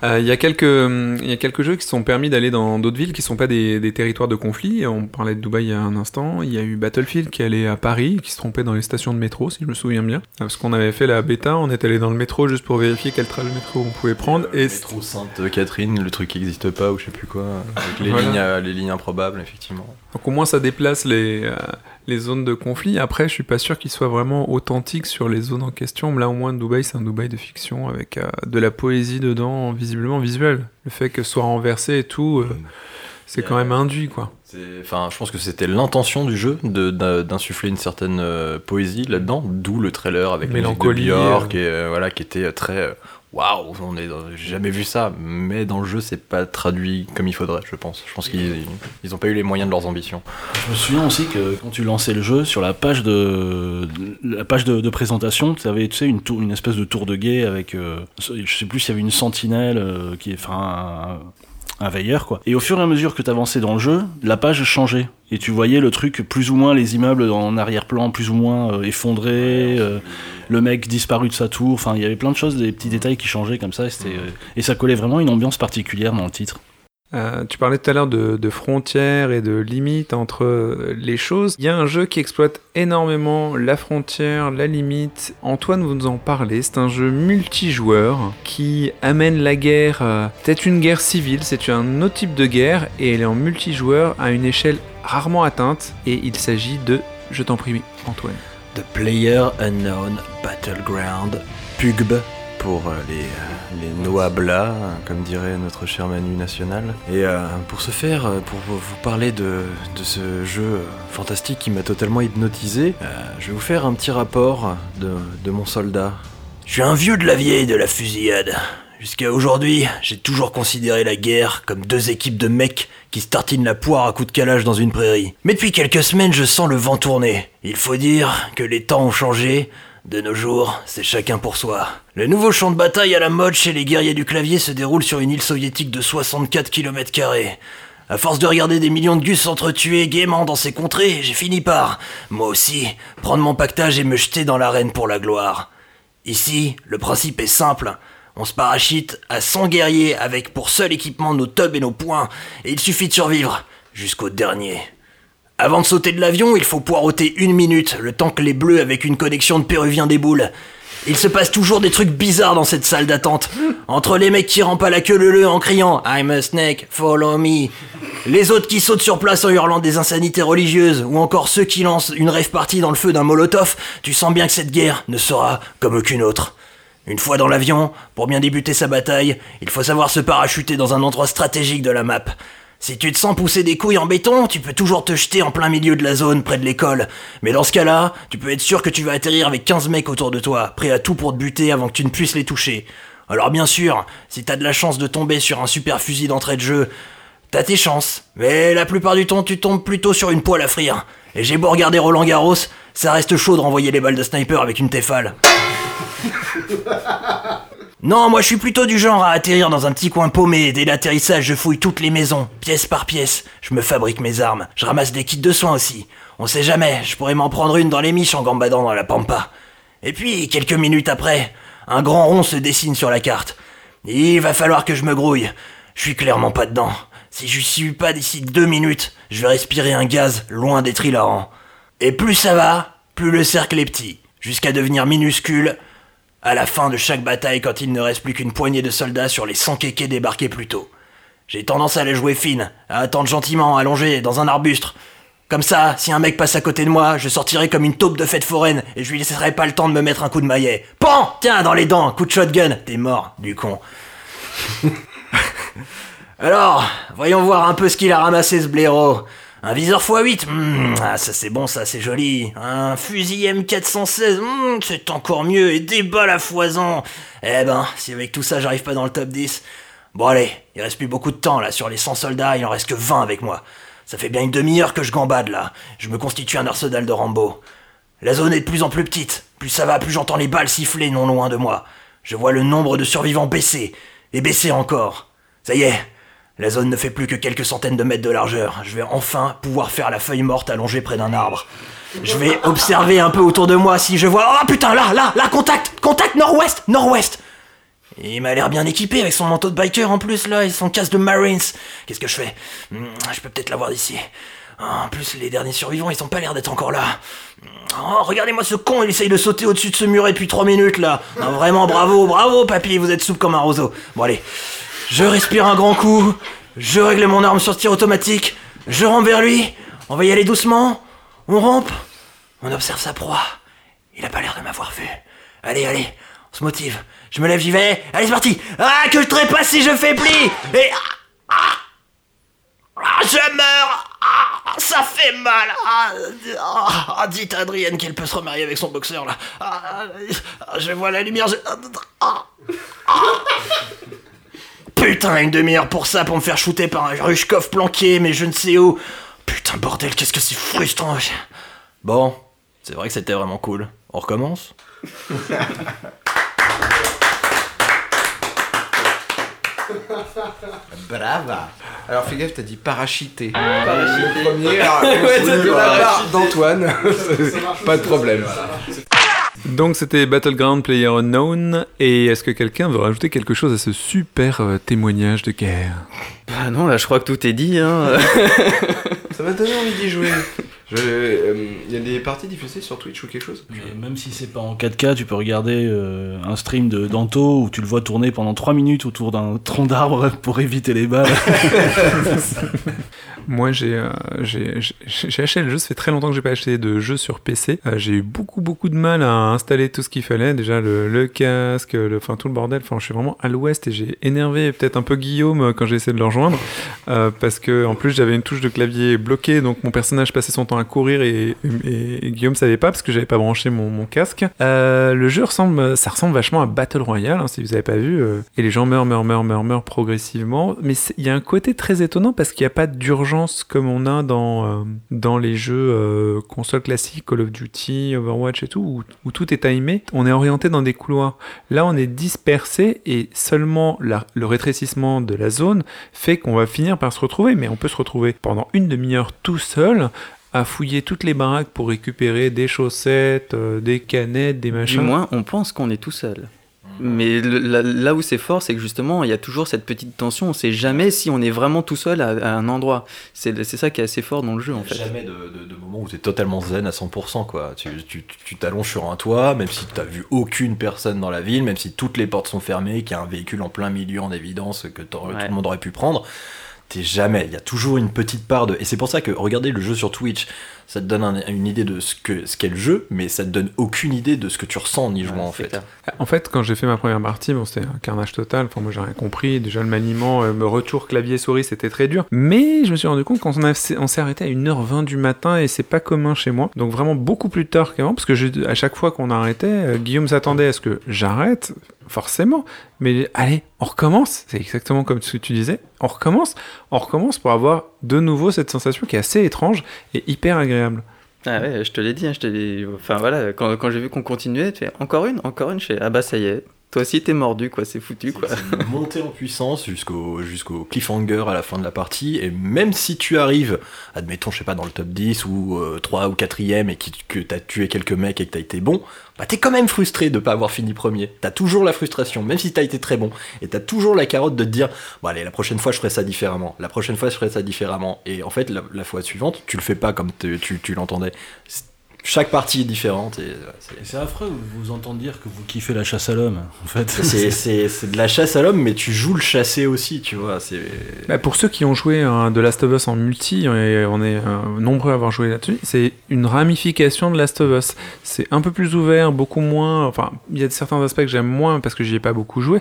Euh, Il y, a quelques, y a quelques jeux qui se sont permis d'aller dans d'autres villes qui sont pas des, des territoires de conflit. On parlait de Dubaï il y a un instant. Il y a eu Battlefield qui allait à Paris, qui se trompait dans les stations de métro, si je me souviens bien. Parce qu'on avait fait la bêta, on est allé dans le métro juste pour vérifier quel trajet de métro on pouvait prendre. Et métro Sainte-Catherine, le truc qui existe pas ou je sais plus quoi, avec les, Voilà. lignes, euh, les lignes improbables, effectivement. Donc au moins ça déplace les, euh, les zones de conflit. Après, je suis pas sûr qu'il soit vraiment authentique sur les zones en question. Là, au moins, Dubaï, c'est un Dubaï de fiction avec euh, de la poésie dedans, visiblement visuelle. Le fait que ce soit renversé et tout, euh, c'est quand même induit, quoi. Enfin, je pense que c'était l'intention du jeu d'insuffler une certaine euh, poésie là-dedans, d'où le trailer avec la musique de Mélancolie, et voilà, qui était très waouh, on est, jamais vu ça, mais dans le jeu c'est pas traduit comme il faudrait, je pense. Je pense qu'ils ils ont pas eu les moyens de leurs ambitions. Je me souviens aussi que quand tu lançais le jeu, sur la page de, la page de, présentation, tu avais une, espèce de tour de guet avec, euh, je sais plus s'il y avait une sentinelle, euh, qui est, enfin, un, veilleur, quoi. Et au fur et à mesure que tu avançais dans le jeu, la page changeait. Et tu voyais le truc, plus ou moins les immeubles en arrière-plan, plus ou moins euh, effondrés, euh, le mec disparu de sa tour, enfin, il y avait plein de choses, des petits détails qui changeaient comme ça, et, euh, et ça collait vraiment une ambiance particulière dans le titre. Euh, tu parlais tout à l'heure de, frontières et de limites entre les choses. Il y a un jeu qui exploite énormément la frontière, la limite. Antoine, vous nous en parlez. C'est un jeu multijoueur qui amène la guerre, euh, peut-être une guerre civile, c'est un autre type de guerre et elle est en multijoueur à une échelle rarement atteinte. Et il s'agit de, je t'en prie, Antoine. The Player Unknown Battleground, PUGB pour euh, les, euh, les Noah Blas, comme dirait notre cher Manu National. Et euh, pour ce faire, pour vous parler de, ce jeu fantastique qui m'a totalement hypnotisé, je vais vous faire un petit rapport de, de mon soldat. Je suis un vieux de la vieille de la fusillade. Jusqu'à aujourd'hui, j'ai toujours considéré la guerre comme deux équipes de mecs qui se tartinent la poire à coups de calage dans une prairie. Mais depuis quelques semaines, je sens le vent tourner. Il faut dire que les temps ont changé. De nos jours, c'est chacun pour soi. Le nouveau champ de bataille à la mode chez les guerriers du clavier se déroule sur une île soviétique de 64 km. À force de regarder des millions de gus s'entretuer gaiement dans ces contrées, j'ai fini par, moi aussi, prendre mon pactage et me jeter dans l'arène pour la gloire. Ici, le principe est simple. On se parachute à 100 guerriers avec pour seul équipement nos tubs et nos poings, et il suffit de survivre jusqu'au dernier. Avant de sauter de l'avion, il faut poireauter une minute, le temps que les bleus avec une connexion de péruviens déboulent. Il se passe toujours des trucs bizarres dans cette salle d'attente. Entre les mecs qui rampent à la queue leu en criant I'm a snake, follow me. Les autres qui sautent sur place en hurlant des insanités religieuses, ou encore ceux qui lancent une rêve partie dans le feu d'un molotov, tu sens bien que cette guerre ne sera comme aucune autre. Une fois dans l'avion, pour bien débuter sa bataille, il faut savoir se parachuter dans un endroit stratégique de la map. Si tu te sens pousser des couilles en béton, tu peux toujours te jeter en plein milieu de la zone, près de l'école. Mais dans ce cas-là, tu peux être sûr que tu vas atterrir avec 15 mecs autour de toi, prêts à tout pour te buter avant que tu ne puisses les toucher. Alors bien sûr, si t'as de la chance de tomber sur un super fusil d'entrée de jeu, t'as tes chances. Mais la plupart du temps, tu tombes plutôt sur une poêle à frire. Et j'ai beau regarder Roland Garros, ça reste chaud de renvoyer les balles de sniper avec une Tefal. (laughs) Non, moi je suis plutôt du genre à atterrir dans un petit coin paumé. Dès l'atterrissage, je fouille toutes les maisons, pièce par pièce. Je me fabrique mes armes. Je ramasse des kits de soins aussi. On sait jamais, je pourrais m'en prendre une dans les miches en gambadant dans la pampa. Et puis, quelques minutes après, un grand rond se dessine sur la carte. Il va falloir que je me grouille. Je suis clairement pas dedans. Si je suis pas d'ici deux minutes, je vais respirer un gaz loin d'être hilarant. Et plus ça va, plus le cercle est petit, jusqu'à devenir minuscule à la fin de chaque bataille quand il ne reste plus qu'une poignée de soldats sur les 100 kékés débarqués plus tôt. J'ai tendance à la jouer fine, à attendre gentiment, allongé, dans un arbuste. Comme ça, si un mec passe à côté de moi, je sortirai comme une taupe de fête foraine et je lui laisserai pas le temps de me mettre un coup de maillet. Pan Tiens, dans les dents, coup de shotgun. T'es mort, du con. (laughs) Alors, voyons voir un peu ce qu'il a ramassé ce blaireau. Un viseur x8, hmm, ah ça c'est bon, ça c'est joli. Un fusil M416, hmm, c'est encore mieux. Et des balles à foison. Eh ben, si avec tout ça j'arrive pas dans le top 10. Bon allez, il reste plus beaucoup de temps là. Sur les 100 soldats, il en reste que 20 avec moi. Ça fait bien une demi-heure que je gambade là. Je me constitue un arsenal de Rambo. La zone est de plus en plus petite. Plus ça va, plus j'entends les balles siffler non loin de moi. Je vois le nombre de survivants baisser. Et baisser encore. Ça y est, la zone ne fait plus que quelques centaines de mètres de largeur. Je vais enfin pouvoir faire la feuille morte allongée près d'un arbre. Je vais observer un peu autour de moi si je vois... Oh putain, là, là, là, contact Contact nord-ouest Nord-ouest Il m'a l'air bien équipé avec son manteau de biker en plus là et son casque de Marines. Qu'est-ce que je fais? Hmm, Je peux peut-être l'avoir d'ici. En plus, les derniers survivants, ils ont pas l'air d'être encore là. Oh, regardez-moi ce con, il essaye de sauter au-dessus de ce muret depuis 3 minutes là. Vraiment, bravo, bravo, papy, vous êtes souple comme un roseau. Bon, allez. Je respire un grand coup, je règle mon arme sur tir automatique, je rampe vers lui, on va y aller doucement, on rampe, on observe sa proie. Il a pas l'air de m'avoir vu. Allez, allez, on se motive. Je me lève, j'y vais. Allez, c'est parti. Ah, que je trépasse si je faiblis. Et... Ah, ah, je meurs. Ah, ça fait mal. Ah, ah, ah, dites à Adrienne qu'elle peut se remarier avec son boxeur, là. Ah, ah, je vois la lumière. je- ah, ah. Putain, une demi-heure pour ça, pour me faire shooter par un Rushkov planqué, mais je ne sais où. Putain, bordel, qu'est-ce que c'est frustrant. Bon, c'est vrai que c'était vraiment cool. On recommence? (laughs) Brava. Alors fais gaffe, t'as dit parachuter. Parachuter. Le premier, alors, (laughs) Ouais, dit d'Antoine. (laughs) Pas de problème. Donc c'était Battleground Player Unknown, et est-ce que quelqu'un veut rajouter quelque chose à ce super euh, témoignage de guerre? Bah non, là je crois que tout est dit. Hein. (laughs) Ça m'a donné envie d'y jouer. Euh, Il y a des parties diffusées sur Twitch ou quelque chose? Et même si c'est pas en 4K, tu peux regarder euh, un stream de Danto où tu le vois tourner pendant 3 minutes autour d'un tronc d'arbre pour éviter les balles. (laughs) Moi, j'ai euh, (laughs) j'ai acheté le jeu. Ça fait très longtemps que j'ai pas acheté de jeu sur PC. Euh, j'ai eu beaucoup beaucoup de mal à installer tout ce qu'il fallait. Déjà le, casque, enfin tout le bordel. Enfin, je suis vraiment à l'ouest et j'ai énervé peut-être un peu Guillaume euh, quand j'ai essayé de le rejoindre parce que en plus j'avais une touche de clavier bloquée, donc mon personnage passait son temps à courir et, et- et Guillaume savait pas parce que j'avais pas branché mon, casque. Le jeu ressemble, ça ressemble vachement à Battle Royale hein, si vous avez pas vu. et les gens meurent, meurent, meurent, meurent, meurent progressivement. Mais il y a un côté très étonnant parce qu'il n'y a pas d'urgence comme on a dans, euh, dans les jeux euh, consoles classiques, Call of Duty, Overwatch et tout, où, tout est timé. On est orienté dans des couloirs. Là, on est dispersé et seulement le rétrécissement de la zone fait qu'on va finir par se retrouver. Mais on peut se retrouver pendant une demi-heure tout seul à fouiller toutes les baraques pour récupérer des chaussettes, euh, des canettes, des Du machins. moins, on pense qu'on est tout seul. Mais le- là, là où c'est fort, c'est que justement, il y a toujours cette petite tension. On sait jamais si on est vraiment tout seul à, à un endroit. C'est ça qui est assez fort dans le jeu, en fait. Jamais de, de, de moment où t'es totalement zen à 100%, quoi. Tu tu- tu t'allonges sur un toit, même si t'as vu aucune personne dans la ville, même si toutes les portes sont fermées, qu'il y a un véhicule en plein milieu en évidence que Ouais. tout le monde aurait pu prendre. T'es jamais, il y a toujours une petite part de. Et c'est pour ça que regarder le jeu sur Twitch, ça te donne un- une idée de ce que ce qu'est le jeu, mais ça te donne aucune idée de ce que tu ressens en y jouant en fait. En fait, quand j'ai fait ma première partie, bon, c'était un carnage total. Enfin, moi, j'ai rien compris. Déjà, le maniement, euh, le retour clavier-souris, c'était très dur. Mais je me suis rendu compte qu'on s'est arrêté à 1h20 du matin et c'est pas commun chez moi. Donc, vraiment beaucoup plus tard qu'avant. Parce que à chaque fois qu'on arrêtait, euh, Guillaume s'attendait à ce que j'arrête, forcément. Mais allez, on recommence. C'est exactement comme ce que tu disais. On recommence. On recommence pour avoir de nouveau cette sensation qui est assez étrange et hyper agréable. Ah ouais, je te l'ai dit, hein, je te Enfin quand, quand j'ai vu qu'on continuait, tu fais encore une, encore une, je fais ah bah ça y est, toi aussi t'es mordu quoi, c'est foutu quoi. monter en puissance jusqu'au jusqu'au cliffhanger à la fin de la partie. Et même si tu arrives admettons je sais pas dans le top 10 ou 3 ou 4ème et que t'as tué quelques mecs et que t'as été bon bah t'es quand même frustré de pas avoir fini premier. T'as toujours la frustration même si t'as été très bon. Et t'as toujours la carotte de te dire bon allez la prochaine fois je ferai ça différemment. La prochaine fois je ferai ça différemment. Et en fait la, la fois suivante tu le fais pas comme te- tu, tu l'entendais chaque partie est différente et c'est- affreux, vous vous entendez dire que vous kiffez la chasse à l'homme, en fait. (laughs) c'est c'est- c'est de la chasse à l'homme, mais tu joues le chassé aussi, tu vois. C'est Bah, pour ceux qui ont joué à The Last of Us en multi, et on est euh, nombreux à avoir joué là-dessus, c'est une ramification de Last of Us. C'est un peu plus ouvert, beaucoup moins. Enfin, il y a certains aspects que j'aime moins parce que j'y ai pas beaucoup joué,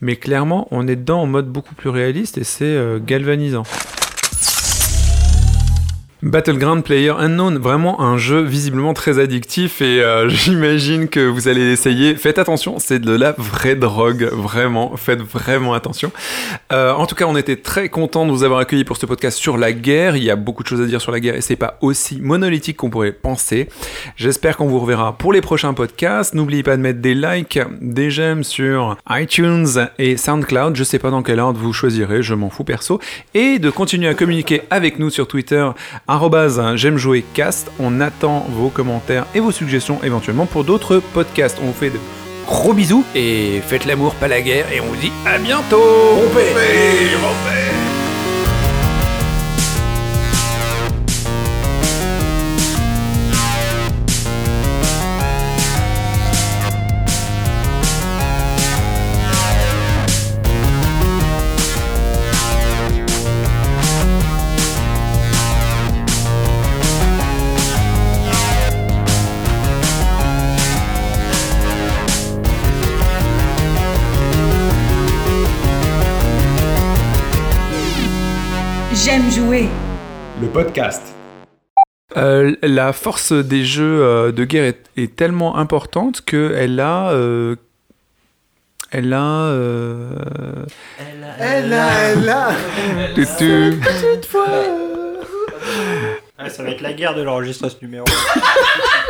mais clairement, on est dedans en mode beaucoup plus réaliste et c'est euh, galvanisant. Battleground Player Unknown, vraiment un jeu visiblement très addictif et euh, (laughs) j'imagine que vous allez l'essayer. Faites attention, c'est de la vraie drogue, vraiment, faites vraiment attention. Euh, en tout cas, on était très content de vous avoir accueilli pour ce podcast sur la guerre. Il y a beaucoup de choses à dire sur la guerre et c'est pas aussi monolithique qu'on pourrait penser. J'espère qu'on vous reverra pour les prochains podcasts. N'oubliez pas de mettre des likes, des j'aime sur iTunes et SoundCloud. Je sais pas dans quel ordre vous choisirez, je m'en fous perso. Et de continuer à communiquer avec nous sur Twitter, j'aime jouer cast. On attend vos commentaires et vos suggestions éventuellement pour d'autres podcasts. On vous fait de gros bisous et faites l'amour, pas la guerre. Et on vous dit à bientôt. Podcast. Euh, la force des jeux euh, de guerre est, est tellement importante qu'elle a. euh, elle a. euh, Elle a, elle a. Tutu. Ah, ça va être la guerre de l'enregistre ce numéro. (laughs)